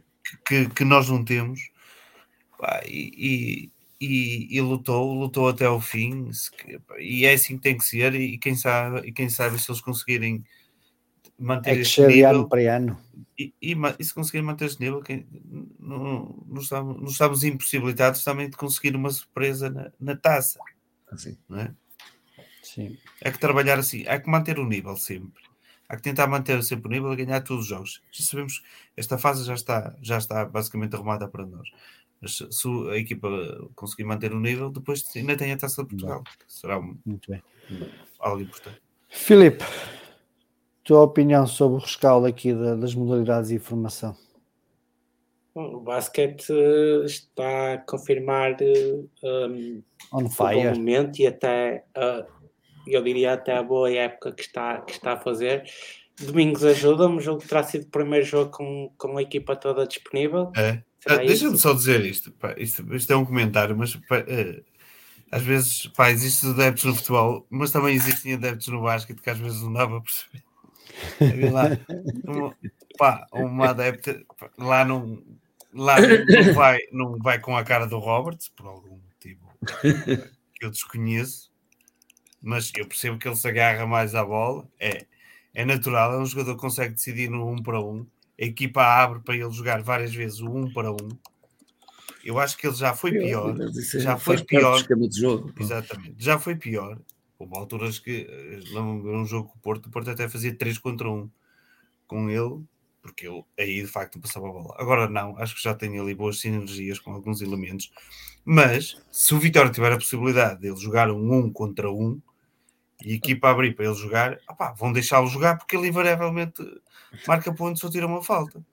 Que, que nós não temos. Pá, e, e, e, lutou, lutou até ao fim. E é assim que tem que ser. E quem sabe, e quem sabe se eles conseguirem manter é este nível. Ano para ano. E, e, e, se conseguirem manter este nível, quem, não, não, estamos, não estamos impossibilitados também de conseguir uma surpresa na, na taça. Assim. Não é? Sim. É que trabalhar assim, é que manter o nível sempre. Há que tentar manter sempre o nível e ganhar todos os jogos. Já sabemos que esta fase já está, já está basicamente arrumada para nós. Mas se a equipa conseguir manter o nível, depois ainda tem a taça de Portugal. será um, Muito bem. algo importante. Filipe, tua opinião sobre o rescaldo aqui das modalidades e formação? Bom, o basquete eh, está a confirmar um, eh, On fire. o bom momento e até uh, eu diria até a boa época que está, que está a fazer. Domingos ajuda-me, o jogo terá sido o primeiro jogo com, com a equipa toda disponível. É. Ah, Deixa-me só dizer isto, pá, isto, isto. é um comentário, mas pá, é, às vezes pá, existem adeptos no futebol, mas também existem adeptos no basquete que às vezes não dá para perceber. [LAUGHS] lá, uma, pá, uma adepta lá não, lá [COUGHS] não vai, não vai com a cara do Roberts, por algum motivo que eu desconheço mas eu percebo que ele se agarra mais à bola. É, é natural, é um jogador que consegue decidir no um para um. A equipa abre para ele jogar várias vezes o um para um. Eu acho que ele já foi pior. É, já foi pior. Jogo, Exatamente. Já foi pior. Houve alturas que num jogo com o Porto, o Porto até fazia 3 contra 1 com ele, porque ele aí de facto passava a bola. Agora não, acho que já tem ali boas sinergias com alguns elementos. Mas se o Vitória tiver a possibilidade de ele jogar um 1 contra 1, e a equipa abrir para ele jogar, opá, vão deixá-lo jogar porque ele invariavelmente marca pontos ou tira uma falta.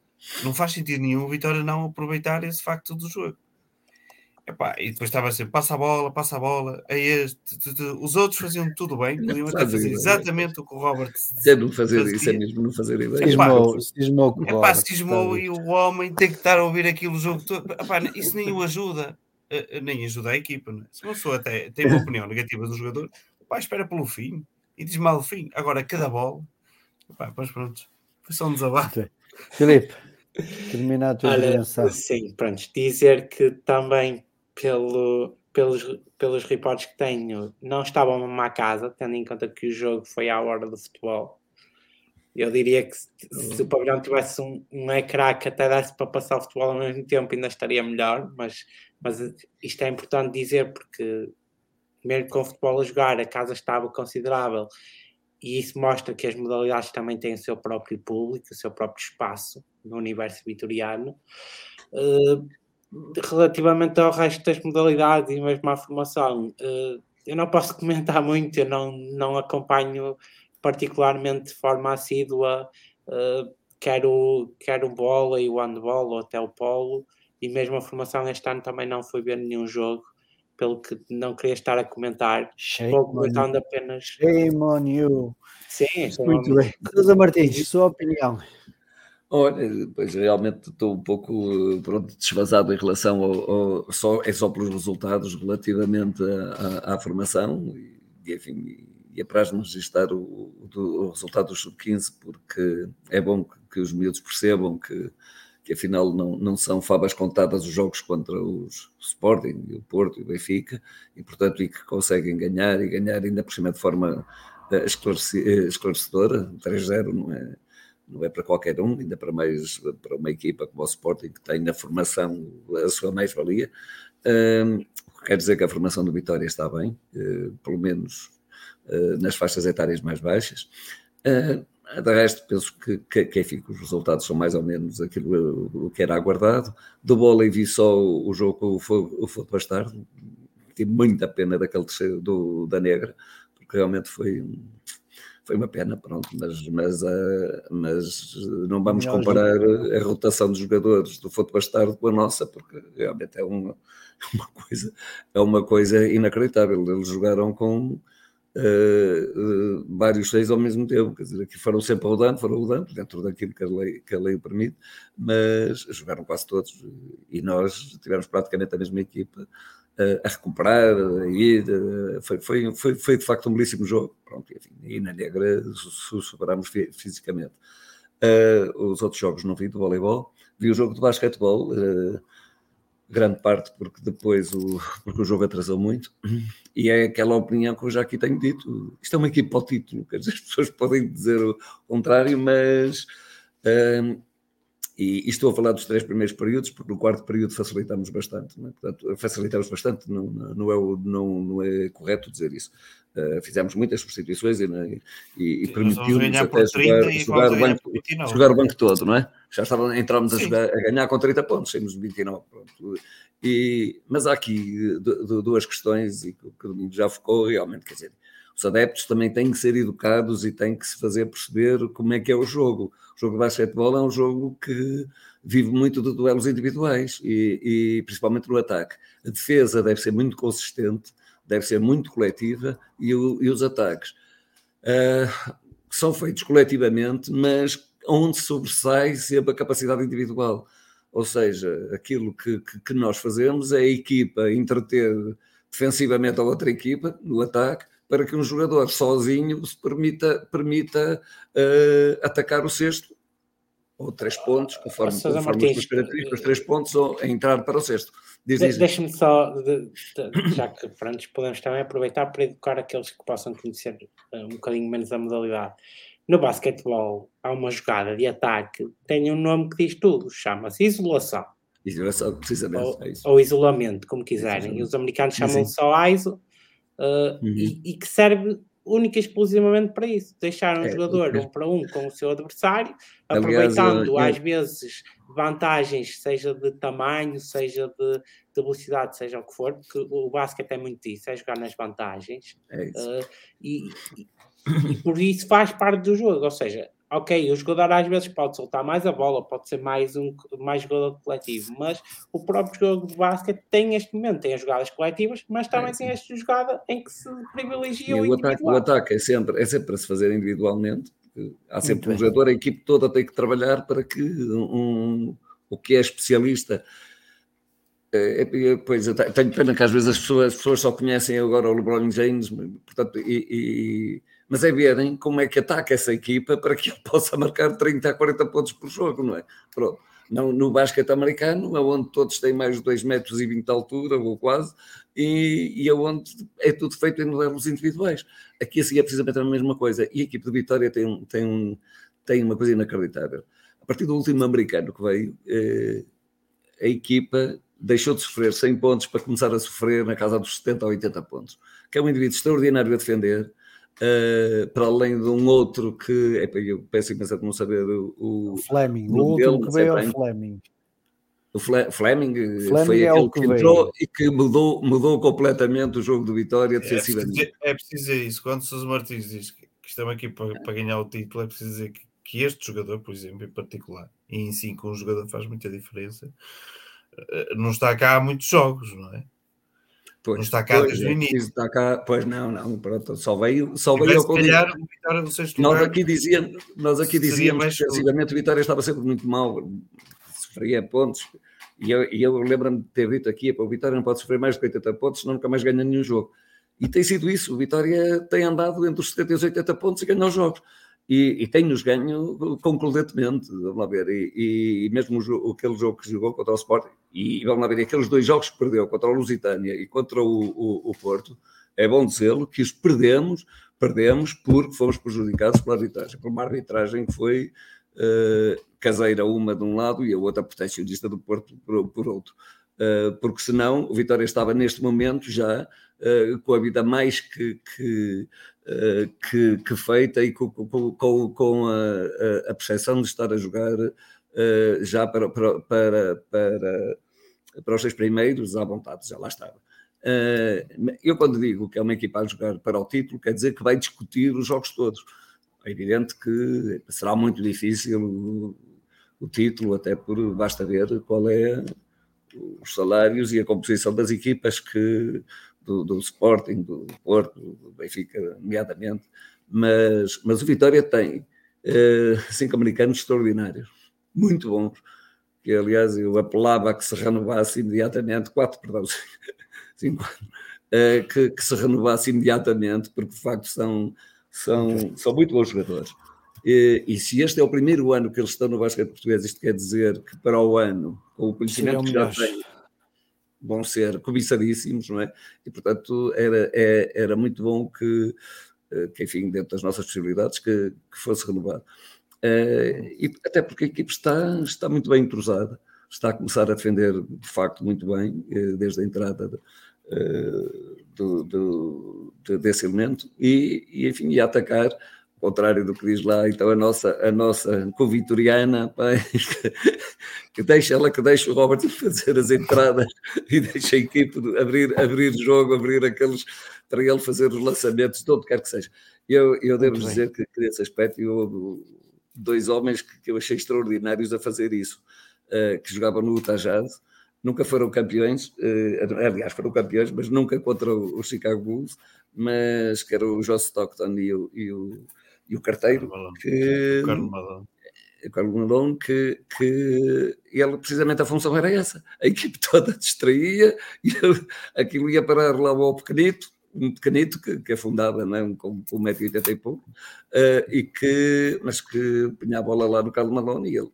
Não faz sentido nenhum o Vitória não aproveitar esse facto do jogo. Epá, e depois estava assim, passa a bola, passa a bola, é este, os outros faziam tudo bem, podiam até fazer exatamente o que o Robert é não fazer fazia. isso, é mesmo não fazer ideia. Cismou, cismou, epá, cismou e o homem tem que estar a ouvir aquilo o jogo todo. Epá, isso nem o ajuda, eh, eh, nem ajuda a equipa. Né? Se uma pessoa até tem uma [LAUGHS] opinião negativa do jogador, epá, espera pelo fim e diz mal o fim. Agora, cada bola, epá, pois pronto, foi só um desabafo. Filipe, terminar a tua Olha, Sim, pronto, dizer que também pelo, pelos, pelos reportes que tenho, não estavam mesmo à casa, tendo em conta que o jogo foi à hora do futebol. Eu diria que se, se o pavilhão tivesse um, um ecrã que até desse para passar o futebol ao mesmo tempo, ainda estaria melhor, mas, mas isto é importante dizer porque, mesmo com o futebol a jogar, a casa estava considerável e isso mostra que as modalidades também têm o seu próprio público, o seu próprio espaço no universo vitoriano. Uh, relativamente ao resto das modalidades e mesmo à formação, uh, eu não posso [LAUGHS] comentar muito, eu não, não acompanho particularmente de forma assídua, uh, quer, o, quer o bola e o handball ou até o polo, e mesmo a formação este ano também não foi ver nenhum jogo, pelo que não queria estar a comentar. Shame Vou comentando apenas. Shame on you. Sim, muito bem. Sousa Martins, sua opinião. Olha, pois realmente estou um pouco pronto, desfasado em relação ao, ao, só, é só pelos resultados relativamente à, à formação e, enfim, e apraz-nos registrar o, o, o, resultado do Sub-15 porque é bom que, que, os miúdos percebam que, que afinal não, não são fabas contadas os jogos contra os Sporting, o Porto e o Benfica e portanto e que conseguem ganhar e ganhar ainda por cima de forma eh, esclarecedora, 3-0 não é não é para qualquer um, ainda para mais para uma equipa como o Sporting que tem na formação a sua mais-valia. Uh, quer dizer que a formação do Vitória está bem, uh, pelo menos uh, nas faixas etárias mais baixas. Uh, de resto, penso que, que, que enfim, os resultados são mais ou menos aquilo o que era aguardado. Do e vi só o, jogo com o Fogo Bastardo. Tive muita pena daquele terceiro do, da Negra, porque realmente foi foi uma pena, pronto, mas, mas, uh, mas não vamos comparar a rotação dos jogadores do futebol bastardo com a nossa, porque realmente é uma, [LAUGHS] uma, coisa, é uma coisa inacreditável. Eles jogaram com uh, uh, vários seis ao mesmo tempo, quer dizer, aqui foram sempre rodando, foram rodando, dentro daquilo que a lei, que a lei permite, mas jogaram quase todos e nós tivemos praticamente a mesma equipa a recuperar, a ir. Foi, foi, foi, foi de facto um belíssimo jogo. Pronto, enfim, e na Negra superámos fisicamente. Uh, os outros jogos não vi do voleibol, vi o jogo de basquetebol, uh, grande parte porque depois o, porque o jogo atrasou muito, e é aquela opinião que eu já aqui tenho dito. Isto é uma equipe para o título, quer dizer, as pessoas podem dizer o contrário, mas uh, e, e, estou a falar dos três primeiros períodos, porque no quarto período facilitamos bastante. Não é? Portanto, facilitamos bastante, não, não, é, não, não é correto dizer isso. Uh, fizemos muitas substituições e, e, e permitiu-nos até jogar, jogar, o banco, jogar o banco todo, não é? Já estava, entramos a, jogar, a ganhar com 30 pontos, saímos de 29. Pronto. E, mas há aqui duas questões e que o já focou realmente, quer dizer, os adeptos também têm que ser educados e têm que se fazer perceber como é que é o jogo. O jogo de basquetebol é um jogo que vive muito de duelos individuais e, e principalmente no ataque. A defesa deve ser muito consistente, deve ser muito coletiva e, o, e os ataques uh, são feitos coletivamente, mas onde sobressai sempre a capacidade individual. Ou seja, aquilo que, que, que nós fazemos é a equipa entreter defensivamente a outra equipa no ataque para que um jogador sozinho se permita, permita uh, atacar o sexto ou três pontos, conforme, conforme Martins, as características, três pontos ou entrar para o sexto. Diz, de, Deixa-me só, de, de, já que pronto, podemos também aproveitar para educar aqueles que possam conhecer uh, um bocadinho menos a modalidade. No basquetebol há uma jogada de ataque, tem um nome que diz tudo, chama-se isolação. Isolação, precisamente. Ou, é ou isolamento, como quiserem. E os americanos chamam só ISO, uh, uhum. e, e, que serve única e exclusivamente para isso. Deixar um é, jogador é. um para um com o seu adversário, aproveitando Aliás, às vezes vantagens, seja de tamanho, seja de, de, velocidade, seja o que for, porque o basquete é muito isso, é jogar nas vantagens. É uh, e, e, e por isso faz parte do jogo, ou seja, ok, o jogador às vezes pode soltar mais a bola, pode ser mais um mais jogador coletivo, mas o próprio jogo de basquete tem este momento, tem as jogadas coletivas, mas também é, tem esta jogada em que se privilegia o, o ataque. O ataque é sempre, é sempre para se fazer individualmente, há sempre Muito um jogador, a equipe toda tem que trabalhar para que um, o que é especialista. É, é, pois, tenho pena que às vezes as pessoas, as pessoas só conhecem agora o LeBron James, portanto, e, e mas é verem como é que ataca essa equipa para que [LAUGHS] ele possa marcar 30 a 40 pontos por jogo, não é? Pronto. Não, no basquete americano, onde todos têm mais de 2 metros e 20 de altura, ou quase, e, e onde é tudo feito em duelos individuais. Aqui assim é precisamente a mesma coisa. E a equipe de Vitória tem, tem, um, tem uma coisa inacreditável. A partir do último americano que veio, eh, a equipa deixou de sofrer 100 pontos para começar a sofrer na casa dos 70 ou 80 pontos, que é um indivíduo extraordinário a defender, Uh, para além de um outro que é, eu peço imenso de não saber o, o Fleming, o último que veio é o Fleming. O Fle Fleming, Fleming, foi é aquele que, que entrou e que mudou, mudou completamente o jogo do Vitória é defensivamente. É preciso dizer isso. Quando o Sousa Martins diz que, que estamos aqui para, para, ganhar o título, é preciso dizer que, que, este jogador, por exemplo, em particular, e em si com um jogador faz muita diferença, eh, não está cá há muitos jogos, não é? Pois, não está cá pois, desde o início. Está cá, pois não, não, pronto, só veio, só veio ao calhar, Vitória do sexto nós aqui dizíamos, nós aqui dizíamos que precisamente o Vitória estava sempre muito mal, sofria pontos, e eu, eu lembro-me de ter dito aqui, o Vitória não pode sofrer mais de 80 pontos, senão nunca mais ganha nenhum jogo. E tem sido isso, o Vitória tem andado entre os 70 e os 80 pontos e ganha os jogos e, e tem-nos ganho concludentemente, vamos lá ver, e, e mesmo o, aquele jogo que jogou contra o Sporting, e vamos lá ver, aqueles dois jogos que perdeu contra o Lusitânia e contra o, o, o Porto, é bom dizê-lo que os perdemos, perdemos porque fomos prejudicados pela arbitragem, por uma arbitragem que foi uh, caseira uma de um lado e a outra protecionista do Porto por, por outro. Uh, porque senão o Vitória estava neste momento já uh, com a vida mais que, que eh, que, que, feita e com, com, com a, a, percepção de estar a jogar uh, já para, para, para, para, para os seis primeiros à vontade, já lá estava. Uh, eu quando digo que é uma equipa a jogar para o título, quer dizer que vai discutir os jogos todos. É evidente que será muito difícil o, o título, até por basta ver qual é os salários e a composição das equipas que do, do Sporting, do Porto, do Benfica, nomeadamente, mas, mas o Vitória tem uh, cinco americanos extraordinários, muito bons, que aliás eu apelava a que se renovasse imediatamente, quatro, perdão, [LAUGHS] cinco, uh, que, que, se renovasse imediatamente, porque de facto são, são, são muito bons jogadores. E, e, se este é o primeiro ano que eles estão no basquete português, isto quer dizer que para o ano, com o conhecimento que já têm, vão ser cobiçadíssimos, não é? E, portanto, era, é, era muito bom que, eh, que, enfim, dentro das nossas possibilidades, que, que fosse renovado. Uh, e até porque a equipe está, está muito bem entrosada, está a começar a defender, de facto, muito bem, uh, desde a entrada de, do, do, de, desse elemento, e, e, enfim, e a atacar contrário do que diz lá, então a nossa, a nossa co-vitoriana, [LAUGHS] que deixa ela que deixa o Robert fazer as entradas [LAUGHS] e deixa a equipe abrir, abrir jogo, abrir aqueles para ele fazer os lançamentos, todo quer que seja. Eu, eu devo Muito dizer bem. que, nesse aspecto eu, dois homens que, que, eu achei extraordinários a fazer isso, uh, que jogavam no Utah Jazz, nunca foram campeões, uh, aliás foram campeões, mas nunca contra o, o Chicago Bulls, mas que era o Joss Stockton e o, e o e o carteiro que, o Carlos Malone que, que ele precisamente a função era essa a equipe toda distraía e ele, [LAUGHS] aquilo ia parar lá ao pequenito um pequenito que, que afundava não é? com, com 1,80m e pouco uh, e que, mas que punha a bola lá no Carlos Malone e ele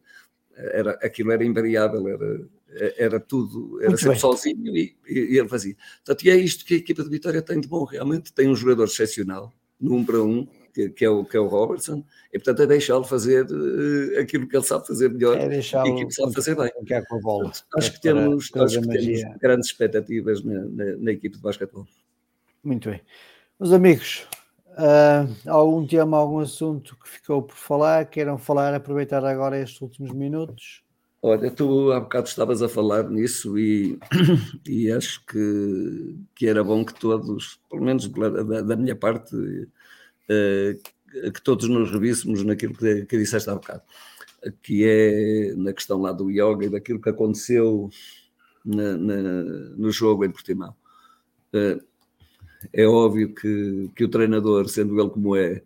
era, aquilo era invariável era, era tudo, era Muito sempre bem. sozinho e, e, e, ele fazia. Portanto, e é isto que a equipa de Vitória tem de bom, realmente tem um jogador excepcional, no um para um, que, que, é, o, que é o Robertson, e portanto é deixá-lo fazer uh, aquilo que ele sabe fazer melhor é e aquilo que sabe fazer bem. Que com a bola. Acho, é que, temos, acho que temos grandes expectativas na, na, na, equipe de basquetebol. Muito bem. Meus amigos, Uh, algum tema, algum assunto que ficou por falar? Queiram falar, aproveitar agora estes últimos minutos? Olha, tu há bocado estavas a falar nisso e, [COUGHS] e acho que, que era bom que todos, pelo menos da, da minha parte, que todos nos revíssemos naquilo que, que disseste há bocado, que é na questão lá do yoga e daquilo que aconteceu na, na, no jogo em Portimão. Uh, é óbvio que, que o treinador, sendo ele como é,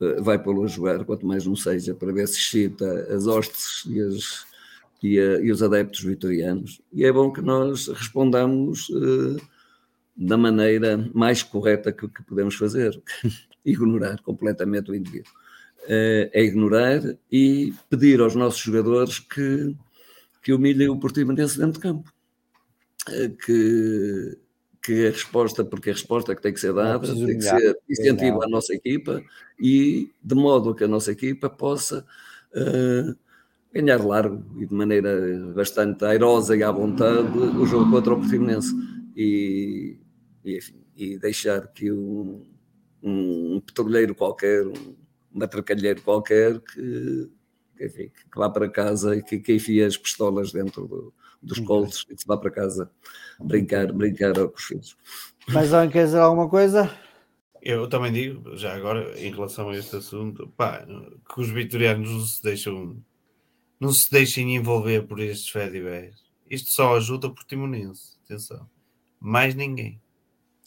uh, vai pô-lo a jogar, quanto mais não seja, para ver se excita as hostes e, as, e, a, e, os adeptos vitorianos. E é bom que nós respondamos da maneira mais correta que, que podemos fazer, [LAUGHS] ignorar completamente o indivíduo. é ignorar e pedir aos nossos jogadores que, que humilhem o Portimonense dentro de campo. Que, que a resposta, porque a resposta que tem que ser dada, tem que ser incentivo à nossa equipa e de modo que a nossa equipa possa uh, ganhar largo e de maneira bastante airosa e à vontade o jogo contra o Portimonense. E, e, enfim, e deixar que um, um petroleiro qualquer, um matracalheiro qualquer que, enfim, que vá para casa e que, que enfie as pistolas dentro do, dos coltos e se vá para casa brincar, brincar com os filhos. Mais alguém quer dizer alguma coisa? Eu também digo, já agora, em relação a este assunto, pá, que os vitorianos não se deixam, não se deixem envolver por estes fediversos. Isto só ajuda o Portimonense, atenção. Mais ninguém.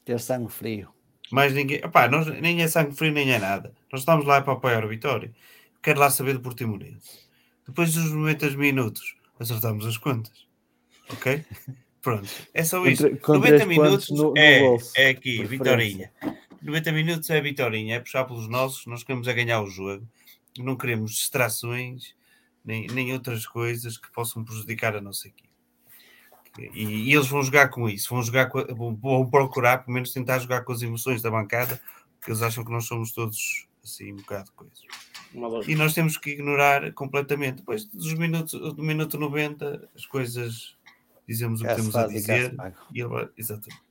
Ter sangue frio. Mais ninguém. Epá, nós, nem é sangue frio, nem é nada. Nós estamos lá para apoiar o Vitória. Quero lá saber do Portimonense. Depois dos 90 minutos, acertamos as contas. Ok? [LAUGHS] Pronto, é só isso. Contra, 90 minutos no, no é, é aqui, Vitorinha. 90 minutos é Vitorinha, é puxar pelos nossos, nós queremos é ganhar o jogo. Não queremos distrações nem, nem outras coisas que possam prejudicar a nossa equipe. E, e, eles vão jogar com isso, vão jogar com, vão, vão, procurar, pelo menos tentar jogar com as emoções da bancada, porque eles acham que nós somos todos assim um bocado de coisas. E nós temos que ignorar completamente. Depois dos minutos, do minuto 90, as coisas dizemos o que temos a dizer e ele exatamente.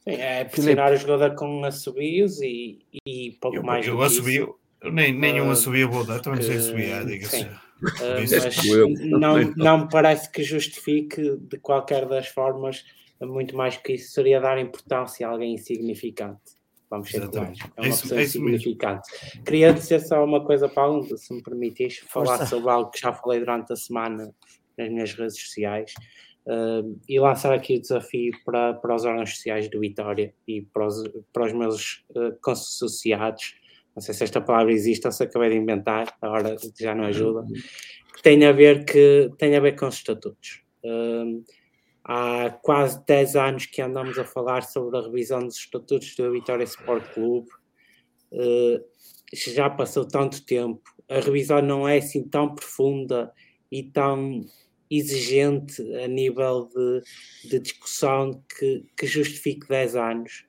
Sim, é pressionar o jogador com assobios e, e pouco eu, mais. Eu assobio, nem, nenhum uh, assobio vou dar, também não sei assobiar, diga-se. Uh, mas não, não me parece que justifique de qualquer das formas muito mais que isso seria dar importância a alguém insignificante. Vamos ser claros. É uma pessoa insignificante. Queria dizer só uma coisa a se me permitires, falar sobre algo que já falei durante a semana nas minhas redes sociais uh, e lançar aqui o desafio para, para os órgãos sociais do Vitória e para os, para os meus uh, consociados. Não sei se esta palavra existe ou se acabei de inventar, agora já não ajuda. Que tem a ver, que, tem a ver com os estatutos. Uh, há quase 10 anos que andamos a falar sobre a revisão dos estatutos do Vitória Sport Clube. Uh, já passou tanto tempo, a revisão não é assim tão profunda e tão exigente a nível de, de discussão que, que, justifique 10 anos.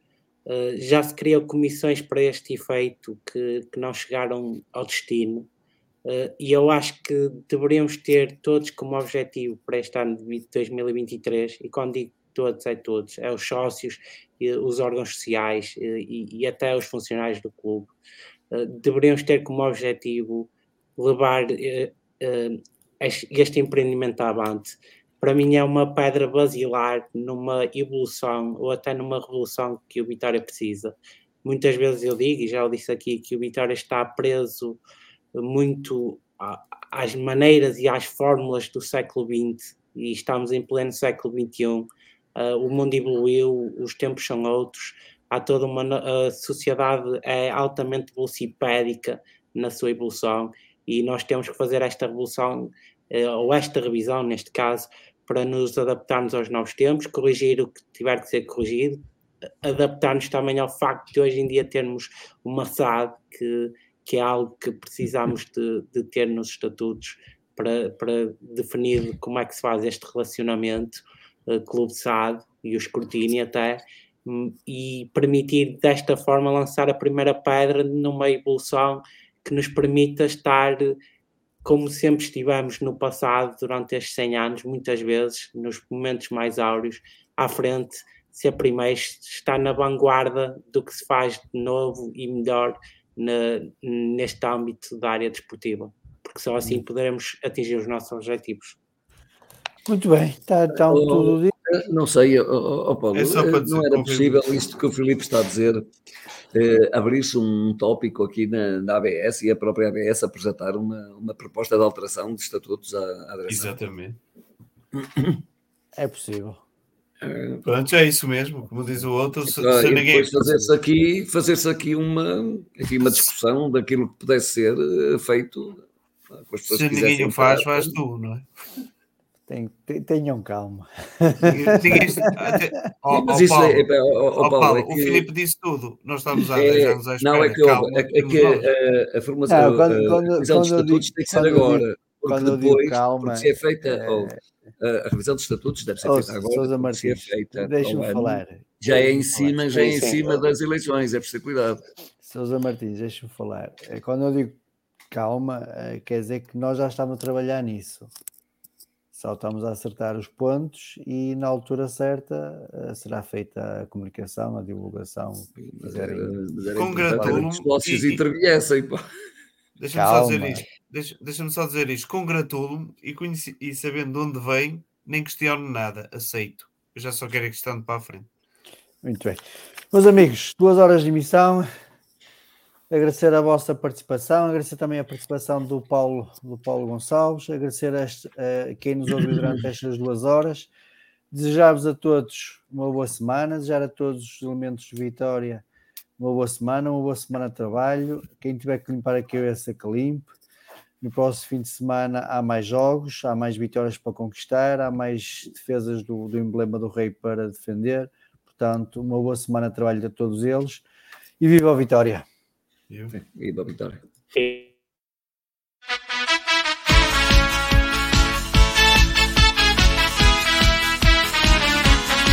Uh, já se criou comissões para este efeito que, que não chegaram ao destino. Uh, e eu acho que deveríamos ter todos como objetivo para este ano de 2023, e quando digo todos, é todos, é os sócios, os órgãos sociais e, e até os funcionários do clube, uh, deveríamos ter como objetivo levar este empreendimento avante, para mim é uma pedra basilar numa evolução ou até numa revolução que o Vitória precisa. Muitas vezes eu digo, e já o disse aqui, que o Vitória está preso muito às maneiras e às fórmulas do século XX e estamos em pleno século XXI. Uh, o mundo evoluiu, os tempos são outros, há toda uma a sociedade é altamente velocipédica na sua evolução e nós temos que fazer esta revolução, eh, ou esta revisão, neste caso, para nos adaptarmos aos novos tempos, corrigir o que tiver que ser corrigido, adaptar-nos também ao facto de hoje em dia termos uma SAD, que, que é algo que precisamos de, de ter nos estatutos para, para definir como é que se faz este relacionamento uh, clube-SAD e o escrutínio até, hum, e permitir desta forma lançar a primeira pedra numa evolução que nos permita estar como sempre estivemos no passado durante estes 100 anos, muitas vezes, nos momentos mais áureos, à frente ser primeiro, estar na vanguarda do que se faz de novo e melhor na, neste âmbito da área desportiva, porque só assim poderemos atingir os nossos objetivos. Muito bem, está então tudo dito. Não sei, oh, oh, Paulo, é não era possível isto que o Filipe está a dizer, eh, abrir-se um tópico aqui na, na, ABS e a própria ABS apresentar uma, uma proposta de alteração de estatutos à, à direção. Exatamente. É possível. Pronto, é isso mesmo, como diz o outro. Se, ah, se ninguém... fazer-se aqui, fazer aqui uma, enfim, uma discussão daquilo que pudesse ser eh, feito. Se ninguém o faz, faz tu, não é? Tenham calma. Mas isso é, Paulo, o Filipe disse tudo. Nós estamos há 10 anos à espera. Não, é que, calma, é, é que a, a formação, não, quando, quando, a revisão de estatutos tem que ser agora. Porque depois, calma, se é feita, é... a revisão de estatutos deve ser feita agora. Sousa Martins, é feita deixa-me falar. Já é em cima, já é em cima das eleições, é preciso ter cuidado. Sousa Martins, deixa-me falar. Quando eu digo calma, quer dizer que nós já estamos a trabalhar nisso. Só estamos a acertar os pontos e na altura certa uh, será feita a comunicação, a divulgação. Congratulo-me. Os sócios interviessem. Deixa-me só dizer isto. Deixa, deixa só dizer isto. Congratulo-me e, e sabendo de onde vem, nem questiono nada. Aceito. Eu já só quero ir estando para a frente. Muito bem. Meus amigos, duas horas de emissão agradecer a vossa participação, agradecer também a participação do Paulo, do Paulo Gonçalves, agradecer a, este, a quem nos ouviu durante [COUGHS] estas duas horas, desejar-vos a todos uma boa semana, desejar a todos os elementos de vitória uma boa semana, uma boa semana de trabalho. Quem tiver que limpar a cabeça, que limpe. No próximo fim de semana há mais jogos, há mais vitórias para conquistar, há mais defesas do, do emblema do rei para defender. Portanto, uma boa semana de trabalho a todos eles e viva a vitória! E, e da vitória. Sim.